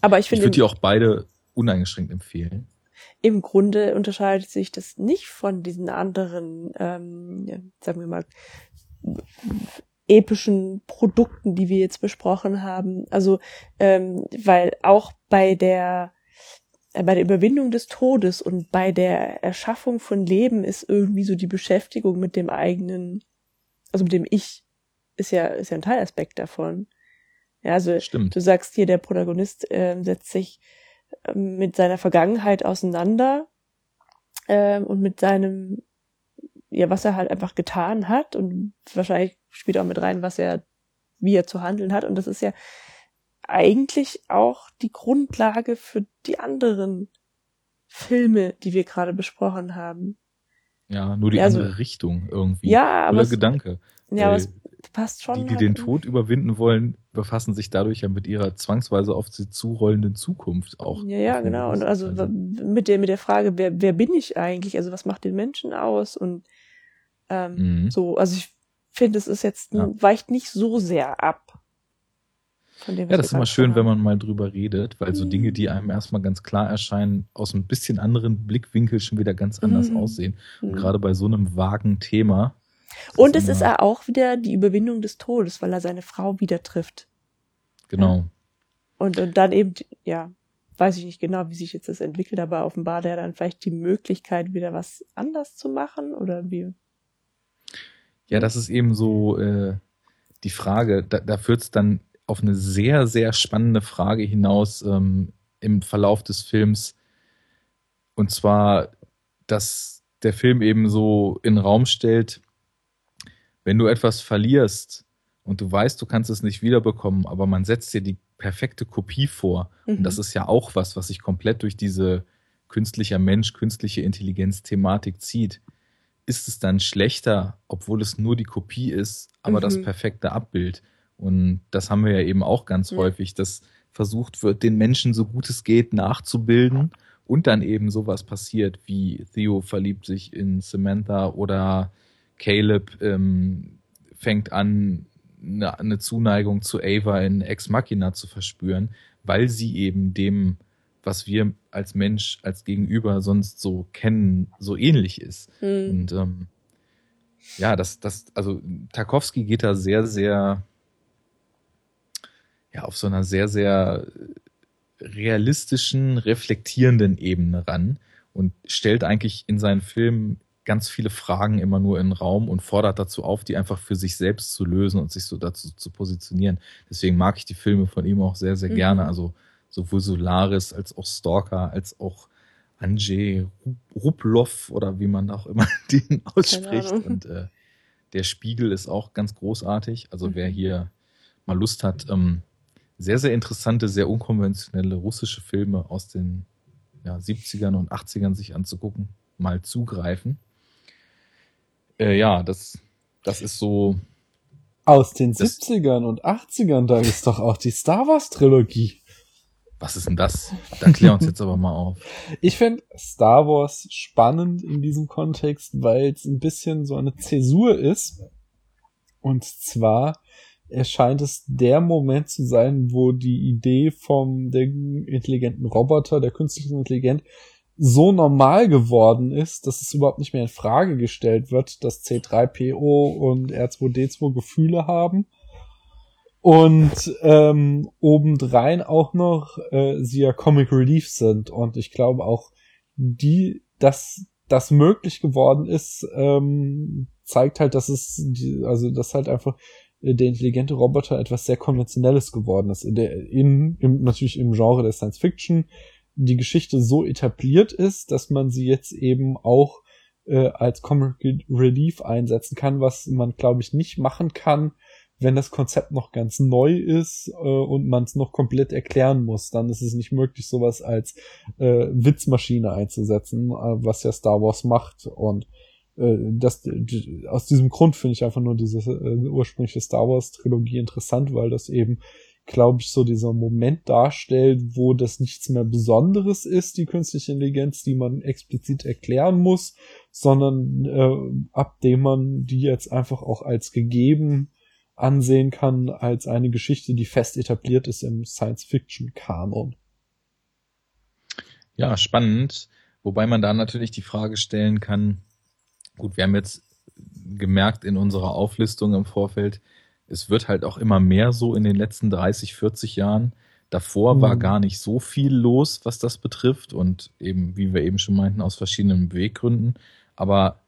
Aber ich Ich finde, würde die auch beide uneingeschränkt empfehlen. im Grunde unterscheidet sich das nicht von diesen anderen, ähm, sagen wir mal, epischen Produkten, die wir jetzt besprochen haben. Also, ähm, weil auch bei der bei der Überwindung des Todes und bei der Erschaffung von Leben ist irgendwie so die Beschäftigung mit dem eigenen, also mit dem Ich, ist ja ist ja ein Teilaspekt davon. Ja, also Stimmt. Du sagst hier, der Protagonist ähm, setzt sich ähm, mit seiner Vergangenheit auseinander ähm, und mit seinem, ja, was er halt einfach getan hat und wahrscheinlich spielt auch mit rein, was er, wie er zu handeln hat. Und das ist ja eigentlich auch die Grundlage für die anderen Filme, die wir gerade besprochen haben. Ja, nur die also- andere Richtung irgendwie. Ja, aber Oder es, Gedanke. ja, aber Äh, es passt schon. die, die halt den. Tod überwinden wollen, befassen sich dadurch ja mit ihrer zwangsweise auf sie zurollenden Zukunft auch. Ja, ja, genau. Und also w- mit der mit der Frage, wer wer bin ich eigentlich? Also was macht den Menschen aus? Und ähm, Mhm. so, also ich finde, es ist jetzt Ja. weicht nicht so sehr ab. Ja, das ist immer schön, wenn haben. man mal drüber redet, weil so. Dinge, die einem erstmal ganz klar erscheinen, aus ein bisschen anderen Blickwinkel schon wieder ganz anders Mhm. aussehen. Und Mhm. gerade bei so einem vagen Thema Und es ist auch wieder die Überwindung des Todes, weil er seine Frau wieder trifft. Genau. Ja. Und, und dann eben, ja, weiß ich nicht genau, wie sich jetzt das entwickelt, aber offenbar hat er dann vielleicht die Möglichkeit, wieder was anders zu machen oder wie? Ja, das ist eben so äh, die Frage, da, da führt es dann auf eine sehr, sehr spannende Frage hinaus ähm, im Verlauf des Films. Und zwar, dass der Film eben so in den Raum stellt, wenn du etwas verlierst und du weißt, du kannst es nicht wiederbekommen, aber man setzt dir die perfekte Kopie vor. Mhm. Und das ist ja auch was, was sich komplett durch diese künstlicher Mensch, künstliche Intelligenz-Thematik zieht. Ist es dann schlechter, obwohl es nur die Kopie ist, aber mhm. das perfekte Abbild? Und das haben wir ja eben auch ganz ja. häufig, dass versucht wird, den Menschen so gut es geht nachzubilden und dann eben sowas passiert, wie Theo verliebt sich in Samantha oder Caleb ähm, fängt an, eine, eine Zuneigung zu Ava in Ex Machina zu verspüren, weil sie eben dem, was wir als Mensch, als Gegenüber sonst so kennen, so ähnlich ist. Mhm. Und ähm, ja, das, das, also Tarkovsky geht da sehr, sehr, ja, auf so einer sehr, sehr realistischen, reflektierenden Ebene ran und stellt eigentlich in seinen Filmen ganz viele Fragen immer nur in den Raum und fordert dazu auf, die einfach für sich selbst zu lösen und sich so dazu zu positionieren. Deswegen mag ich die Filme von ihm auch sehr, sehr mhm. gerne. Also sowohl Solaris als auch Stalker, als auch Andrzej Ruplov oder wie man auch immer <laughs> den ausspricht. Und äh, der Spiegel ist auch ganz großartig. Also mhm. wer hier mal Lust hat, ähm, sehr, sehr interessante, sehr unkonventionelle russische Filme aus den ja, 70ern und 80ern sich anzugucken, mal zugreifen. Äh, ja, das, das ist so. Aus den 70ern und 80ern, da ist doch auch die Star Wars Trilogie. Was ist denn das? Dann klär uns jetzt aber mal auf. <laughs> Ich finde Star Wars spannend in diesem Kontext, weil es ein bisschen so eine Zäsur ist. Und zwar erscheint es der Moment zu sein, wo die Idee vom der intelligenten Roboter, der künstlichen Intelligenz, so normal geworden ist, dass es überhaupt nicht mehr in Frage gestellt wird, dass C3PO und R2D2 Gefühle haben. Und ähm, obendrein auch noch äh, sie ja Comic Relief sind. Und ich glaube auch, die, dass das möglich geworden ist, ähm, zeigt halt, dass es, die, also dass halt einfach der intelligente Roboter etwas sehr Konventionelles geworden ist. Der, in, im, natürlich im Genre der Science Fiction die Geschichte so etabliert ist, dass man sie jetzt eben auch äh, als Comic Relief einsetzen kann, was man, glaube ich, nicht machen kann, wenn das Konzept noch ganz neu ist äh, und man es noch komplett erklären muss. Dann ist es nicht möglich, sowas als äh, Witzmaschine einzusetzen, äh, was ja Star Wars macht. Und äh, das, aus diesem Grund finde ich einfach nur diese äh, ursprüngliche Star Wars Trilogie interessant, weil das eben, glaube ich, so dieser Moment darstellt, wo das nichts mehr Besonderes ist, die künstliche Intelligenz, die man explizit erklären muss, sondern äh, ab dem man die jetzt einfach auch als gegeben ansehen kann, als eine Geschichte, die fest etabliert ist im Science-Fiction-Kanon. Ja, spannend. Wobei man da natürlich die Frage stellen kann, Gut, wir haben jetzt gemerkt in unserer Auflistung im Vorfeld, es wird halt auch immer mehr so in den letzten 30, 40 Jahren. Davor mhm. war gar nicht so viel los, was das betrifft und eben, wie wir eben schon meinten, aus verschiedenen Beweggründen. Aber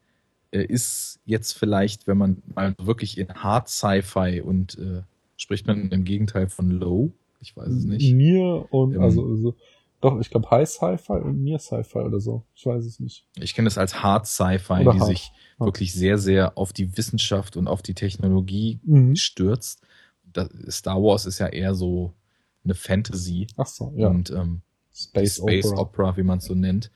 äh, ist jetzt vielleicht, wenn man mal wirklich in Hard Sci-Fi und äh, spricht man im Gegenteil von Low? Ich weiß es nicht. Mir und ähm, also, also doch, ich glaube High Sci-Fi und Near Sci-Fi oder so. Ich weiß es nicht. Ich kenne das als Hard Sci-Fi, die hard. sich ja. wirklich sehr, sehr auf die Wissenschaft und auf die Technologie mhm. stürzt. Das, Star Wars ist ja eher so eine Fantasy. Ach so, ja. Und ähm, Space, Space Opera. Opera. wie man es so nennt.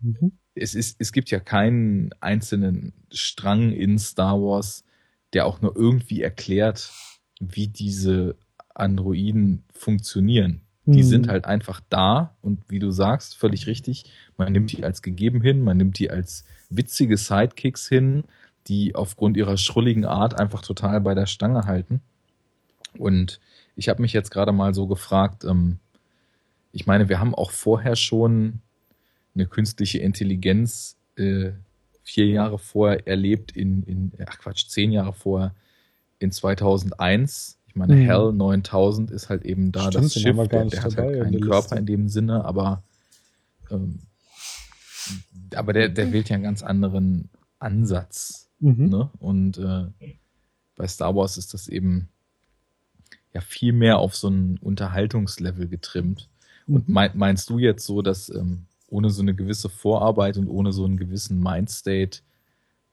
Mhm. Es, ist, es gibt ja keinen einzelnen Strang in Star Wars, der auch nur irgendwie erklärt, wie diese Androiden funktionieren. Die hm. sind halt einfach da und wie du sagst, völlig richtig, man nimmt die als gegeben hin, man nimmt die als witzige Sidekicks hin, die aufgrund ihrer schrulligen Art einfach total bei der Stange halten. Und ich habe mich jetzt gerade mal so gefragt, ähm, ich meine, wir haben auch vorher schon eine künstliche Intelligenz äh, vier Jahre vorher erlebt in, in, ach Quatsch, zehn Jahre vorher in 2001. Ich meine, Mhm. Hell 9000 ist halt eben da Stimmt, das Schiff, der, der hat halt in keinen der Körper in dem Sinne, aber ähm, aber der, der wählt ja einen ganz anderen Ansatz. Mhm. Ne? Und äh, bei Star Wars ist das eben ja viel mehr auf so ein Unterhaltungslevel getrimmt. Und Mhm. mein, meinst du jetzt so, dass ähm, ohne so eine gewisse Vorarbeit und ohne so einen gewissen Mindstate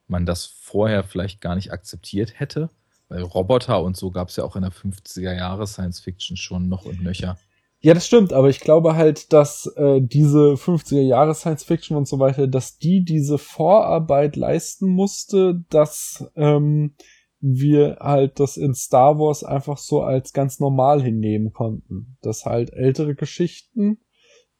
man das vorher vielleicht gar nicht akzeptiert hätte? Weil Roboter und so gab es ja auch in der 50er Jahre Science Fiction schon noch und nöcher. Ja, das stimmt, aber ich glaube halt, dass äh, diese 50er Jahre Science Fiction und so weiter, dass die diese Vorarbeit leisten musste, dass ähm, wir halt das in Star Wars einfach so als ganz normal hinnehmen konnten. Dass halt ältere Geschichten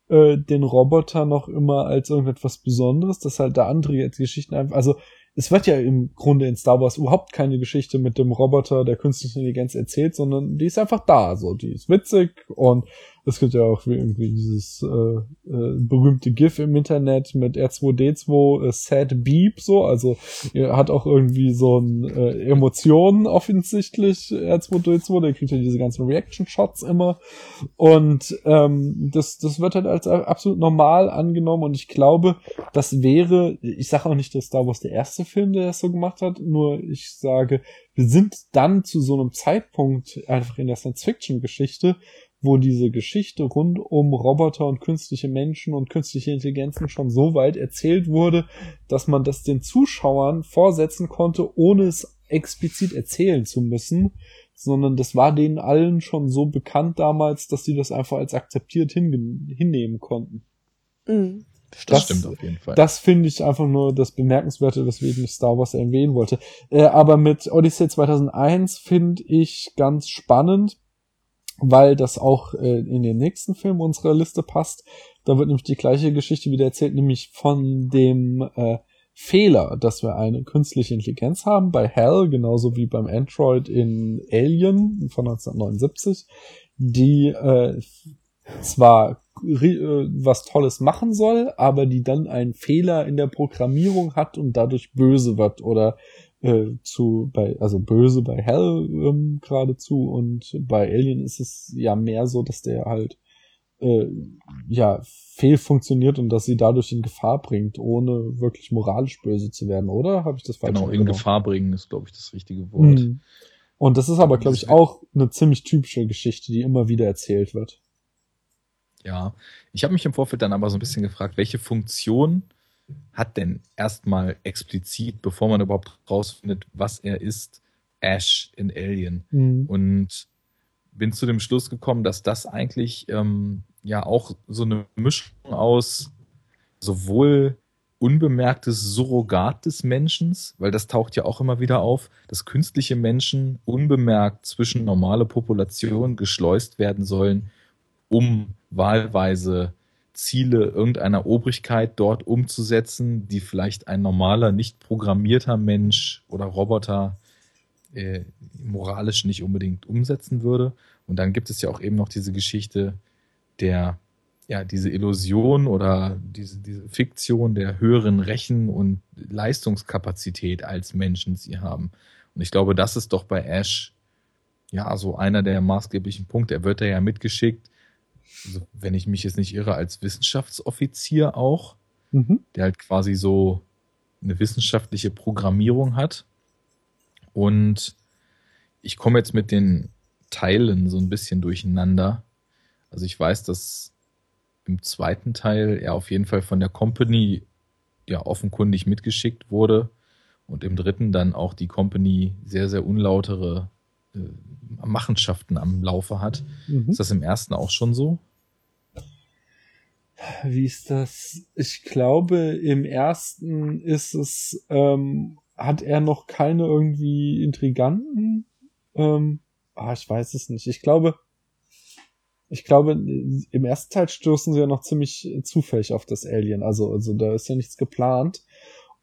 äh, den Roboter noch immer als irgendetwas Besonderes, dass halt da andere Geschichten einfach, also es wird ja im Grunde in Star Wars überhaupt keine Geschichte mit dem Roboter der künstlichen Intelligenz erzählt, sondern die ist einfach da, so die ist witzig und es gibt ja auch irgendwie dieses äh, äh, berühmte GIF im Internet mit R2D2 äh, Sad Beep so, also er hat auch irgendwie so ein äh, Emotionen offensichtlich R2D2, der kriegt ja diese ganzen Reaction Shots immer. Und ähm, das das wird halt als absolut normal angenommen. Und ich glaube, das wäre, ich sage auch nicht, dass Star Wars der erste Film, der das so gemacht hat, nur ich sage, wir sind dann zu so einem Zeitpunkt einfach in der Science-Fiction-Geschichte, wo diese Geschichte rund um Roboter und künstliche Menschen und künstliche Intelligenzen schon so weit erzählt wurde, dass man das den Zuschauern vorsetzen konnte, ohne es explizit erzählen zu müssen, sondern das war denen allen schon so bekannt damals, dass sie das einfach als akzeptiert hinnehmen konnten. Mhm. Das, Das- stimmt auf jeden Fall. Das finde ich einfach nur das Bemerkenswerte, weswegen ich Star Wars erwähnen wollte. Äh, aber mit Odyssey 2001 finde ich ganz spannend, weil das auch äh, in den nächsten Film unserer Liste passt. Da wird nämlich die gleiche Geschichte wieder erzählt, nämlich von dem äh, Fehler, dass wir eine künstliche Intelligenz haben bei Hell, genauso wie beim Android in Alien von 1979, die äh, zwar äh, was Tolles machen soll, aber die dann einen Fehler in der Programmierung hat und dadurch böse wird oder äh, zu bei also böse bei Hell ähm, geradezu und bei Alien ist es ja mehr so, dass der halt äh, ja fehlfunktioniert und dass sie dadurch in Gefahr bringt, ohne wirklich moralisch böse zu werden, oder? Habe ich das falsch genau, in? Gefahr bringen ist, glaube ich, das richtige Wort. Mhm. Und das ist aber, glaube ich, auch eine ziemlich typische Geschichte, die immer wieder erzählt wird. Ja, ich habe mich im Vorfeld dann aber so ein bisschen gefragt, welche Funktion hat denn erstmal explizit, bevor man überhaupt rausfindet, was er ist, Ash in Alien? Mhm. Und bin zu dem Schluss gekommen, dass das eigentlich ähm, ja auch so eine Mischung aus sowohl unbemerktes Surrogat des Menschen, weil das taucht ja auch immer wieder auf, dass künstliche Menschen unbemerkt zwischen normale Population geschleust werden sollen, um wahlweise Ziele irgendeiner Obrigkeit dort umzusetzen, die vielleicht ein normaler, nicht programmierter Mensch oder Roboter äh, moralisch nicht unbedingt umsetzen würde. Und dann gibt es ja auch eben noch diese Geschichte der, ja, diese Illusion oder diese, diese Fiktion der höheren Rechen- und Leistungskapazität als Menschen sie haben. Und ich glaube, das ist doch bei Ash ja so einer der maßgeblichen Punkte. Er wird da ja mitgeschickt, also, wenn ich mich jetzt nicht irre, als Wissenschaftsoffizier auch, Mhm. der halt quasi so eine wissenschaftliche Programmierung hat. Und ich komme jetzt mit den Teilen so ein bisschen durcheinander. Also ich weiß, dass im zweiten Teil er auf jeden Fall von der Company ja offenkundig mitgeschickt wurde und im dritten dann auch die Company sehr, sehr unlautere Machenschaften am Laufe hat. Mhm. Ist das im ersten auch schon so? Wie ist das? Ich glaube, im ersten ist es, ähm, hat er noch keine irgendwie Intriganten? Ähm, ah, ich weiß es nicht. Ich glaube, ich glaube, im ersten Teil stoßen sie ja noch ziemlich zufällig auf das Alien. Also, also da ist ja nichts geplant.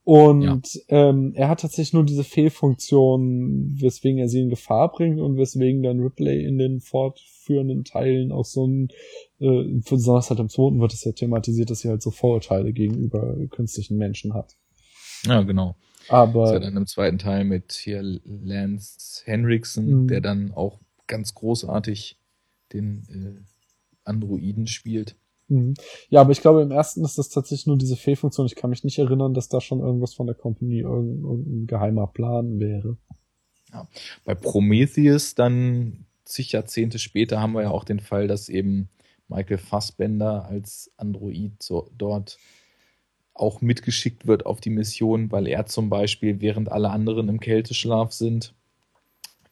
Und ähm, er hat tatsächlich nur diese Fehlfunktion, weswegen er sie in Gefahr bringt und weswegen dann Ripley in den fortführenden Teilen auch so ein, äh, besonders halt im zweiten wird es ja thematisiert, dass sie halt so Vorurteile gegenüber künstlichen Menschen hat. Ja, genau. Aber ist ja dann im zweiten Teil mit hier Lance Henriksen, Mhm. der dann auch ganz großartig den äh, Androiden spielt. Mhm. Ja, aber ich glaube, im ersten ist das tatsächlich nur diese Fehlfunktion. Ich kann mich nicht erinnern, dass da schon irgendwas von der Company, irgendein, irgendein geheimer Plan wäre. Bei Prometheus dann zig Jahrzehnte später haben wir ja auch den Fall, dass eben Michael Fassbender als Android so, dort auch mitgeschickt wird auf die Mission, weil er zum Beispiel, während alle anderen im Kälteschlaf sind,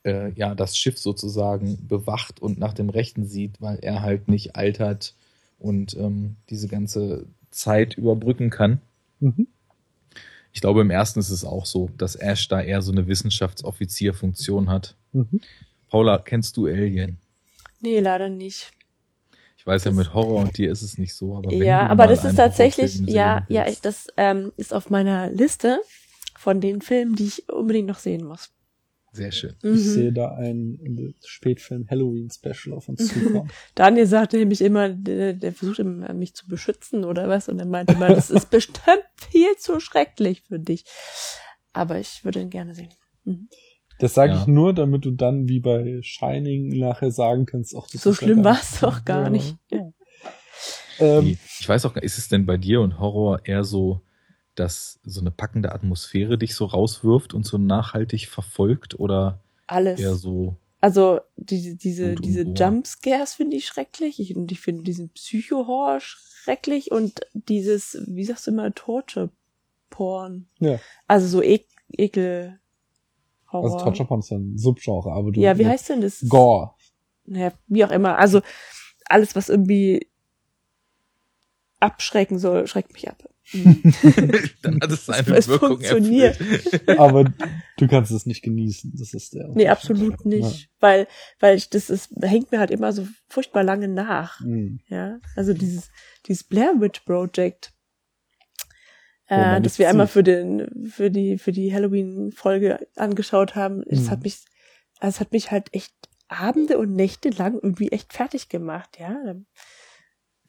äh, ja, das Schiff sozusagen bewacht und nach dem Rechten sieht, weil er halt nicht altert und ähm, diese ganze Zeit überbrücken kann. Mhm. Ich glaube, im ersten ist es auch so, dass Ash da eher so eine Wissenschaftsoffizierfunktion hat. Mhm. Paula, kennst du Alien? Nee, leider nicht. Ich weiß ja, mit Horror und dir ist es nicht so, aber wenn ja, du aber mal das ist tatsächlich, ja, ja, ich, das ähm, ist auf meiner Liste von den Filmen, die ich unbedingt noch sehen muss. Sehr schön. Ich Mhm. sehe da ein Spätfilm Halloween Special auf uns zukommen. <laughs> Daniel sagte nämlich immer, der, der versucht immer, mich zu beschützen oder was, und er meinte immer, das ist bestimmt viel zu schrecklich für dich. Aber ich würde ihn gerne sehen. Mhm. Das sage Ja. ich nur, damit du dann wie bei Shining nachher sagen kannst, ach, das So ist ja schlimm war's nicht- doch gar Ja. nicht. Ähm, Wie- ich weiß auch, gar- ist es denn bei dir und Horror eher so, dass so eine packende Atmosphäre dich so rauswirft und so nachhaltig verfolgt oder Alles. eher so, Also die, diese, und diese. Jumpscares finde ich schrecklich. Ich, und ich finde diesen Psycho-Horror schrecklich und dieses, wie sagst du immer, Torture-Porn. ja, Also so e Ekel. Horror. also Torture Porn ist ja ein Subgenre, aber du. ja, wie heißt denn das? Gore. Naja, wie auch immer. Also alles, was irgendwie abschrecken soll, schreckt mich ab. Dann hat es seine Es Wirkung funktioniert. aber du kannst es nicht genießen. Das ist der. nee, absolut nicht. Weil, weil ich, das ist, hängt mir halt immer so furchtbar lange nach. Ja. Mhm. Ja, also dieses, dieses Blair Witch Project, äh, das wir einmal für den, für die, für die Halloween-Folge angeschaut haben, es Mhm. hat mich, es hat mich halt echt Abende und Nächte lang irgendwie echt fertig gemacht, ja.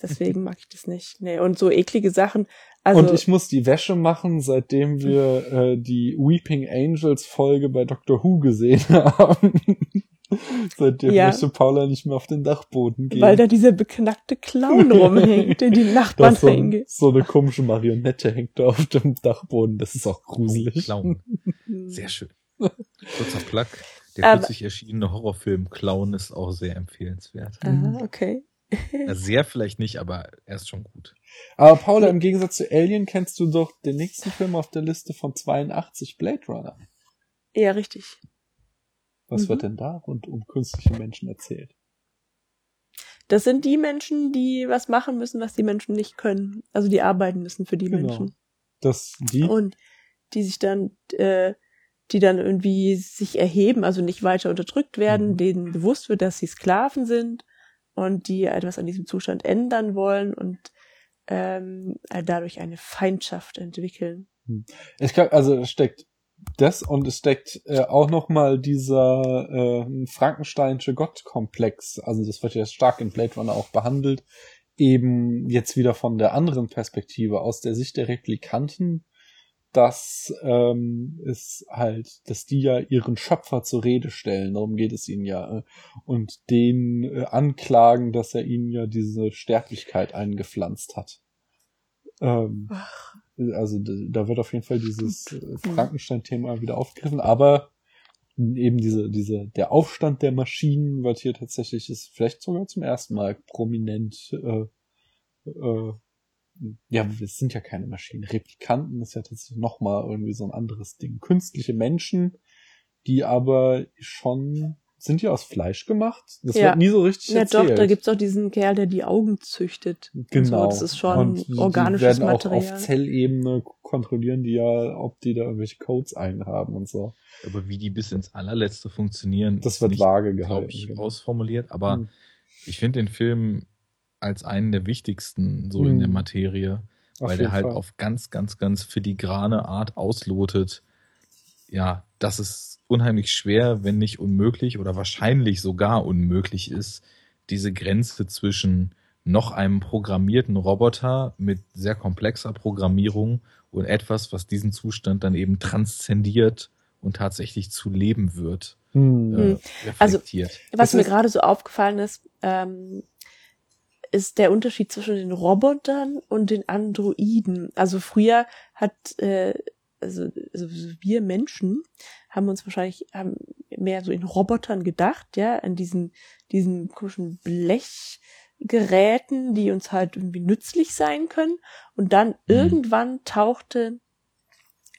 Deswegen mag ich das nicht. Nee, und so eklige Sachen. Also, und ich muss die Wäsche machen, seitdem wir äh, die Weeping Angels Folge bei Doctor Who gesehen <laughs> haben. seitdem Ja. möchte Paula nicht mehr auf den Dachboden gehen. weil da dieser beknackte Clown <laughs> rumhängt, den die Nachbarn so, ein, so eine komische Marionette hängt da auf dem Dachboden. Das ist auch gruselig. Clown. <laughs> Sehr schön. Kurzer Plug. Der kürzlich erschienene Horrorfilm Clown ist auch sehr empfehlenswert. Ah, okay. Sehr vielleicht nicht, aber er ist schon gut. Aber Paula, im Gegensatz zu Alien kennst du doch den nächsten Film auf der Liste von 82, Blade Runner. Ja, richtig. Was Mhm. wird denn da rund um künstliche Menschen erzählt? Das sind die Menschen, die was machen müssen, was die Menschen nicht können. Also die arbeiten müssen für die Genau. Menschen. Das die Und die sich dann, äh, die dann irgendwie sich erheben, also nicht weiter unterdrückt werden, Mhm. denen bewusst wird, dass sie Sklaven sind und die etwas an diesem Zustand ändern wollen und ähm, dadurch eine Feindschaft entwickeln. Ich glaube, also steckt das und es steckt äh, auch noch mal dieser äh, Frankensteinsche Gottkomplex. Also das wird ja stark in Blade Runner auch behandelt. Eben jetzt wieder von der anderen Perspektive, aus der Sicht der Replikanten, dass ähm, es halt, dass die ja ihren Schöpfer zur Rede stellen, darum geht es ihnen ja, äh, und den äh, anklagen, dass er ihnen ja diese Sterblichkeit eingepflanzt hat. Ähm, also da wird auf jeden Fall dieses äh, Frankenstein-Thema wieder aufgegriffen, aber eben diese, diese, der Aufstand der Maschinen wird hier tatsächlich ist vielleicht sogar zum ersten Mal prominent, äh, äh, ja, es sind ja keine Maschinen. Replikanten ist ja tatsächlich nochmal irgendwie so ein anderes Ding. Künstliche Menschen, die aber schon, sind die aus Fleisch gemacht? Das Ja. wird nie so richtig ja erzählt. doch, da gibt's auch diesen Kerl, der die Augen züchtet. Und Genau. So, das ist schon Und die- organisches die werden auch Material. auf Zellebene kontrollieren die ja, ob die da irgendwelche Codes einhaben und so. Aber wie die bis ins allerletzte funktionieren, Das ist wird nicht, vage glaube gehalten. ich, genau. ausformuliert. Aber Hm. ich finde den Film als einen der wichtigsten so in der Hm. Materie, Auf weil der halt Fall. auf ganz, ganz, ganz filigrane Art auslotet, ja, dass es unheimlich schwer, wenn nicht unmöglich oder wahrscheinlich sogar unmöglich ist, diese Grenze zwischen noch einem programmierten Roboter mit sehr komplexer Programmierung und etwas, was diesen Zustand dann eben transzendiert und tatsächlich zu leben wird. Hm. Äh, Also, reflektiert. Was mir gerade so aufgefallen ist, ähm, ist der Unterschied zwischen den Robotern und den Androiden. Also früher hat, äh, also, also wir Menschen haben uns wahrscheinlich haben mehr so in Robotern gedacht, ja, an diesen, diesen komischen Blechgeräten, die uns halt irgendwie nützlich sein können. Und dann irgendwann tauchte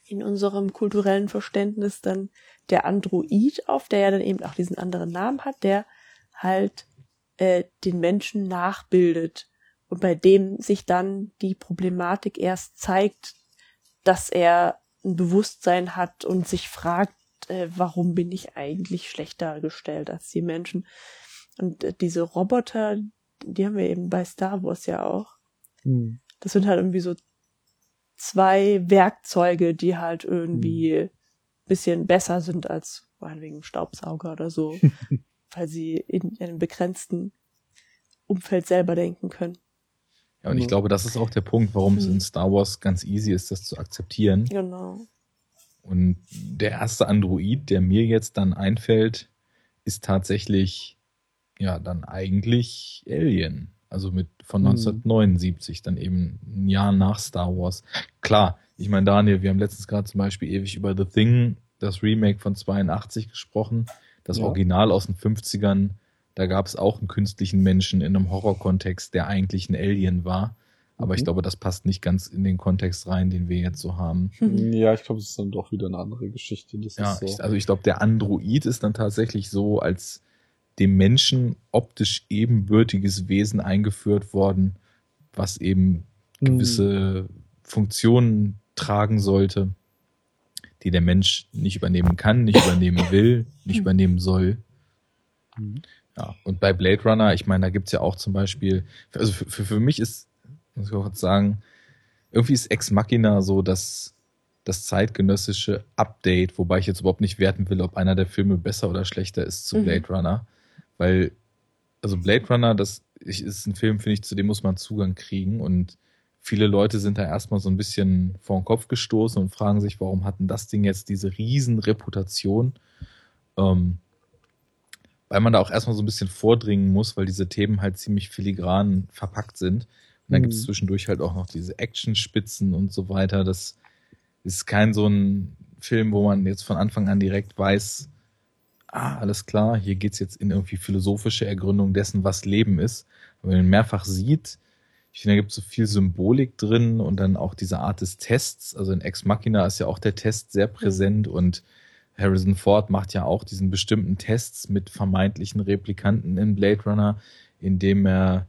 in unserem kulturellen Verständnis dann der Android auf, der ja dann eben auch diesen anderen Namen hat, der halt äh, den Menschen nachbildet und bei dem sich dann die Problematik erst zeigt, dass er ein Bewusstsein hat und sich fragt, äh, warum bin ich eigentlich schlechter gestellt als die Menschen. Und äh, diese Roboter, die haben wir eben bei Star Wars ja auch. Hm. Das sind halt irgendwie so zwei Werkzeuge, die halt irgendwie bisschen besser sind als meinetwegen Staubsauger oder so, <laughs> weil sie in einem begrenzten Umfeld selber denken können. Ja, und ich Ja. glaube, das ist auch der Punkt, warum es Mhm. in Star Wars ganz easy ist, das zu akzeptieren. Genau. Und der erste Android, der mir jetzt dann einfällt, ist tatsächlich ja dann eigentlich Alien. Also mit von Mhm. 1979, dann eben ein Jahr nach Star Wars. Klar, ich meine, Daniel, wir haben letztens gerade zum Beispiel ewig über The Thing, das Remake von 82 gesprochen. Das Ja. Original aus den 50ern, da gab es auch einen künstlichen Menschen in einem Horrorkontext, der eigentlich ein Alien war. Aber ich Mhm. glaube, das passt nicht ganz in den Kontext rein, den wir jetzt so haben. <laughs> Ja, ich glaube, es ist dann doch wieder eine andere Geschichte. Das Ja, ist so. ich, also ich glaube, der Android ist dann tatsächlich so als dem Menschen optisch ebenbürtiges Wesen eingeführt worden, was eben Hm. gewisse Funktionen tragen sollte, die der Mensch nicht übernehmen kann, nicht <laughs> übernehmen will, nicht übernehmen soll. Mhm. Ja, und bei Blade Runner, ich meine, da gibt's ja auch zum Beispiel, also für, für, für mich ist, muss ich auch jetzt sagen, irgendwie ist Ex Machina so das, das zeitgenössische Update, wobei ich jetzt überhaupt nicht werten will, ob einer der Filme besser oder schlechter ist zu Mhm. Blade Runner. Weil, also Blade Runner, das ist ein Film, finde ich, zu dem muss man Zugang kriegen und viele Leute sind da erstmal so ein bisschen vor den Kopf gestoßen und fragen sich, warum hat denn das Ding jetzt diese riesen Reputation? Ähm, weil man da auch erstmal so ein bisschen vordringen muss, weil diese Themen halt ziemlich filigran verpackt sind. Und dann Mhm. gibt es zwischendurch halt auch noch diese Actionspitzen und so weiter. Das ist kein so ein Film, wo man jetzt von Anfang an direkt weiß, ah, alles klar, hier geht's jetzt in irgendwie philosophische Ergründung dessen, was Leben ist. Wenn man ihn mehrfach sieht, ich finde, da gibt es so viel Symbolik drin und dann auch diese Art des Tests. Also in Ex Machina ist ja auch der Test sehr präsent und Harrison Ford macht ja auch diesen bestimmten Tests mit vermeintlichen Replikanten in Blade Runner, indem er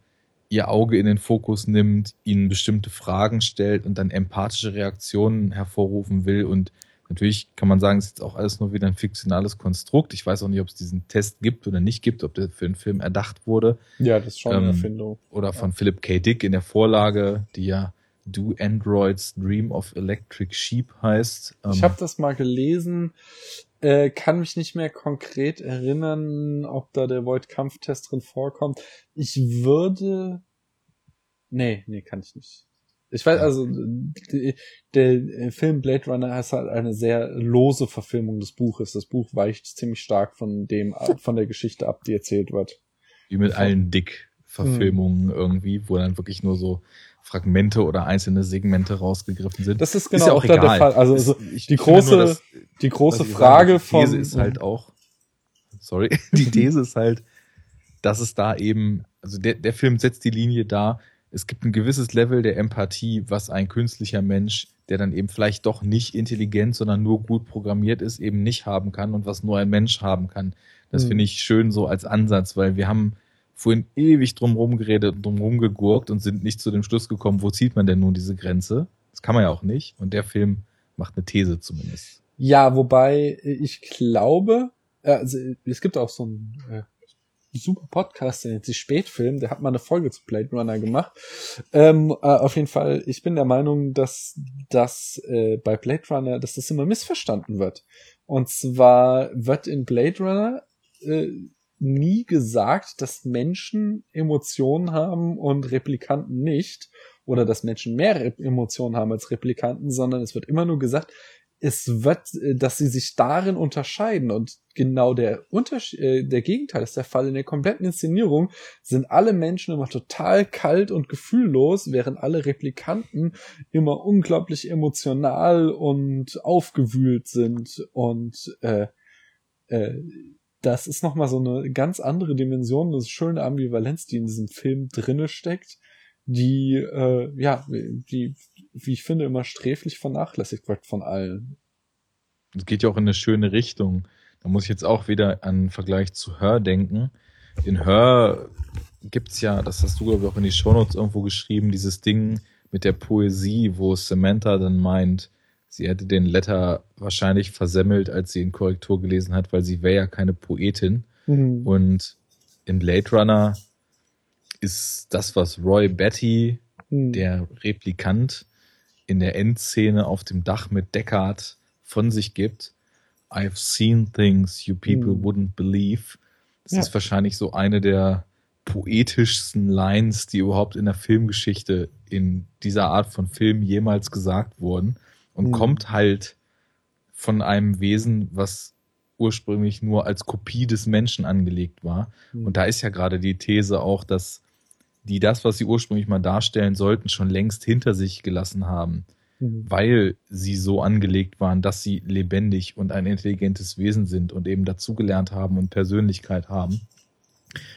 ihr Auge in den Fokus nimmt, ihnen bestimmte Fragen stellt und dann empathische Reaktionen hervorrufen will. Und natürlich kann man sagen, es ist jetzt auch alles nur wieder ein fiktionales Konstrukt. Ich weiß auch nicht, ob es diesen Test gibt oder nicht gibt, ob der für den Film erdacht wurde Ja, das ist schon eine Ähm, Erfindung. oder von Philip K. Dick in der Vorlage, die ja Do Androids Dream of Electric Sheep heißt. Ich Ähm, habe das mal gelesen, äh, kann mich nicht mehr konkret erinnern, ob da der Void-Kampftest drin vorkommt. Ich würde. Nee, nee, kann ich nicht. Ich weiß, also der äh, Film Blade Runner ist halt eine sehr lose Verfilmung des Buches. Das Buch weicht ziemlich stark von dem von der Geschichte ab, die erzählt wird. wie mit allen Dick-Verfilmungen irgendwie, wo dann wirklich nur so Fragmente oder einzelne Segmente rausgegriffen sind. Das ist genau auch da der. Fall. Also, also ich die finde nur, große, dass- die große Frage sagen will, Die These von ist halt auch, sorry, <laughs> die <laughs> These ist halt, dass es da eben, also der, der Film setzt die Linie da, es gibt ein gewisses Level der Empathie, was ein künstlicher Mensch, der dann eben vielleicht doch nicht intelligent, sondern nur gut programmiert ist, eben nicht haben kann und was nur ein Mensch haben kann. Das Mhm. finde ich schön so als Ansatz, weil wir haben vorhin ewig drum geredet und drum gegurkt und sind nicht zu dem Schluss gekommen, wo zieht man denn nun diese Grenze? Das kann man ja auch nicht. Und der Film macht eine These zumindest. Ja, wobei äh, ich glaube, äh, also es gibt auch so einen äh, super Podcast, der nennt sich Spätfilm, der hat mal eine Folge zu Blade Runner gemacht. Ähm, äh, auf jeden Fall, ich bin der Meinung, dass das äh, bei Blade Runner, dass das immer missverstanden wird. Und zwar wird in Blade Runner äh, nie gesagt, dass Menschen Emotionen haben und Replikanten nicht. Oder dass Menschen mehr Emotionen haben als Replikanten, sondern es wird immer nur gesagt, es wird, äh, dass sie sich darin unterscheiden. Und genau der Unterschied, äh, der Gegenteil ist der Fall. In der kompletten Inszenierung sind alle Menschen immer total kalt und gefühllos, während alle Replikanten immer unglaublich emotional und aufgewühlt sind. Und äh, äh, das ist nochmal so eine ganz andere Dimension, eine schöne Ambivalenz, die in diesem Film drinne steckt, die, äh, ja, die, wie ich finde, immer sträflich vernachlässigt wird von allen. Es geht ja auch in eine schöne Richtung. Da muss ich jetzt auch wieder an Vergleich zu Hör denken. In Hör gibt's ja, das hast du, glaube ich, auch in die Shownotes irgendwo geschrieben, dieses Ding mit der Poesie, wo Samantha dann meint, sie hätte den Letter wahrscheinlich versemmelt, als sie in Korrektur gelesen hat, weil sie wäre ja keine Poetin. Mhm. Und in Blade Runner ist das, was Roy Betty, mhm. der Replikant, in der Endszene auf dem Dach mit Deckard von sich gibt. I've seen things you people mhm. wouldn't believe. Das ja. ist wahrscheinlich so eine der poetischsten Lines, die überhaupt in der Filmgeschichte in dieser Art von Film jemals gesagt wurden und mhm. kommt halt von einem Wesen, was ursprünglich nur als Kopie des Menschen angelegt war. Mhm. Und da ist ja gerade die These auch, dass die das, was sie ursprünglich mal darstellen sollten, schon längst hinter sich gelassen haben, mhm. weil sie so angelegt waren, dass sie lebendig und ein intelligentes Wesen sind und eben dazugelernt haben und Persönlichkeit haben.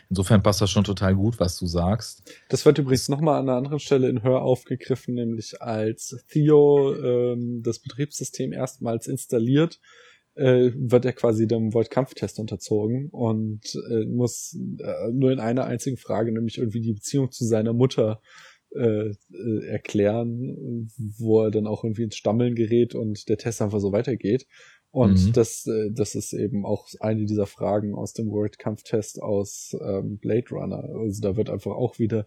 Insofern passt das schon total gut, was du sagst. Das wird übrigens nochmal an einer anderen Stelle in Hör aufgegriffen, nämlich als Theo ähm, das Betriebssystem erstmals installiert äh, wird er quasi dem Volt-Kampftest unterzogen und äh, muss äh, nur in einer einzigen Frage, nämlich irgendwie die Beziehung zu seiner Mutter äh, äh, erklären, wo er dann auch irgendwie ins Stammeln gerät und der Test einfach so weitergeht. Und mhm. das, äh, das ist eben auch eine dieser Fragen aus dem World Kampftest aus ähm, Blade Runner. Also da wird einfach auch wieder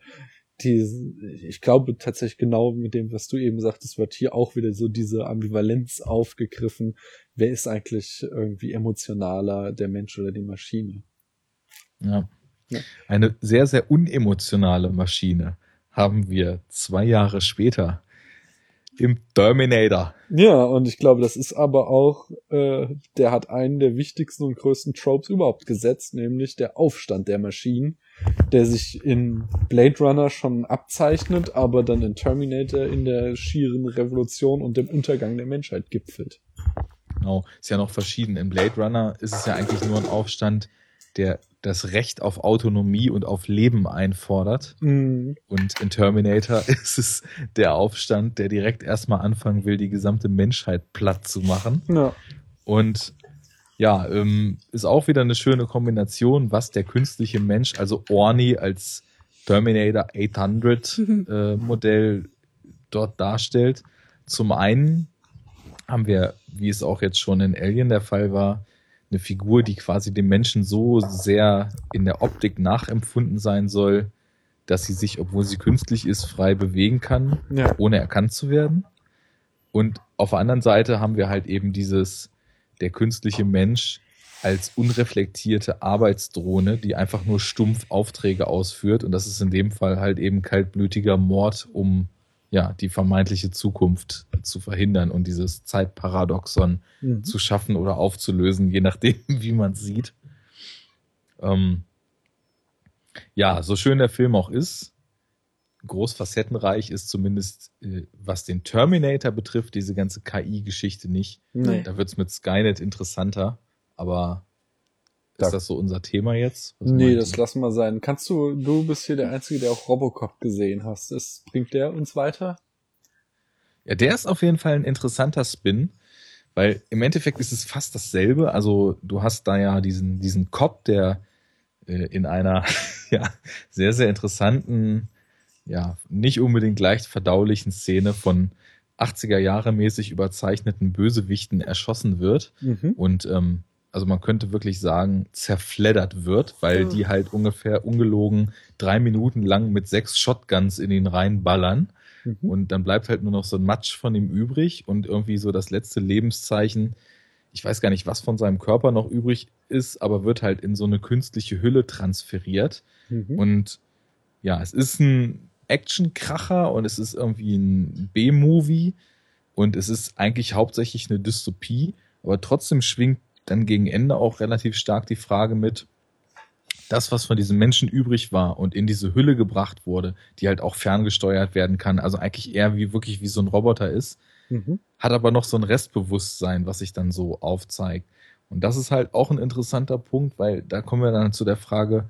die, ich glaube tatsächlich genau mit dem, was du eben sagtest, wird hier auch wieder so diese Ambivalenz aufgegriffen. Wer ist eigentlich irgendwie emotionaler, der Mensch oder die Maschine? Ja. ja. Eine sehr, sehr unemotionale Maschine haben wir zwei Jahre später im Terminator. Ja, und ich glaube, das ist aber auch, äh, der hat einen der wichtigsten und größten Tropes überhaupt gesetzt, nämlich der Aufstand der Maschinen der sich in Blade Runner schon abzeichnet, aber dann in Terminator in der schieren Revolution und dem Untergang der Menschheit gipfelt. Genau, ist ja noch verschieden. In Blade Runner ist es ja eigentlich nur ein Aufstand, der das Recht auf Autonomie und auf Leben einfordert. Mm. Und in Terminator <laughs> ist es der Aufstand, der direkt erstmal anfangen will, die gesamte Menschheit platt zu machen. Ja. Und ja, ähm, ist auch wieder eine schöne Kombination, was der künstliche Mensch, also Orny als Terminator 800 <laughs> äh, Modell dort darstellt. Zum einen haben wir, wie es auch jetzt schon in Alien der Fall war, eine Figur, die quasi dem Menschen so sehr in der Optik nachempfunden sein soll, dass sie sich, obwohl sie künstlich ist, frei bewegen kann, ja. ohne erkannt zu werden. Und auf der anderen Seite haben wir halt eben dieses der künstliche Mensch als unreflektierte Arbeitsdrohne, die einfach nur stumpf Aufträge ausführt. Und das ist in dem Fall halt eben kaltblütiger Mord, um ja die vermeintliche Zukunft zu verhindern und dieses Zeitparadoxon mhm. zu schaffen oder aufzulösen, je nachdem, <laughs> wie man sieht. Ähm, ja, so schön der Film auch ist, groß facettenreich ist zumindest, äh, was den Terminator betrifft, diese ganze KI-Geschichte nicht. Nee. Da wird's mit Skynet interessanter, aber ist das so unser Thema jetzt? Was nee, das lassen wir sein. Kannst du, du bist hier der Einzige, der auch Robocop gesehen hast. Ist, bringt der uns weiter? Ja, der ist auf jeden Fall ein interessanter Spin, weil im Endeffekt ist es fast dasselbe. Also du hast da ja diesen, diesen Cop, der äh, in einer <laughs> ja, sehr, sehr interessanten ja, nicht unbedingt leicht verdaulichen Szene von 80er Jahre mäßig überzeichneten Bösewichten erschossen wird mhm. und ähm, also man könnte wirklich sagen, zerfleddert wird, weil die halt ungefähr ungelogen drei Minuten lang mit sechs Shotguns in ihn reinballern. Mhm. Und dann bleibt halt nur noch so ein Matsch von ihm übrig und irgendwie so das letzte Lebenszeichen. ich weiß gar nicht, was von seinem Körper noch übrig ist, aber wird halt in so eine künstliche Hülle transferiert. Mhm. Und ja, es ist ein Actionkracher und es ist irgendwie ein B-Movie und es ist eigentlich hauptsächlich eine Dystopie, aber trotzdem schwingt dann gegen Ende auch relativ stark die Frage mit, das, was von diesen Menschen übrig war und in diese Hülle gebracht wurde, die halt auch ferngesteuert werden kann, also eigentlich eher wie wirklich wie so ein Roboter ist, Mhm. hat aber noch so ein Restbewusstsein, was sich dann so aufzeigt. Und das ist halt auch ein interessanter Punkt, weil da kommen wir dann zu der Frage,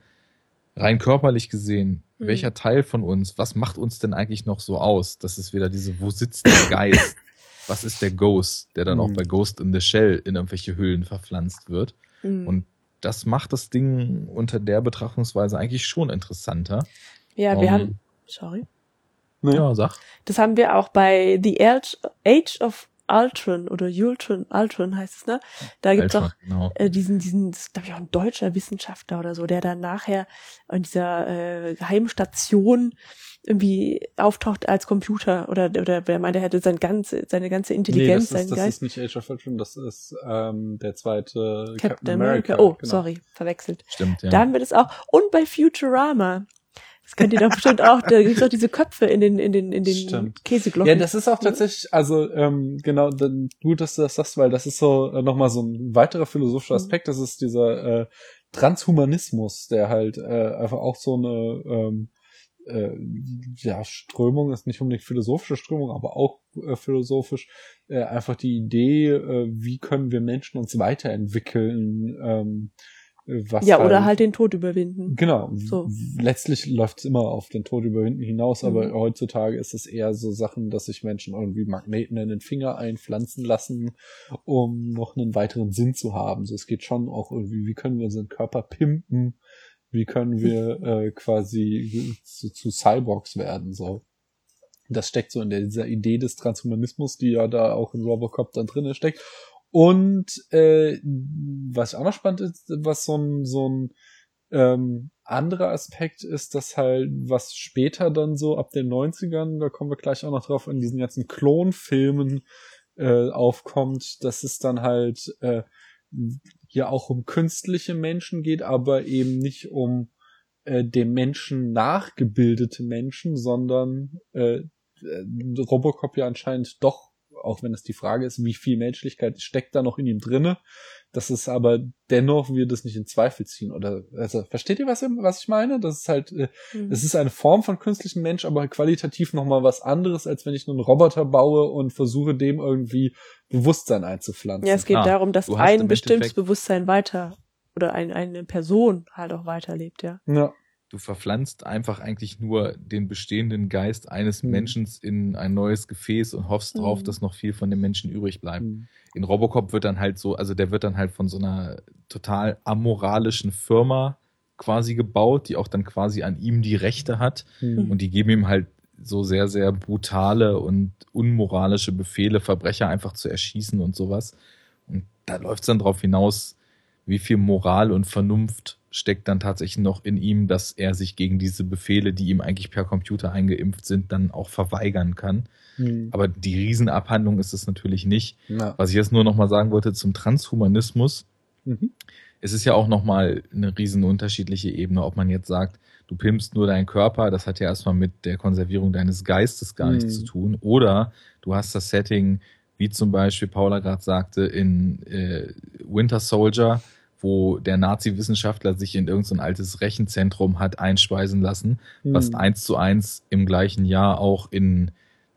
rein körperlich gesehen, Hm. welcher Teil von uns, was macht uns denn eigentlich noch so aus? Das ist wieder diese, wo sitzt der Geist? <laughs> was ist der Ghost, der dann auch Hm. bei Ghost in the Shell in irgendwelche Hüllen verpflanzt wird? Mhm. Und das macht das Ding unter der Betrachtungsweise eigentlich schon interessanter. ja, wir um, haben, sorry. Ja, sag. Das haben wir auch bei The Age of Ultron oder Ultron, Ultron heißt es, ne? Da gibt's Ultron, auch genau. äh, diesen, diesen, glaube ich, auch ein deutscher Wissenschaftler oder so, der dann nachher in dieser äh, Geheimstation irgendwie auftaucht als Computer oder oder wer meinte, er hätte sein ganze, seine ganze Nee, Intelligenz, das ist, seinen das Geist. ist nicht Age of Ultron, das ist ähm, der zweite Captain America. Oh, genau. sorry, verwechselt. Stimmt, ja. Da haben wir das auch. Und bei Futurama. Das könnt ihr doch bestimmt auch. Da gibt's doch diese Köpfe in den, in den, in den Stimmt. Käseglocken. Ja, das ist auch tatsächlich, also ähm, genau, dann, gut, dass du das sagst, weil das ist so äh, nochmal so ein weiterer philosophischer Mhm. Aspekt, das ist dieser äh, Transhumanismus, der halt äh, einfach auch so eine ähm, äh, ja, Strömung ist nicht unbedingt philosophische Strömung, aber auch äh, philosophisch äh, einfach die Idee, äh, wie können wir Menschen uns weiterentwickeln, ähm, äh, was ja, oder halt den Tod überwinden. Genau. So. Letztlich läuft es immer auf den Tod überwinden hinaus, aber Mhm. heutzutage ist es eher so Sachen, dass sich Menschen irgendwie Magneten in den Finger einpflanzen lassen, um noch einen weiteren Sinn zu haben. So, es geht schon auch irgendwie, wie können wir unseren Körper pimpen? Wie können wir <laughs> äh, quasi zu, zu Cyborgs werden? So. Das steckt so in der, dieser Idee des Transhumanismus, die ja da auch in Robocop dann drinne steckt. Und äh, was auch noch spannend ist, was so ein, so ein ähm, anderer Aspekt ist, dass halt, was später dann so ab den 90ern, da kommen wir gleich auch noch drauf, in diesen ganzen Klonfilmen äh, aufkommt, dass es dann halt äh, hier auch um künstliche Menschen geht, aber eben nicht um äh, dem Menschen nachgebildete Menschen, sondern äh, äh, Robocop ja anscheinend doch, auch wenn es die Frage ist, wie viel Menschlichkeit steckt da noch in ihm drinne, dass es aber dennoch wir das nicht in Zweifel ziehen oder also versteht ihr was was ich meine? Das ist halt äh, Mhm. es ist eine Form von künstlichem Mensch, aber qualitativ noch mal was anderes, als wenn ich einen Roboter baue und versuche dem irgendwie Bewusstsein einzupflanzen. Ja, es geht Ah, darum, dass ein im bestimmtes Endeffekt- Bewusstsein weiter oder ein, eine Person halt auch weiterlebt, ja. ja. Du verpflanzt einfach eigentlich nur den bestehenden Geist eines Hm. Menschen in ein neues Gefäß und hoffst drauf, Mhm. dass noch viel von dem Menschen übrig bleibt. Hm. In Robocop wird dann halt so, also der wird dann halt von so einer total amoralischen Firma quasi gebaut, die auch dann quasi an ihm die Rechte hat. Hm. Und die geben ihm halt so sehr, sehr brutale und unmoralische Befehle, Verbrecher einfach zu erschießen und sowas. Und da läuft es dann drauf hinaus, wie viel Moral und Vernunft steckt dann tatsächlich noch in ihm, dass er sich gegen diese Befehle, die ihm eigentlich per Computer eingeimpft sind, dann auch verweigern kann. Hm. Aber die Riesenabhandlung ist es natürlich nicht. Ja. Was ich jetzt nur noch mal sagen wollte zum Transhumanismus, Mhm. es ist ja auch nochmal eine riesen unterschiedliche Ebene, ob man jetzt sagt, du pimpst nur deinen Körper, das hat ja erstmal mit der Konservierung deines Geistes gar nichts Mhm. zu tun. Oder du hast das Setting, wie zum Beispiel Paula gerade sagte, in äh, Winter Soldier, wo der Nazi-Wissenschaftler sich in irgendein altes Rechenzentrum hat einspeisen lassen, was Hm. eins zu eins im gleichen Jahr auch in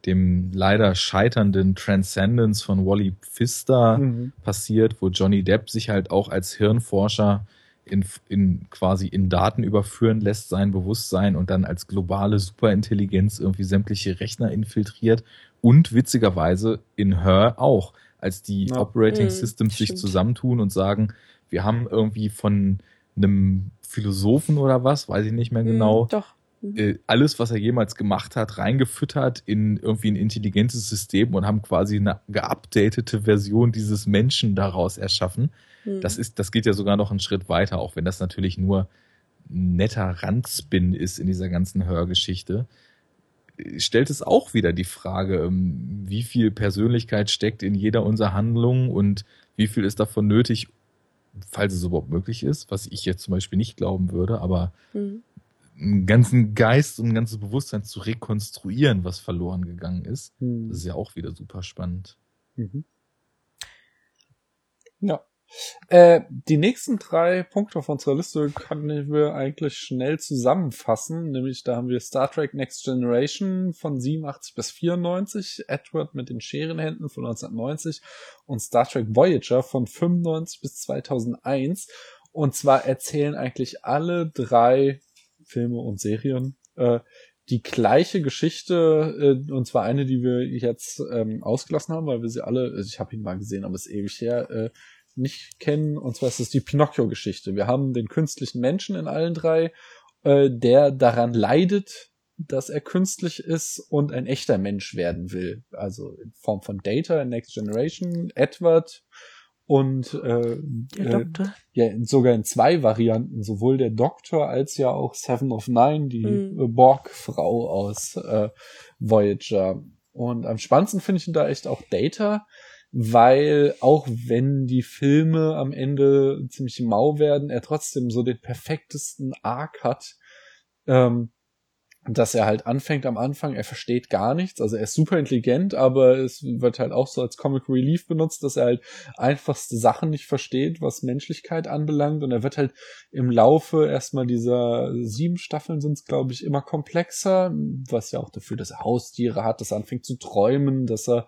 dem leider scheiternden Transcendence von Wally Pfister Mhm. passiert, wo Johnny Depp sich halt auch als Hirnforscher in, in quasi in Daten überführen lässt, sein Bewusstsein und dann als globale Superintelligenz irgendwie sämtliche Rechner infiltriert und witzigerweise in Her auch, als die Ja. Operating Mhm, Systems sich stimmt. zusammentun und sagen, wir haben irgendwie von einem Philosophen oder was, weiß ich nicht mehr genau, Mhm, doch. Äh, alles, was er jemals gemacht hat, reingefüttert in irgendwie ein intelligentes System und haben quasi eine geupdatete Version dieses Menschen daraus erschaffen. Mhm. Das ist, das geht ja sogar noch einen Schritt weiter, auch wenn das natürlich nur ein netter Randspin ist in dieser ganzen Hörgeschichte. stellt es auch wieder die Frage, ähm, wie viel Persönlichkeit steckt in jeder unserer Handlungen und wie viel ist davon nötig, falls es überhaupt möglich ist, was ich jetzt zum Beispiel nicht glauben würde, aber mhm. einen ganzen Geist und ein ganzes Bewusstsein zu rekonstruieren, was verloren gegangen ist, mhm. das ist ja auch wieder super spannend. Mhm. Ja. Äh, die nächsten drei Punkte auf unserer Liste können wir eigentlich schnell zusammenfassen. Nämlich da haben wir Star Trek Next Generation von 87 bis 94, Edward mit den Scherenhänden von 1990 und Star Trek Voyager von 95 bis 2001. Und zwar erzählen eigentlich alle drei Filme und Serien äh, die gleiche Geschichte, äh, und zwar eine, die wir jetzt ähm, ausgelassen haben, weil wir sie alle, also ich habe ihn mal gesehen, aber es ist ewig her, äh, nicht kennen. Und zwar ist es die Pinocchio-Geschichte. Wir haben den künstlichen Menschen in allen drei, äh, der daran leidet, dass er künstlich ist und ein echter Mensch werden will. Also in Form von Data in Next Generation, Edward und äh, äh, ja sogar in zwei Varianten, sowohl der Doktor als ja auch Seven of Nine, die mhm. Borg-Frau aus äh, Voyager. Und am spannendsten finde ich ihn da echt auch Data, weil auch wenn die Filme am Ende ziemlich mau werden, er trotzdem so den perfektesten Arc hat. Ähm, dass er halt anfängt am Anfang, er versteht gar nichts, also er ist super intelligent, aber es wird halt auch so als Comic Relief benutzt, dass er halt einfachste Sachen nicht versteht, was Menschlichkeit anbelangt und er wird halt im Laufe erstmal dieser sieben Staffeln sind es glaube ich immer komplexer, was ja auch dafür, dass er Haustiere hat, dass er anfängt zu träumen, dass er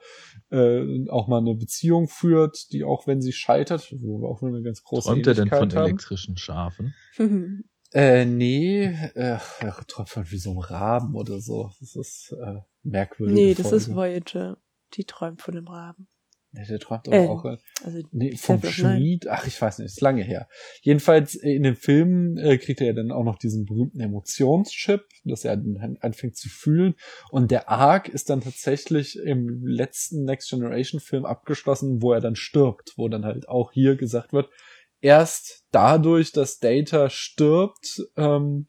äh, auch mal eine Beziehung führt, die auch wenn sie scheitert, wo wir auch nur eine ganz große Träumt er denn von haben. elektrischen Schafen? <laughs> Äh, nee, äh, er träumt von wie so einem Raben oder so. Das ist äh, merkwürdig. Nee, das Folge. ist Voyager. Die träumt von dem Raben. Nee, der träumt aber äh, auch also nee, vom Schmied. Ach, ich weiß nicht, ist lange her. Jedenfalls äh, in den Filmen äh, kriegt er ja dann auch noch diesen berühmten Emotionschip, dass er dann anfängt zu fühlen. Und der Arc ist dann tatsächlich im letzten Next Generation Film abgeschlossen, wo er dann stirbt, wo dann halt auch hier gesagt wird, erst dadurch, dass Data stirbt, ähm,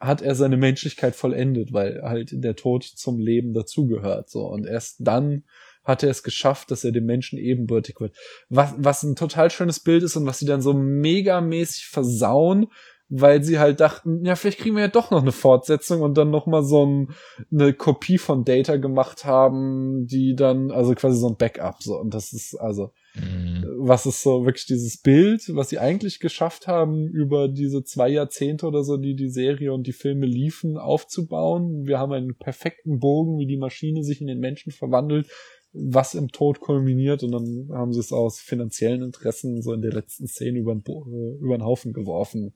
hat er seine Menschlichkeit vollendet, weil halt der Tod zum Leben dazugehört. So und erst dann hat er es geschafft, dass er dem Menschen ebenbürtig wird. Was, was ein total schönes Bild ist und was sie dann so megamäßig versauen, weil sie halt dachten, ja, vielleicht kriegen wir ja doch noch eine Fortsetzung und dann noch mal so ein, eine Kopie von Data gemacht haben, die dann, also quasi so ein Backup, so. Und das ist, also, mhm. Was ist so wirklich dieses Bild, was sie eigentlich geschafft haben, über diese zwei Jahrzehnte oder so, die die Serie und die Filme liefen, aufzubauen. Wir haben einen perfekten Bogen, wie die Maschine sich in den Menschen verwandelt, was im Tod kulminiert und dann haben sie es aus finanziellen Interessen so in der letzten Szene über den, äh, über den Haufen geworfen.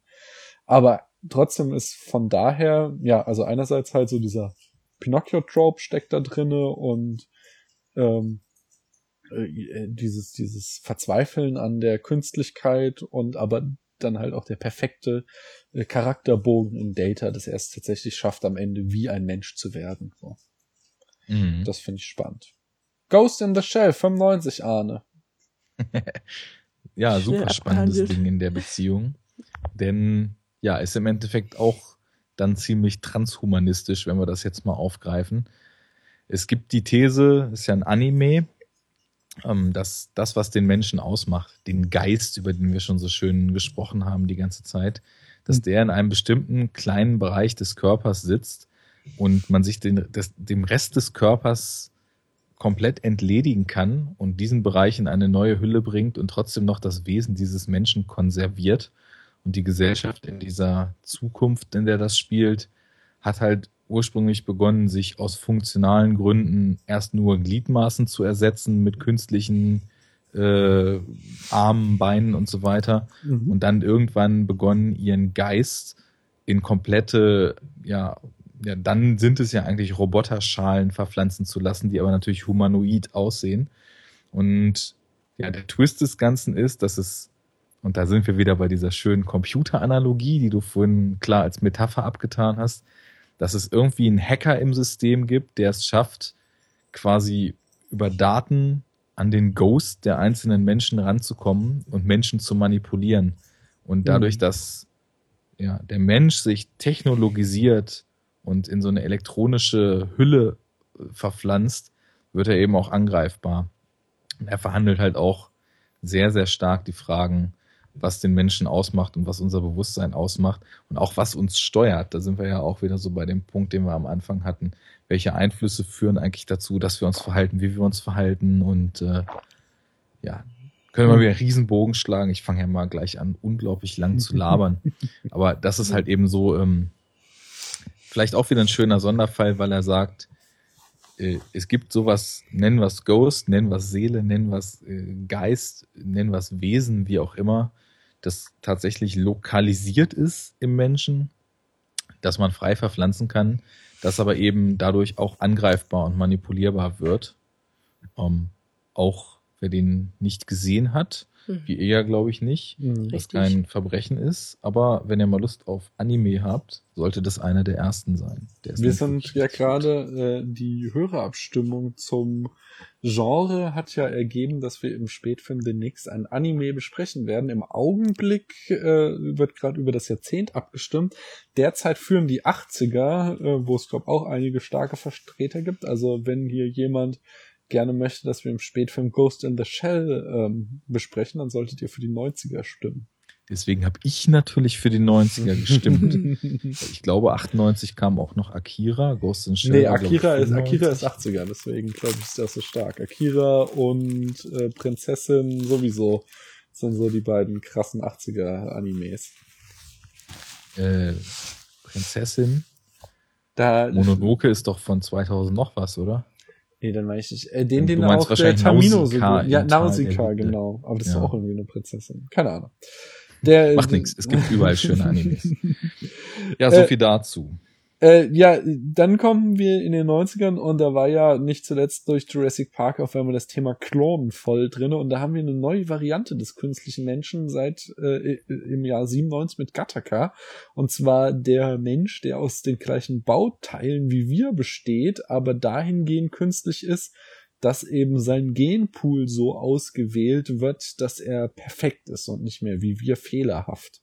Aber trotzdem ist von daher, ja, also einerseits halt so dieser Pinocchio-Trope steckt da drinne und ähm, äh, dieses, dieses Verzweifeln an der Künstlichkeit und aber dann halt auch der perfekte äh, Charakterbogen in Data, dass er es tatsächlich schafft, am Ende wie ein Mensch zu werden. So. Mhm. Das finde ich spannend. Ghost in the Shell 95, Arne. <laughs> ja, super spannendes Ding in der Beziehung. Denn ja, ist im Endeffekt auch dann ziemlich transhumanistisch, wenn wir das jetzt mal aufgreifen. Es gibt die These, ist ja ein Anime, ähm, dass das, was den Menschen ausmacht, den Geist, über den wir schon so schön gesprochen haben die ganze Zeit, dass der in einem bestimmten kleinen Bereich des Körpers sitzt und man sich den, des, dem Rest des Körpers komplett entledigen kann und diesen Bereich in eine neue Hülle bringt und trotzdem noch das Wesen dieses Menschen konserviert. Und die Gesellschaft in dieser Zukunft, in der das spielt, hat halt ursprünglich begonnen, sich aus funktionalen Gründen erst nur Gliedmaßen zu ersetzen mit künstlichen äh, Armen, Beinen und so weiter. Mhm. Und dann irgendwann begonnen, ihren Geist in komplette, ja, ja, dann sind es ja eigentlich Roboterschalen verpflanzen zu lassen, die aber natürlich humanoid aussehen. Und ja, der Twist des Ganzen ist, dass es und da sind wir wieder bei dieser schönen Computeranalogie, die du vorhin klar als Metapher abgetan hast, dass es irgendwie einen Hacker im System gibt, der es schafft, quasi über Daten an den Ghost der einzelnen Menschen ranzukommen und Menschen zu manipulieren. Und dadurch, mhm. dass ja, der Mensch sich technologisiert und in so eine elektronische Hülle äh, verpflanzt, wird er eben auch angreifbar. Er verhandelt halt auch sehr, sehr stark die Fragen, was den Menschen ausmacht und was unser Bewusstsein ausmacht und auch was uns steuert. Da sind wir ja auch wieder so bei dem Punkt, den wir am Anfang hatten. Welche Einflüsse führen eigentlich dazu, dass wir uns verhalten, wie wir uns verhalten und äh, ja, können wir wieder einen Riesenbogen schlagen. Ich fange ja mal gleich an, unglaublich lang zu <laughs> labern. Aber das ist halt eben so, ähm, vielleicht auch wieder ein schöner Sonderfall, weil er sagt, äh, es gibt sowas, nennen wir es Ghost, nennen wir es Seele, nennen wir es äh, Geist, nennen wir es Wesen, wie auch immer, das tatsächlich lokalisiert ist im Menschen, dass man frei verpflanzen kann, das aber eben dadurch auch angreifbar und manipulierbar wird. Ähm, auch wer den nicht gesehen hat. Wie ihr ja glaube ich nicht, Mhm. was Richtig. kein Verbrechen ist. Aber wenn ihr mal Lust auf Anime habt, sollte das einer der ersten sein. Der Wir sind ja gerade, äh, die Hörerabstimmung zum Genre hat ja ergeben, dass wir im Spätfilm demnächst ein Anime besprechen werden. Im Augenblick äh, wird gerade über das Jahrzehnt abgestimmt. Derzeit führen die 80er, äh, wo es glaube auch einige starke Vertreter gibt. Also wenn hier jemand gerne möchte, dass wir im Spätfilm Ghost in the Shell ähm, besprechen, dann solltet ihr für die 90er stimmen. Deswegen habe ich natürlich für die 90er gestimmt. <laughs> Ich glaube, 98 kam auch noch Akira, Ghost in the Shell. Nee, Akira ist, Akira ist 95. 80er, deswegen glaube ich, ist das so stark. Akira und äh, Prinzessin sowieso sind so die beiden krassen 80er Animes. Äh, Prinzessin. Da, Mononoke ist doch von 2000 noch was, oder? Nee, dann meine ich nicht. Äh, den, den auch der Tamino so. Ja, Nausicaa, genau. Aber das ist Ja. auch irgendwie eine Prinzessin. Keine Ahnung. Der, Macht nichts, es gibt überall schöne Animes. <laughs> Ja, so Äh, viel dazu. Äh, ja, dann kommen wir in den 90ern und da war ja nicht zuletzt durch Jurassic Park auf einmal das Thema Klonen voll drinne und da haben wir eine neue Variante des künstlichen Menschen seit äh, im Jahr 97 mit Gattaca und zwar der Mensch, der aus den gleichen Bauteilen wie wir besteht, aber dahingehend künstlich ist, dass eben sein Genpool so ausgewählt wird, dass er perfekt ist und nicht mehr wie wir fehlerhaft.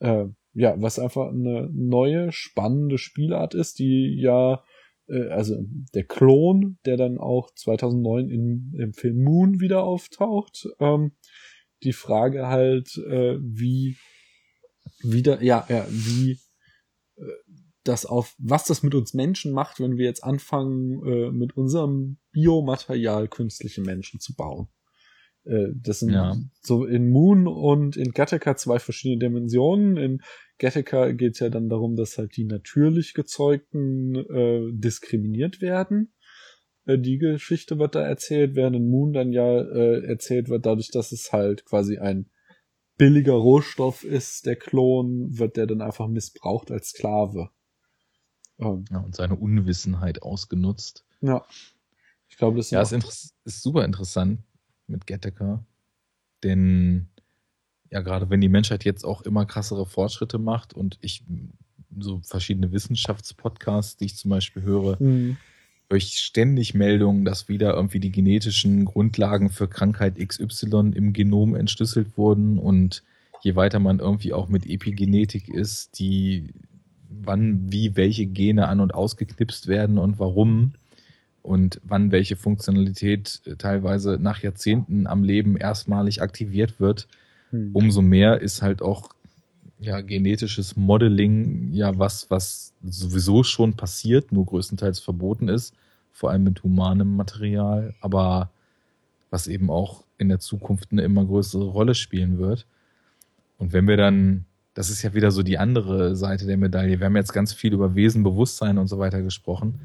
Äh, ja, was einfach eine neue, spannende Spielart ist, die ja, äh, also der Klon, der dann auch 2009 in, im Film Moon wieder auftaucht, ähm, die Frage halt, äh, wie wieder, ja, ja, wie äh, das auf, was das mit uns Menschen macht, wenn wir jetzt anfangen, äh, mit unserem Biomaterial künstliche Menschen zu bauen. Äh, das sind Ja. so in Moon und in Gattaca zwei verschiedene Dimensionen. In Gattaca geht es ja dann darum, dass halt die natürlich gezeugten äh, diskriminiert werden. Äh, die Geschichte wird da erzählt, während in Moon dann ja äh, erzählt wird, dadurch, dass es halt quasi ein billiger Rohstoff ist, der Klon, wird der dann einfach missbraucht als Sklave. Ähm, Ja, und seine Unwissenheit ausgenutzt. ja. Ich glaube, das Ja, ist ist, super interessant mit Gattaca. Denn ja, gerade wenn die Menschheit jetzt auch immer krassere Fortschritte macht und ich so verschiedene Wissenschaftspodcasts, die ich zum Beispiel höre, Mhm. höre ich ständig Meldungen, dass wieder irgendwie die genetischen Grundlagen für Krankheit XY im Genom entschlüsselt wurden und je weiter man irgendwie auch mit Epigenetik ist, die wann wie welche Gene an und ausgeknipst werden und warum und wann welche Funktionalität äh, teilweise nach Jahrzehnten am Leben erstmalig aktiviert wird, Mhm. umso mehr ist halt auch ja genetisches Modeling ja was, was sowieso schon passiert, nur größtenteils verboten ist, vor allem mit humanem Material, aber was eben auch in der Zukunft eine immer größere Rolle spielen wird. Und wenn wir dann, das ist ja wieder so die andere Seite der Medaille, wir haben jetzt ganz viel über Wesen, Bewusstsein und so weiter gesprochen.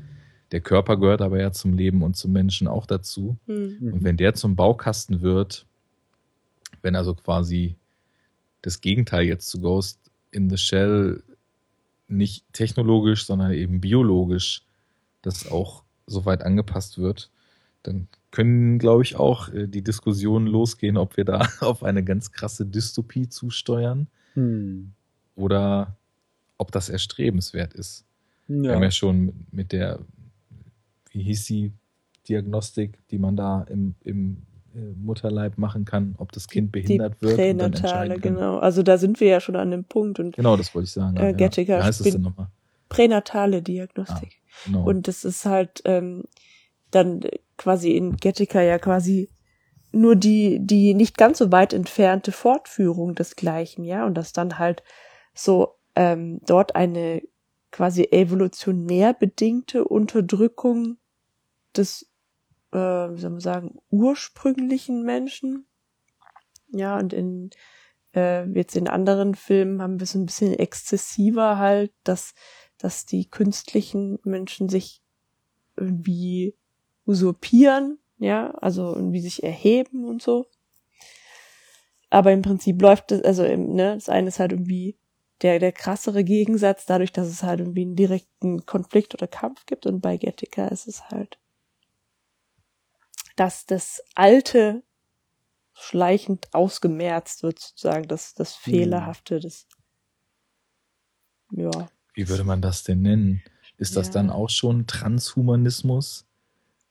Der Körper gehört aber ja zum Leben und zum Menschen auch dazu. Hm. Mhm. Und wenn der zum Baukasten wird, wenn also quasi das Gegenteil jetzt zu Ghost in the Shell nicht technologisch, sondern eben biologisch das auch so weit angepasst wird, dann können, glaube ich, auch äh, die Diskussionen losgehen, ob wir da <laughs> auf eine ganz krasse Dystopie zusteuern Mhm. oder ob das erstrebenswert ist. Wir Ja. haben ja schon mit der, wie hieß die Diagnostik, die man da im, im äh, Mutterleib machen kann, ob das Kind Die behindert wird. und dann Pränatale, genau. Also da sind wir ja schon an dem Punkt und Genau, das wollte ich sagen. Äh, ja. Gattaca Wie heißt es spielt- denn nochmal? pränatale Diagnostik. Ah, genau. Und das ist halt ähm, dann quasi in Gettica ja quasi nur die, die nicht ganz so weit entfernte Fortführung des Gleichen, ja, und dass dann halt so ähm, dort eine quasi evolutionär bedingte Unterdrückung des, äh, wie soll man sagen, ursprünglichen Menschen. Ja, und in äh, jetzt in anderen Filmen haben wir es ein bisschen exzessiver halt, dass, dass die künstlichen Menschen sich irgendwie usurpieren, ja, also irgendwie sich erheben und so. Aber im Prinzip läuft das, also ne, das eine ist halt irgendwie der, der krassere Gegensatz, dadurch, dass es halt irgendwie einen direkten Konflikt oder Kampf gibt und bei Gattaca ist es halt, dass das Alte schleichend ausgemerzt wird, sozusagen, das, das Fehlerhafte, das, ja. Wie würde man das denn nennen? Ist das Ja. dann auch schon Transhumanismus?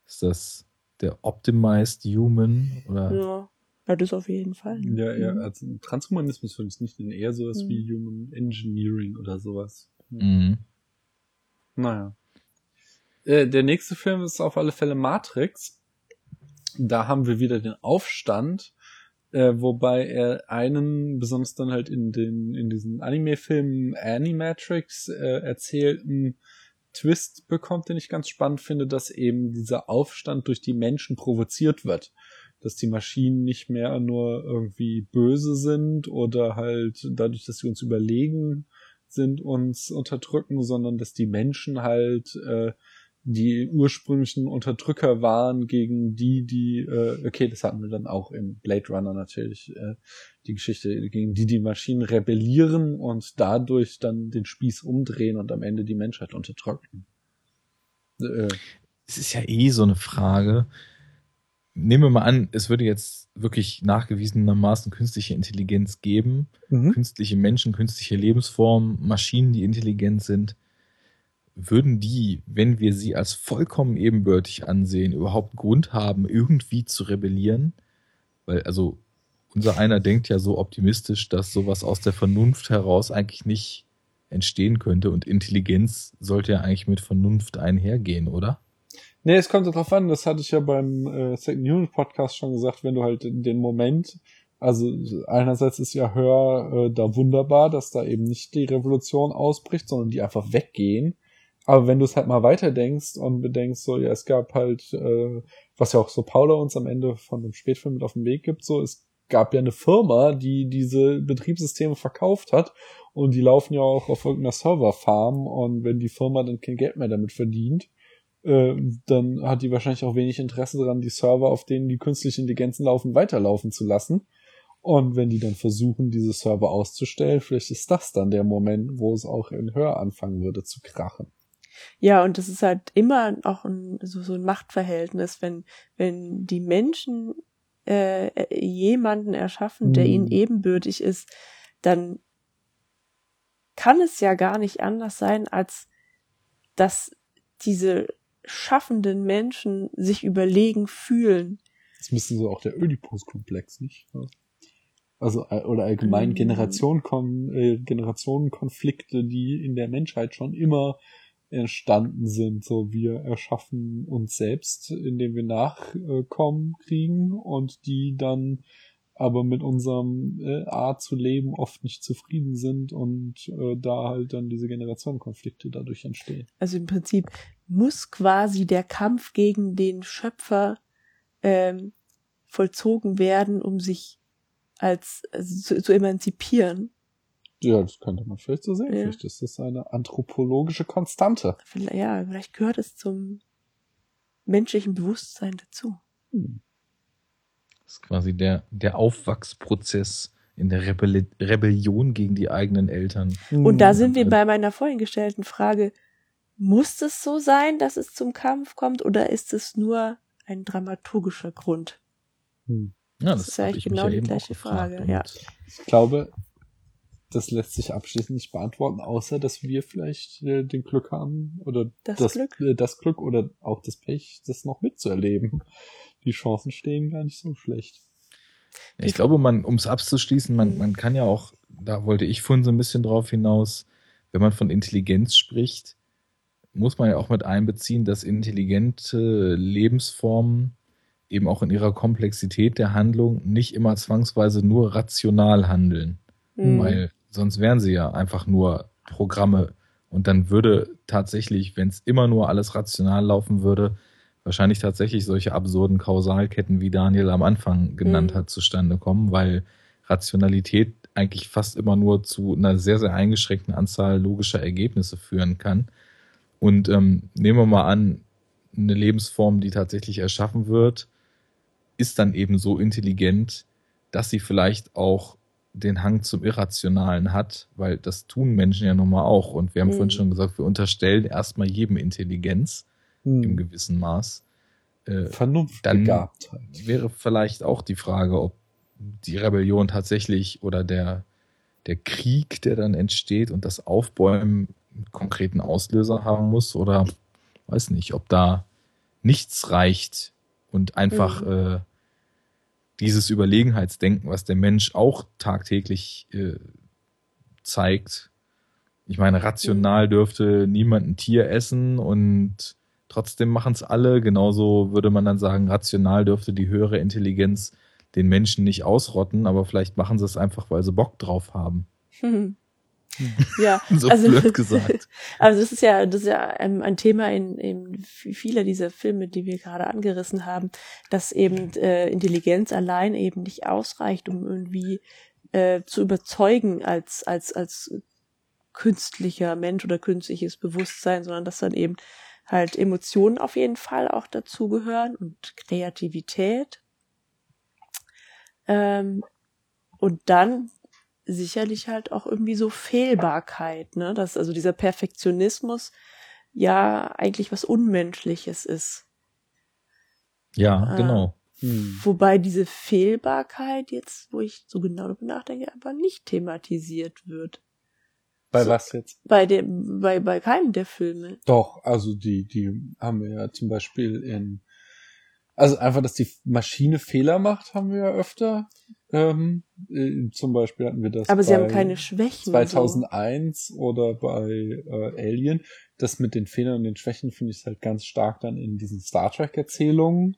Ist das der Optimized Human? Oder? Ja, ja das auf jeden Fall. Ja, ja, Mhm. also Transhumanismus würde ich nicht nennen, eher sowas Mhm. wie Human Engineering oder sowas. Mhm. Naja. Äh, der nächste Film ist auf alle Fälle Matrix. Da haben wir wieder den Aufstand, äh, wobei er einen, besonders dann halt in den, in diesen Anime-Filmen Animatrix äh, erzählten Twist bekommt, den ich ganz spannend finde, dass eben dieser Aufstand durch die Menschen provoziert wird. Dass die Maschinen nicht mehr nur irgendwie böse sind oder halt dadurch, dass sie uns überlegen sind, uns unterdrücken, sondern dass die Menschen halt äh, die ursprünglichen Unterdrücker waren gegen die, die, äh, okay, das hatten wir dann auch im Blade Runner natürlich, äh, die Geschichte, gegen die die Maschinen rebellieren und dadurch dann den Spieß umdrehen und am Ende die Menschheit unterdrücken. Äh, Es ist ja eh so eine Frage. Nehmen wir mal an, es würde jetzt wirklich nachgewiesenermaßen künstliche Intelligenz geben. mhm. Künstliche Menschen, künstliche Lebensformen, Maschinen, die intelligent sind. Würden die, wenn wir sie als vollkommen ebenbürtig ansehen, überhaupt Grund haben, irgendwie zu rebellieren? Weil, also, unser einer denkt ja so optimistisch, dass sowas aus der Vernunft heraus eigentlich nicht entstehen könnte und Intelligenz sollte ja eigentlich mit Vernunft einhergehen, oder? Nee, es kommt darauf an, das hatte ich ja beim äh, Second Unit Podcast schon gesagt, wenn du halt in den Moment, also einerseits ist ja Hör äh, da wunderbar, dass da eben nicht die Revolution ausbricht, sondern die einfach weggehen. Aber wenn du es halt mal weiterdenkst und bedenkst, so, ja, es gab halt, äh, was ja auch so Paula uns am Ende von dem Spätfilm mit auf den Weg gibt, so, es gab ja eine Firma, die diese Betriebssysteme verkauft hat und die laufen ja auch auf irgendeiner Serverfarm und wenn die Firma dann kein Geld mehr damit verdient, äh, dann hat die wahrscheinlich auch wenig Interesse daran, die Server, auf denen die künstlichen Intelligenzen laufen, weiterlaufen zu lassen. Und wenn die dann versuchen, diese Server auszustellen, vielleicht ist das dann der Moment, wo es auch in Hör anfangen würde zu krachen. Ja, und das ist halt immer auch ein, so, so ein Machtverhältnis, wenn, wenn die Menschen äh, äh, jemanden erschaffen, der Hm. ihnen ebenbürtig ist, dann kann es ja gar nicht anders sein, als dass diese schaffenden Menschen sich überlegen fühlen. Das müsste so auch der Oedipus-Komplex, nicht? Also, äh, oder allgemein Mhm. Generation äh, Generationenkonflikte, die in der Menschheit schon immer entstanden sind. So, wir erschaffen uns selbst, indem wir Nachkommen kriegen und die dann aber mit unserem äh, Art zu leben oft nicht zufrieden sind und äh, da halt dann diese Generationenkonflikte dadurch entstehen. Also im Prinzip muss quasi der Kampf gegen den Schöpfer ähm, vollzogen werden, um sich als also zu, zu emanzipieren. Ja, das könnte man vielleicht so sehen. Ja. Vielleicht ist das eine anthropologische Konstante. Vielleicht, ja, vielleicht gehört es zum menschlichen Bewusstsein dazu. Hm. Das ist quasi der, der Aufwachsprozess in der Rebelli Rebellion gegen die eigenen Eltern. Und da sind wir bei meiner vorhin gestellten Frage, muss es so sein, dass es zum Kampf kommt, oder ist es nur ein dramaturgischer Grund? Hm. Ja, Das ist eigentlich genau die gleiche. Frage, ja. Ich glaube, das lässt sich abschließend nicht beantworten, außer dass wir vielleicht äh, den Glück haben oder Das Glück. Äh, das Glück oder auch das Pech, das noch mitzuerleben. Die Chancen stehen gar nicht so schlecht. Ich glaube, man, um es abzuschließen, man, man kann ja auch, da wollte ich vorhin so ein bisschen drauf hinaus, wenn man von Intelligenz spricht, muss man ja auch mit einbeziehen, dass intelligente Lebensformen eben auch in ihrer Komplexität der Handlung nicht immer zwangsweise nur rational handeln. Mhm. Weil sonst wären sie ja einfach nur Programme. Und dann würde tatsächlich, wenn es immer nur alles rational laufen würde, wahrscheinlich tatsächlich solche absurden Kausalketten, wie Daniel am Anfang genannt Mhm. hat, zustande kommen, weil Rationalität eigentlich fast immer nur zu einer sehr, sehr eingeschränkten Anzahl logischer Ergebnisse führen kann. Und ähm, nehmen wir mal an, eine Lebensform, die tatsächlich erschaffen wird, ist dann eben so intelligent, dass sie vielleicht auch den Hang zum Irrationalen hat, weil das tun Menschen ja nun mal auch. Und wir haben Mhm. vorhin schon gesagt, wir unterstellen erstmal jedem Intelligenz im Hm. gewissen Maß. Äh, Vernunftbegabtheit. wäre vielleicht auch die Frage, ob die Rebellion tatsächlich oder der, der Krieg, der dann entsteht und das Aufbäumen einen konkreten Auslöser haben muss oder weiß nicht, ob da nichts reicht und einfach äh, dieses Überlegenheitsdenken, was der Mensch auch tagtäglich äh, zeigt. Ich meine, rational dürfte niemand ein Tier essen und trotzdem machen es alle. Genauso würde man dann sagen, rational dürfte die höhere Intelligenz den Menschen nicht ausrotten, aber vielleicht machen sie es einfach, weil sie Bock drauf haben. <laughs> Ja, <laughs> So also, blöd <laughs> gesagt. also das ist ja, das ist ja ähm, ein Thema in, in vieler dieser Filme, die wir gerade angerissen haben, dass eben äh, Intelligenz allein eben nicht ausreicht, um irgendwie äh, zu überzeugen als, als, als künstlicher Mensch oder künstliches Bewusstsein, sondern dass dann eben halt Emotionen auf jeden Fall auch dazugehören und Kreativität. Ähm, und dann sicherlich halt auch irgendwie so Fehlbarkeit, ne? Dass also dieser Perfektionismus ja eigentlich was Unmenschliches ist. Ja, Ah. genau. Hm. Wobei diese Fehlbarkeit jetzt, wo ich so genau darüber nachdenke, aber nicht thematisiert wird. Bei So. was jetzt? Bei dem, bei, bei keinem der Filme. Doch, also die, die haben wir ja zum Beispiel in, also einfach, dass die Maschine Fehler macht, haben wir ja öfter. Ähm, äh, zum Beispiel hatten wir das. Aber sie bei haben keine Schwächen. 2001 oder bei äh, Alien. Das mit den Fehlern und den Schwächen finde ich halt ganz stark dann in diesen Star Trek Erzählungen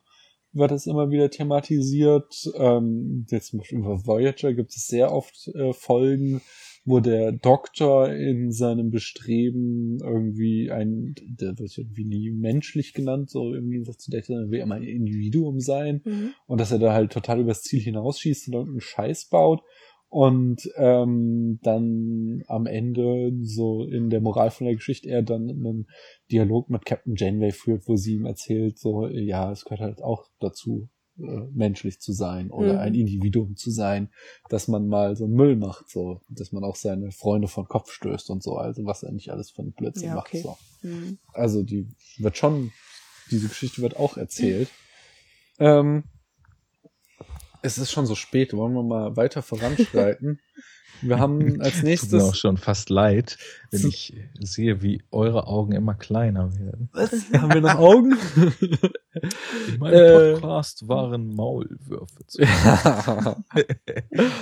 wird das immer wieder thematisiert. Ähm, jetzt zum Beispiel bei Voyager gibt es sehr oft äh, Folgen, wo der Doktor in seinem Bestreben irgendwie ein, der wird irgendwie nie menschlich genannt, so im Gegensatz zu sondern will immer ein Individuum sein. Mhm. und dass er da halt total übers Ziel hinausschießt und irgendeinen Scheiß baut und ähm, dann am Ende so in der Moral von der Geschichte er dann einen Dialog mit Captain Janeway führt, wo sie ihm erzählt, so ja, es gehört halt auch dazu, menschlich zu sein oder Mhm. ein Individuum zu sein, dass man mal so Müll macht, so, dass man auch seine Freunde von Kopf stößt und so, also was er nicht alles einen Blödsinn Ja, macht. okay. So. Mhm. Also die wird schon, diese Geschichte wird auch erzählt. Ähm, es ist schon so spät, wollen wir mal weiter voranschreiten? <laughs> Wir haben <laughs> als Tut mir auch nächstes. schon fast leid, wenn ich sehe, wie eure Augen immer kleiner werden. Was? <laughs> Haben wir noch Augen? In meinem Äh. Podcast waren Maulwürfe zu <laughs>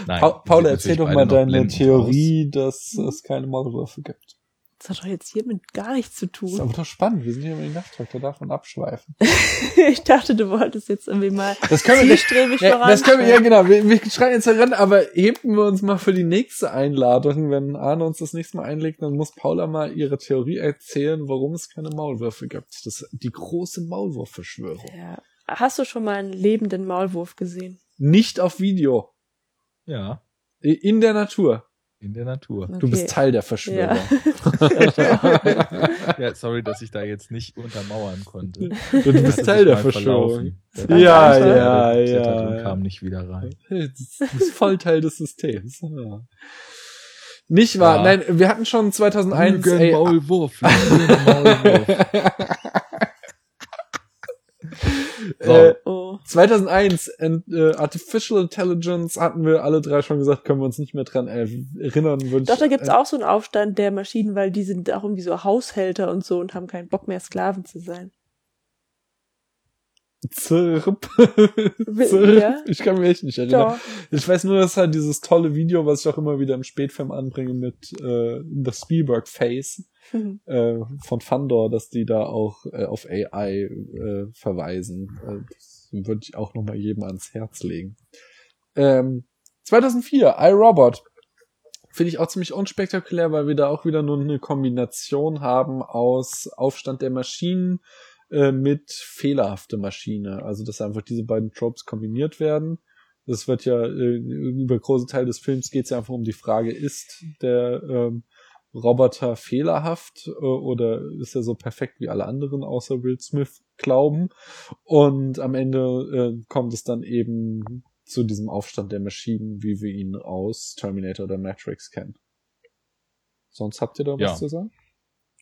Nein, Pa Paula, erzähl doch mal deine Theorie, dass es keine Maulwürfe gibt. Das hat doch jetzt hiermit gar nichts zu Das ist tun. aber doch spannend. Wir sind hier im Nachttalk, da darf man abschweifen. <laughs> ich dachte, du wolltest jetzt irgendwie mal Das können wir nicht. zielstrebig Ja, das können wir, ja genau. Wir, wir schreien jetzt heran, aber heben wir uns mal für die nächste Einladung. Wenn Arne uns das nächste Mal einlegt, dann muss Paula mal ihre Theorie erzählen, warum es keine Maulwürfe gibt. Das ist die große Maulwurfverschwörung. Ja. Hast du schon mal einen lebenden Maulwurf gesehen? Nicht auf Video. Ja, In der Natur. In der Natur. Du bist Okay. Teil der Verschwörung. ja, <laughs> sorry, dass ich da jetzt nicht untermauern konnte. Du bist Teil der Verschwörung. Der Ja, ja, geklettert ja, Und ja. kam nicht wieder rein. Du bist voll Teil des Systems. Ja. Nicht wahr? Ja. Nein, wir hatten schon 2001. Lügen, ey, Maulwurf, Lügen, Maulwurf. <laughs> So. äh, Oh. 2001 and, äh, Artificial Intelligence hatten wir alle drei schon gesagt, können wir uns nicht mehr dran erinnern. Doch, ich, da gibt's äh, auch so einen Aufstand der Maschinen, weil die sind auch irgendwie so Haushälter und so und haben keinen Bock mehr, Sklaven zu sein. Zirp. Zirp. ja? Ich kann mich echt nicht erinnern. Doch. Ich weiß nur, dass halt dieses tolle Video, was ich auch immer wieder im Spätfilm anbringe mit äh, The Spielberg Face Mhm. äh, von Fandor, dass die da auch äh, auf AI äh, verweisen. Äh, das würde ich auch nochmal jedem ans Herz legen. Ähm, 2004, iRobot. Finde ich auch ziemlich unspektakulär, weil wir da auch wieder nur eine Kombination haben aus Aufstand der Maschinen äh, mit fehlerhafte Maschine. Also, dass einfach diese beiden Tropes kombiniert werden. Das wird ja, äh, über große Teil des Films geht es ja einfach um die Frage, ist der ähm, Roboter fehlerhaft äh, oder ist er so perfekt wie alle anderen außer Will Smith glauben? Und am Ende äh, kommt es dann eben zu diesem Aufstand der Maschinen, wie wir ihn aus Terminator oder Matrix kennen. Sonst habt ihr da was Ja. zu sagen?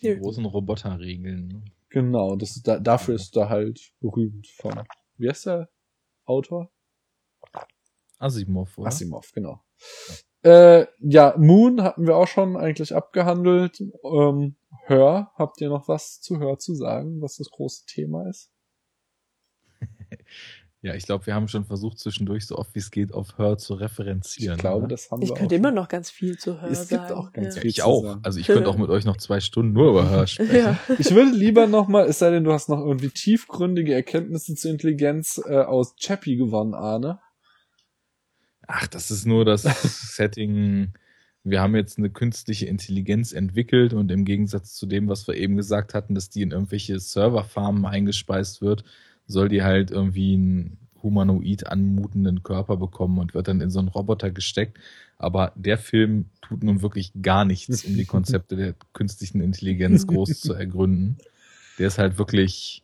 Die großen Roboterregeln. Genau, das ist da, dafür ist er halt berühmt von. Wie heißt der Autor? Asimov, oder? Asimov, genau. Äh, ja, Moon hatten wir auch schon eigentlich abgehandelt. Ähm, Hör, habt ihr noch was zu Hör zu sagen, was das große Thema ist? <laughs> Ja, ich glaube, wir haben schon versucht, zwischendurch so oft wie es geht auf Her zu referenzieren. ich glaube, das haben Ich wir könnte auch. immer noch ganz viel zu hören. Es gibt sagen. auch ganz ja. viel. Ich zu auch. sagen. Also ich könnte auch mit euch noch zwei Stunden nur über Her sprechen. Ja. <laughs> Ich würde lieber noch mal, es sei denn, du hast noch irgendwie tiefgründige Erkenntnisse zur Intelligenz äh, aus Chappie gewonnen, Arne. Ach, das ist nur das <laughs> Setting. Wir haben jetzt eine künstliche Intelligenz entwickelt und im Gegensatz zu dem, was wir eben gesagt hatten, dass die in irgendwelche Serverfarmen eingespeist wird, soll die halt irgendwie einen humanoid anmutenden Körper bekommen und wird dann in so einen Roboter gesteckt. Aber der Film tut nun wirklich gar nichts, um die Konzepte der künstlichen Intelligenz <laughs> groß zu ergründen. Der ist halt wirklich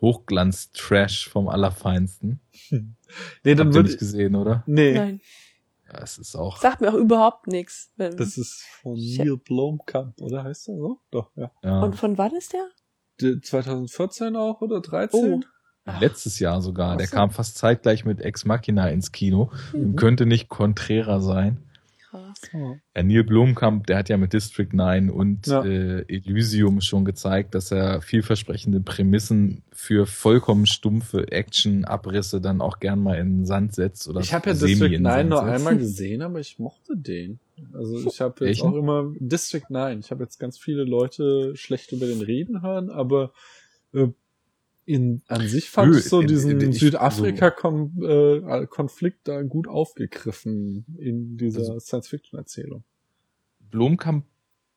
Hochglanz-Trash vom Allerfeinsten. <laughs> Nee, Habt ihr dann würde nicht gesehen, oder? Nee, Nein, Ja, es ist auch. sagt mir auch überhaupt nichts. Das ist von Neil Blomkamp, oder heißt er so? Doch, ja. Ja. Und von wann ist der? Die- 2014 auch oder 13? Ach. Letztes Jahr sogar. Der so. kam fast zeitgleich mit Ex Machina ins Kino. Mhm. Könnte nicht konträrer sein. Krass. Oh. Ja, Neil Blomkamp, der hat ja mit District 9 und Ja. äh, Elysium schon gezeigt, dass er vielversprechende Prämissen für vollkommen stumpfe Action-Abrisse dann auch gern mal in den Sand setzt. Oder Ich habe ja District in den 9 Sand nur setzt. einmal <laughs> gesehen, aber ich mochte den. Also ich habe jetzt Welchen? auch immer District 9. Ich habe jetzt ganz viele Leute schlecht über den reden hören, aber äh, in an sich fand Nö, ich so in- diesen in- ich- Südafrika-Konflikt da gut aufgegriffen in dieser Also- Science-Fiction-Erzählung. Blomkamp,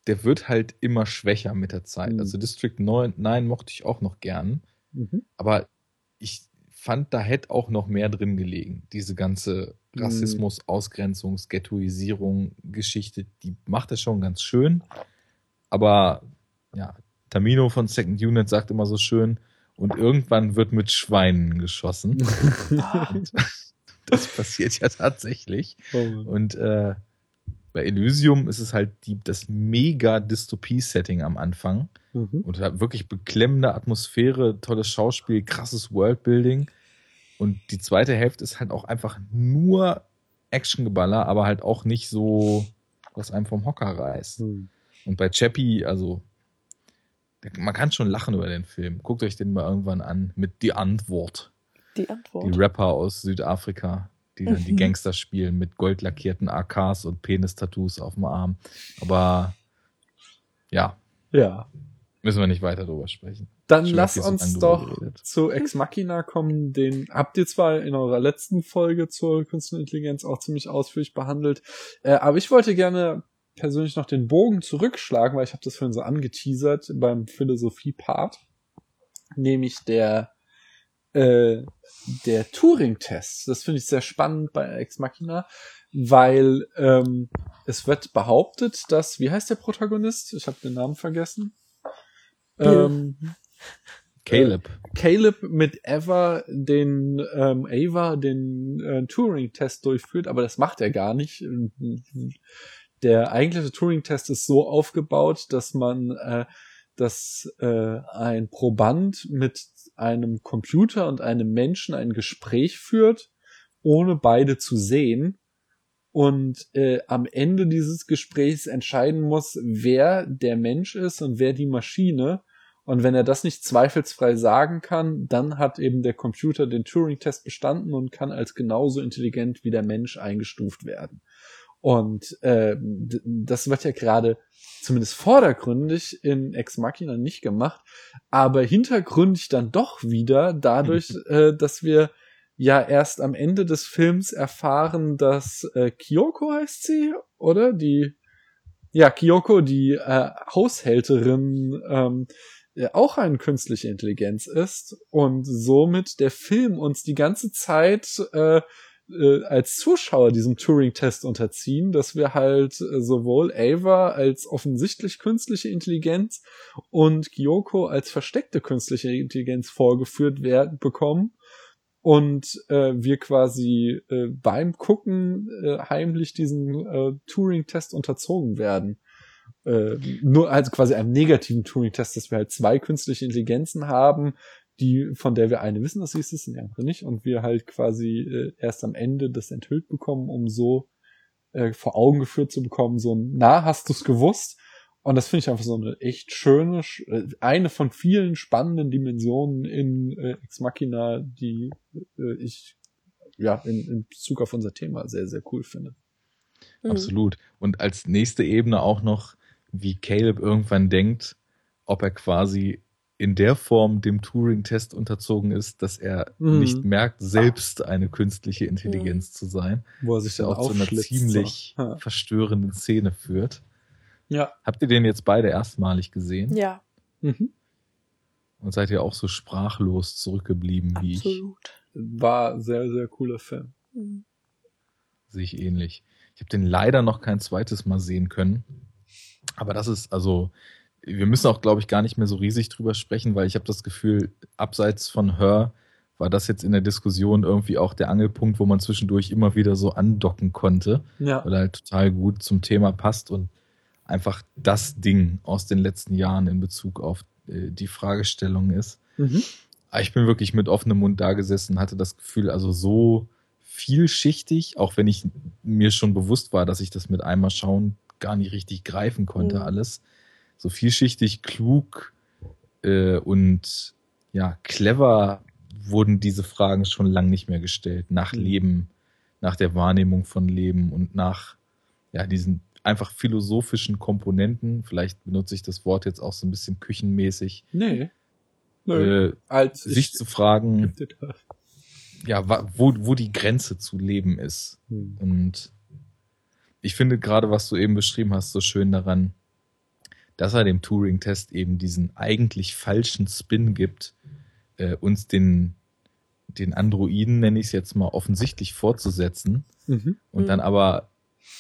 der wird halt immer schwächer mit der Zeit. Mhm. Also District 9, 9 mochte ich auch noch gern. Mhm. Aber ich fand, da hätte auch noch mehr drin gelegen. Diese ganze Mhm. Rassismus, Ausgrenzungs, Ghettoisierung, Geschichte, die macht das schon ganz schön. Aber ja, Tamino von Second Unit sagt immer so schön, und irgendwann wird mit Schweinen geschossen. <laughs> Das passiert ja tatsächlich. Und äh, bei Elysium ist es halt die, das mega Dystopie-Setting am Anfang Mhm. und wirklich beklemmende Atmosphäre, tolles Schauspiel, krasses Worldbuilding. Und die zweite Hälfte ist halt auch einfach nur Actiongeballer, aber halt auch nicht so, was einem vom Hocker reißt. Mhm. Und bei Chappie, also, man kann schon lachen über den Film. Guckt euch den mal irgendwann an mit Die Antwort. Die Die Antwort. Rapper aus Südafrika, die dann die Mhm. Gangster spielen mit goldlackierten AKs und Penis-Tattoos auf dem Arm. Aber ja, Ja. müssen wir nicht weiter drüber sprechen. Dann Schon lass uns doch geredet. zu Ex Machina kommen. Den habt ihr zwar in eurer letzten Folge zur künstlichen Intelligenz auch ziemlich ausführlich behandelt, äh, aber ich wollte gerne persönlich noch den Bogen zurückschlagen, weil ich habe das vorhin so angeteasert beim Philosophie-Part, nämlich der äh, der Turing-Test. Das finde ich sehr spannend bei Ex Machina, weil ähm, es wird behauptet, dass wie heißt der Protagonist? Ich habe den Namen vergessen. Ähm, Caleb. Caleb mit Eva den ähm, Ava den äh, Turing-Test durchführt, aber das macht er gar nicht. Der eigentliche Turing-Test ist so aufgebaut, dass man, äh, dass äh, ein Proband mit einem Computer und einem Menschen ein Gespräch führt, ohne beide zu sehen. Und äh, am Ende dieses Gesprächs entscheiden muss, wer der Mensch ist und wer die Maschine. Und wenn er das nicht zweifelsfrei sagen kann, dann hat eben der Computer den Turing-Test bestanden und kann als genauso intelligent wie der Mensch eingestuft werden. Und äh, das wird ja gerade zumindest vordergründig in Ex Machina nicht gemacht, aber hintergründig dann doch wieder dadurch, <laughs> äh, dass wir ja erst am Ende des Films erfahren, dass äh, Kyoko heißt sie, oder? Die ja, Kyoko, die äh, Haushälterin, ähm, auch eine künstliche Intelligenz ist und somit der Film uns die ganze Zeit äh, äh, als Zuschauer diesem Turing-Test unterziehen, dass wir halt äh, sowohl Ava als offensichtlich künstliche Intelligenz und Kyoko als versteckte künstliche Intelligenz vorgeführt werden bekommen und äh, wir quasi äh, beim Gucken äh, heimlich diesen äh, Turing-Test unterzogen werden. Äh, nur also quasi einem negativen Turing-Test, dass wir halt zwei künstliche Intelligenzen haben, die, von der wir eine wissen, dass sie es ist und die andere nicht, und wir halt quasi äh, erst am Ende das enthüllt bekommen, um so äh, vor Augen geführt zu bekommen, so na, hast du's gewusst? Und das finde ich einfach so eine echt schöne, äh, eine von vielen spannenden Dimensionen in äh, Ex Machina, die äh, ich ja in, in Bezug auf unser Thema sehr, sehr cool finde. Mhm. Absolut. Und als nächste Ebene auch noch, wie Caleb irgendwann denkt, ob er quasi in der Form dem Turing-Test unterzogen ist, dass er mhm. nicht merkt, selbst eine künstliche Intelligenz mhm. zu sein. Wo er sich dann auch zu einer ziemlich so. verstörenden Szene führt. Ja. Habt ihr den jetzt beide erstmalig gesehen? Ja. Mhm. Und seid ihr auch so sprachlos zurückgeblieben wie ich? Absolut. War sehr, sehr cooler Film. Mhm. Sehe ich ähnlich. Ich habe den leider noch kein zweites Mal sehen können. Aber das ist, also, wir müssen auch, glaube ich, gar nicht mehr so riesig drüber sprechen, weil ich habe das Gefühl, abseits von Her war das jetzt in der Diskussion irgendwie auch der Angelpunkt, wo man zwischendurch immer wieder so andocken konnte, ja. weil er halt total gut zum Thema passt und einfach das Ding aus den letzten Jahren in Bezug auf äh, die Fragestellung ist. Mhm. ich bin wirklich mit offenem Mund da gesessen, hatte das Gefühl, also so vielschichtig, auch wenn ich mir schon bewusst war, dass ich das mit einmal schauen gar nicht richtig greifen konnte, mhm. alles so vielschichtig, klug äh, und ja, clever wurden diese Fragen schon lang nicht mehr gestellt. Nach mhm. Leben, nach der Wahrnehmung von Leben und nach ja, diesen einfach philosophischen Komponenten. Vielleicht benutze ich das Wort jetzt auch so ein bisschen küchenmäßig. Nee. Nö. Äh, Als sich zu fragen, ja, wo, wo die Grenze zu leben ist. Hm. Und ich finde gerade, was du eben beschrieben hast, so schön daran, dass er dem Turing-Test eben diesen eigentlich falschen Spin gibt, äh, uns den, den Androiden, nenne ich es jetzt mal, offensichtlich fortzusetzen mhm. und dann aber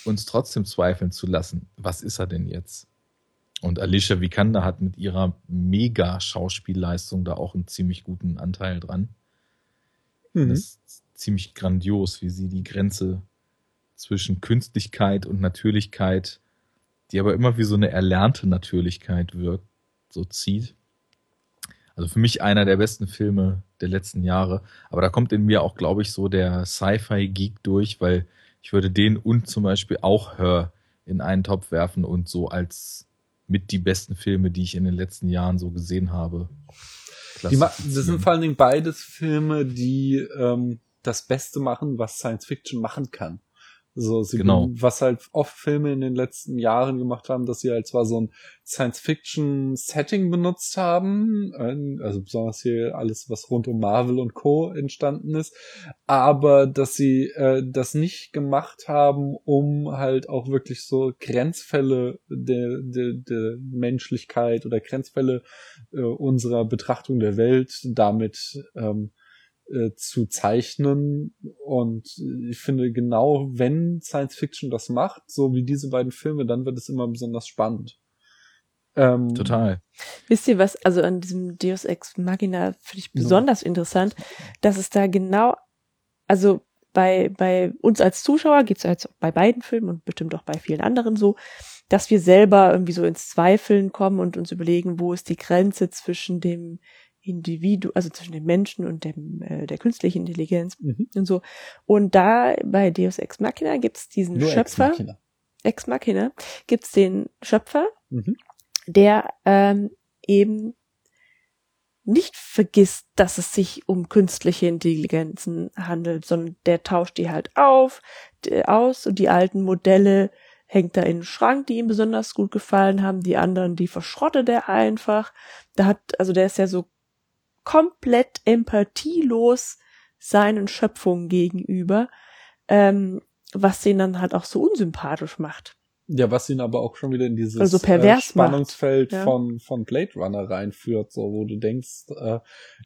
uns trotzdem zweifeln zu lassen, was ist er denn jetzt? Und Alicia Vikander hat mit ihrer mega-Schauspielleistung da auch einen ziemlich guten Anteil dran. Mhm. Das ist ziemlich grandios, wie sie die Grenze zwischen Künstlichkeit und Natürlichkeit die aber immer wie so eine erlernte Natürlichkeit wirkt, so zieht. Also für mich einer der besten Filme der letzten Jahre. Aber da kommt in mir auch, glaube ich, so der Sci-Fi-Geek durch, weil ich würde den und zum Beispiel auch Hör in einen Topf werfen und so als mit die besten Filme, die ich in den letzten Jahren so gesehen habe. Die das sind vor allen Dingen beides Filme, die ähm, das Beste machen, was Science Fiction machen kann. So, sie, genau. was halt oft Filme in den letzten Jahren gemacht haben, dass sie halt zwar so ein Science-Fiction-Setting benutzt haben, also besonders hier alles, was rund um Marvel und Co. entstanden ist, aber dass sie äh, das nicht gemacht haben, um halt auch wirklich so Grenzfälle der, der, der Menschlichkeit oder Grenzfälle äh, unserer Betrachtung der Welt damit ähm, äh, zu zeichnen. Und ich finde, genau wenn Science Fiction das macht, so wie diese beiden Filme, dann wird es immer besonders spannend. Ähm, Total. Wisst ihr was, also an diesem Deus Ex Machina finde ich besonders ja. interessant, dass es da genau, also bei, bei uns als Zuschauer geht es jetzt bei beiden Filmen und bestimmt auch bei vielen anderen so, dass wir selber irgendwie so ins Zweifeln kommen und uns überlegen, wo ist die Grenze zwischen dem Individu, also zwischen dem Menschen und dem, äh, der künstlichen Intelligenz mhm. und so. Und da bei Deus Ex Machina gibt's diesen Nur Schöpfer. Ex Machina. Ex Machina gibt's den Schöpfer, mhm. der ähm, eben nicht vergisst, dass es sich um künstliche Intelligenzen handelt, sondern der tauscht die halt auf, die, aus und die alten Modelle hängt da in den Schrank, die ihm besonders gut gefallen haben, die anderen, die verschrottet er einfach. Da hat, also der ist ja so komplett empathielos seinen Schöpfungen gegenüber, ähm, was den dann halt auch so unsympathisch macht. Ja, was ihn aber auch schon wieder in dieses Also äh, Spannungsfeld ja. von, von Blade Runner reinführt, so wo du denkst, äh,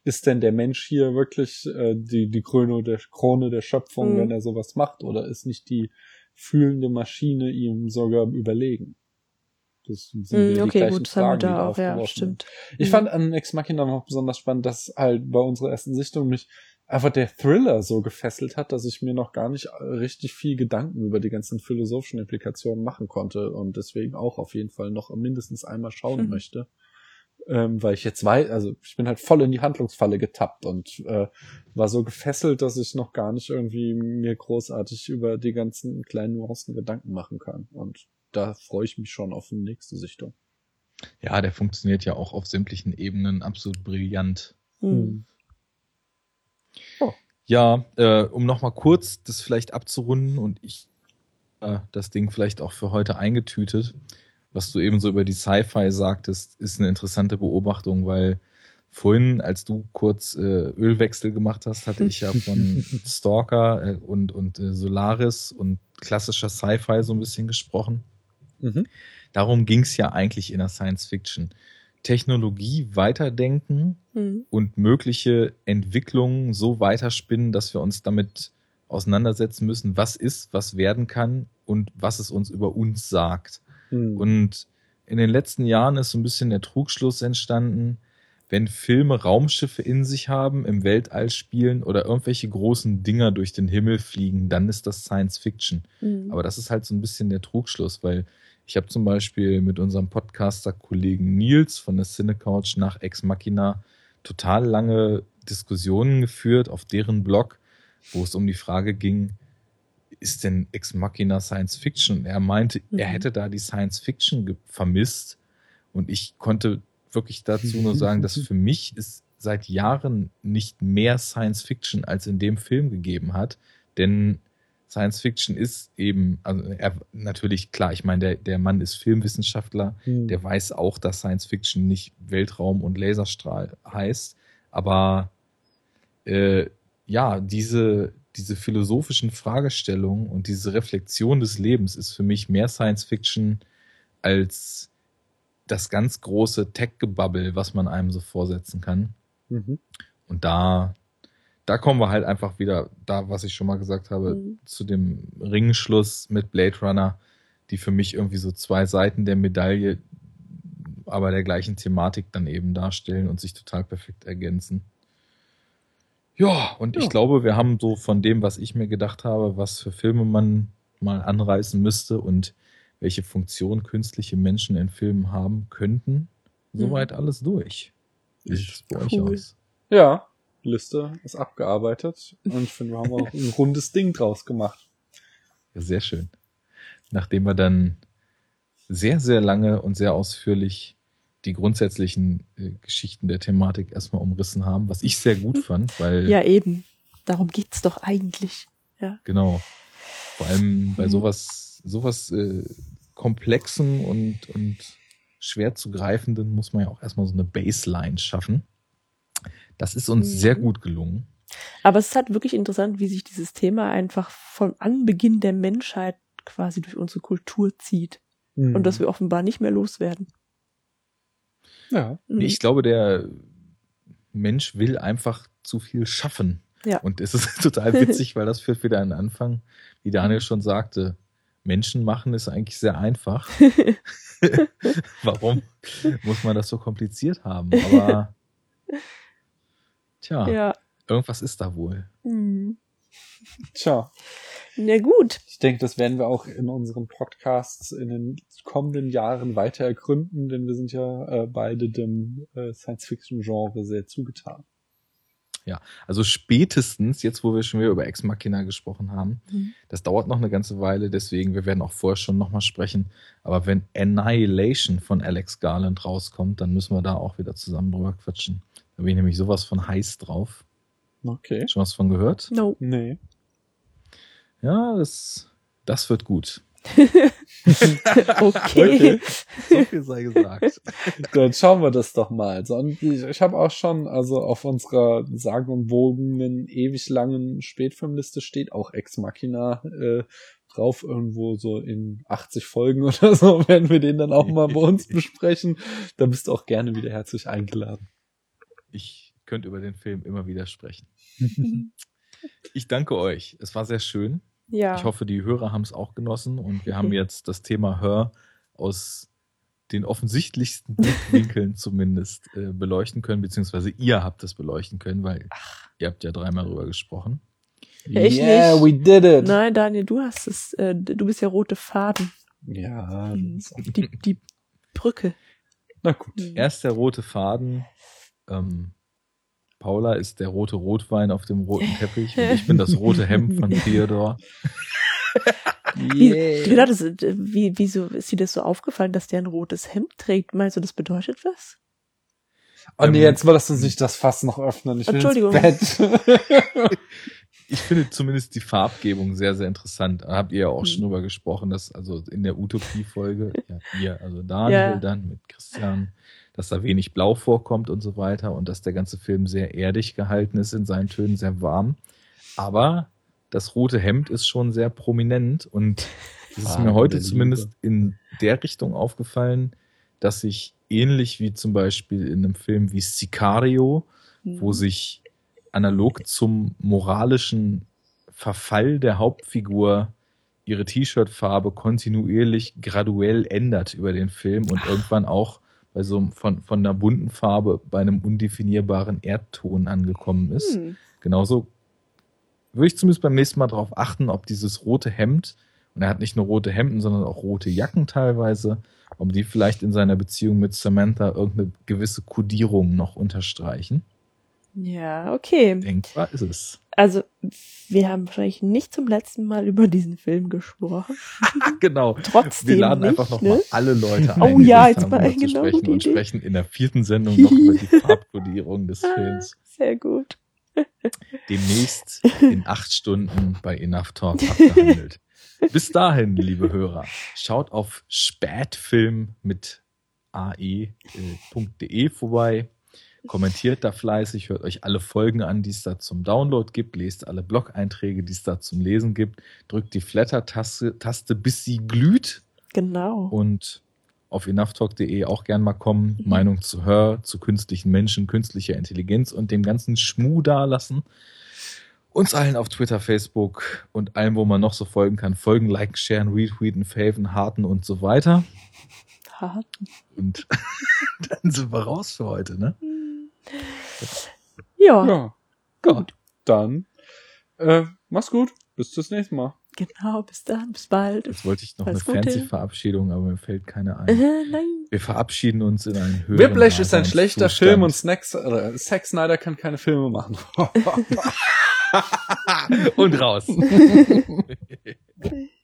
ist denn der Mensch hier wirklich äh, die, die Krone der Krone der Schöpfung, Mhm. wenn er sowas macht, oder ist nicht die fühlende Maschine ihm sogar überlegen? Das sind Hm, die okay, gut, das haben wir da auch, ja, stimmt. Ich Mhm. fand an Ex Machina noch besonders spannend, dass halt bei unserer ersten Sichtung mich einfach der Thriller so gefesselt hat, dass ich mir noch gar nicht äh, richtig viel Gedanken über die ganzen philosophischen Implikationen machen konnte und deswegen auch auf jeden Fall noch mindestens einmal schauen Mhm. möchte. Ähm, weil ich jetzt weiß, also ich bin halt voll in die Handlungsfalle getappt und äh, war so gefesselt, dass ich noch gar nicht irgendwie mir großartig über die ganzen kleinen Nuancen Gedanken machen kann. Und da freue ich mich schon auf die nächste Sichtung. Ja, der funktioniert ja auch auf sämtlichen Ebenen absolut brillant. Hm. Ja, äh, um nochmal kurz das vielleicht abzurunden und ich äh, das Ding vielleicht auch für heute eingetütet, was du eben so über die Sci-Fi sagtest, ist eine interessante Beobachtung, weil vorhin, als du kurz äh, Ölwechsel gemacht hast, hatte ich ja von <laughs> Stalker äh, und, und äh, Solaris und klassischer Sci-Fi so ein bisschen gesprochen. Mhm. Darum ging es ja eigentlich in der Science Fiction. Technologie weiterdenken Hm. und mögliche Entwicklungen so weiterspinnen, dass wir uns damit auseinandersetzen müssen, was ist, was werden kann und was es uns über uns sagt. Mhm. Und in den letzten Jahren ist so ein bisschen der Trugschluss entstanden, wenn Filme Raumschiffe in sich haben, im Weltall spielen oder irgendwelche großen Dinger durch den Himmel fliegen, dann ist das Science Fiction. Hm. Aber das ist halt so ein bisschen der Trugschluss, weil ich habe zum Beispiel mit unserem Podcaster-Kollegen Nils von der Cinecouch nach Ex Machina total lange Diskussionen geführt auf deren Blog, wo es um die Frage ging, ist denn Ex Machina Science Fiction? Und er meinte, er Mhm. hätte da die Science Fiction vermisst. Und ich konnte wirklich dazu nur sagen, dass für mich es seit Jahren nicht mehr Science Fiction als in dem Film gegeben hat. Denn Science Fiction ist eben, also er, natürlich klar, ich meine, der, der Mann ist Filmwissenschaftler, Mhm. der weiß auch, dass Science Fiction nicht Weltraum und Laserstrahl heißt, aber äh, ja, diese, diese philosophischen Fragestellungen und diese Reflexion des Lebens ist für mich mehr Science Fiction als das ganz große Tech-Gebabbel, was man einem so vorsetzen kann. Mhm. Und da, da kommen wir halt einfach wieder, da, was ich schon mal gesagt habe, Mhm. zu dem Ringschluss mit Blade Runner, die für mich irgendwie so zwei Seiten der Medaille, aber der gleichen Thematik dann eben darstellen und sich total perfekt ergänzen. Ja, und ich Ja. glaube, wir haben so von dem, was ich mir gedacht habe, was für Filme man mal anreißen müsste und welche Funktion künstliche Menschen in Filmen haben könnten, soweit alles durch. Es bei euch Cool. aus? Ja, Liste ist abgearbeitet und ich finde, wir haben auch ein rundes Ding draus gemacht. Ja, sehr schön. Nachdem wir dann sehr, sehr lange und sehr ausführlich die grundsätzlichen äh, Geschichten der Thematik erstmal umrissen haben, was ich sehr gut fand, weil Ja, eben. Darum geht's doch eigentlich. Ja. genau, vor allem bei Mhm. sowas, sowas äh, komplexen und, und schwer zu greifenden muss man ja auch erstmal so eine Baseline schaffen. Das ist uns Mhm. sehr gut gelungen. Aber es ist halt wirklich interessant, wie sich dieses Thema einfach von Anbeginn der Menschheit quasi durch unsere Kultur zieht. Mhm. Und dass wir offenbar nicht mehr loswerden. ja. Mhm. Ich glaube, der Mensch will einfach zu viel schaffen. Ja. Und es ist <laughs> total witzig, weil das führt wieder an den Anfang, wie Daniel schon sagte. Menschen machen ist eigentlich sehr einfach. <laughs> <laughs> Warum muss man das so kompliziert haben? Aber <laughs> tja, ja. irgendwas ist da wohl. Mhm. Tja, Na gut. ich denke, das werden wir auch in unseren Podcasts in den kommenden Jahren weiter ergründen, denn wir sind ja äh, beide dem äh, Science-Fiction-Genre sehr zugetan. Also spätestens, jetzt wo wir schon wieder über Ex Machina gesprochen haben, Mhm. das dauert noch eine ganze Weile, deswegen, wir werden auch vorher schon nochmal sprechen. Aber wenn Annihilation von Alex Garland rauskommt, dann müssen wir da auch wieder zusammen drüber quatschen. Da bin ich nämlich sowas von heiß drauf. Okay. Schon was von gehört? No. Nee. Ja, das, das wird gut. <laughs> okay. So viel sei gesagt. <laughs> Dann schauen wir das doch mal. Also, und ich, ich habe auch schon, also auf unserer sagenumwogenen, ewig langen Spätfilmliste steht auch Ex Machina äh, drauf, irgendwo so in 80 Folgen <laughs> oder so, werden wir den dann auch mal bei uns besprechen. Da bist du auch gerne wieder herzlich eingeladen. Ich könnte über den Film immer wieder sprechen. Ich danke euch. Es war sehr schön. Ja. Ich hoffe, die Hörer haben es auch genossen und wir haben <laughs> jetzt das Thema Hör aus den offensichtlichsten Blickwinkeln <laughs> zumindest äh, beleuchten können, beziehungsweise ihr habt es beleuchten können, weil ihr habt ja dreimal drüber gesprochen. Ich yeah, nicht. we did it. Nein, Daniel, du hast es, äh, du bist ja rote Faden. Ja, Die, die Brücke. na gut. Erst der rote Faden. Ähm, Paula ist der rote Rotwein auf dem roten <laughs> Teppich und ich bin das rote Hemd von Theodor. <laughs> Wie, wie, das, wie, wieso ist dir das so aufgefallen, dass der ein rotes Hemd trägt? Meinst du, das bedeutet was? Oh nee, Ähm, jetzt lass uns nicht das Fass noch öffnen. Ich will Entschuldigung. ins Bett. <laughs> Ich finde zumindest die Farbgebung sehr, sehr interessant. Da habt ihr ja auch Hm. schon drüber gesprochen, dass also in der Utopie-Folge, ja, ihr, also Daniel Ja. dann mit Christian, dass da wenig Blau vorkommt und so weiter und dass der ganze Film sehr erdig gehalten ist in seinen Tönen, sehr warm. Aber das rote Hemd ist schon sehr prominent und es ist mir heute der Liebe. zumindest in der Richtung aufgefallen, dass ich ähnlich wie zum Beispiel in einem Film wie Sicario, wo sich analog zum moralischen Verfall der Hauptfigur ihre T-Shirt-Farbe kontinuierlich graduell ändert über den Film und irgendwann auch bei so einem, von, von einer bunten Farbe bei einem undefinierbaren Erdton angekommen ist. Hm. Genauso würde ich zumindest beim nächsten Mal darauf achten, ob dieses rote Hemd, und er hat nicht nur rote Hemden, sondern auch rote Jacken teilweise, ob die vielleicht in seiner Beziehung mit Samantha irgendeine gewisse Kodierung noch unterstreichen. Ja, okay. Denkbar ist es. Also, wir haben wahrscheinlich nicht zum letzten Mal über diesen Film gesprochen. <laughs> genau. Trotzdem Wir laden nicht, einfach noch ne? alle Leute ein, Oh ja, jetzt haben, mal zu genau, sprechen und Idee. sprechen in der vierten Sendung noch über die <laughs> Farbkodierung des Films. <laughs> Sehr gut. Demnächst in acht Stunden bei Enough Talk abgehandelt. Bis dahin, liebe Hörer, schaut auf spätfilm mit ae.de vorbei. Kommentiert da fleißig, hört euch alle Folgen an, die es da zum Download gibt, lest alle Blog-Einträge, die es da zum Lesen gibt, drückt die Flatter-Taste, Taste, bis sie glüht Genau. und auf enoughtalk.de auch gern mal kommen, Mhm. Meinung zu Hör, zu künstlichen Menschen, künstlicher Intelligenz und dem ganzen Schmu dalassen. Uns allen auf Twitter, Facebook und allem, wo man noch so folgen kann, folgen, liken, sharen, retweeten, faven, harten und so weiter. Hart. Und <laughs> dann sind wir raus für heute, ne? Ja, Ja, Gut. dann äh, mach's gut. Bis zum nächsten Mal. genau. Bis dann. Bis bald. Jetzt wollte ich noch Alles eine fancy Verabschiedung, aber mir fällt keine Äh, ein. nein. Wir verabschieden uns in einen höheren Whiplash ist ein schlechter Daseinszustand. Film und Snacks, äh, Zack Snyder kann keine Filme machen. <laughs> <laughs> und raus. <laughs>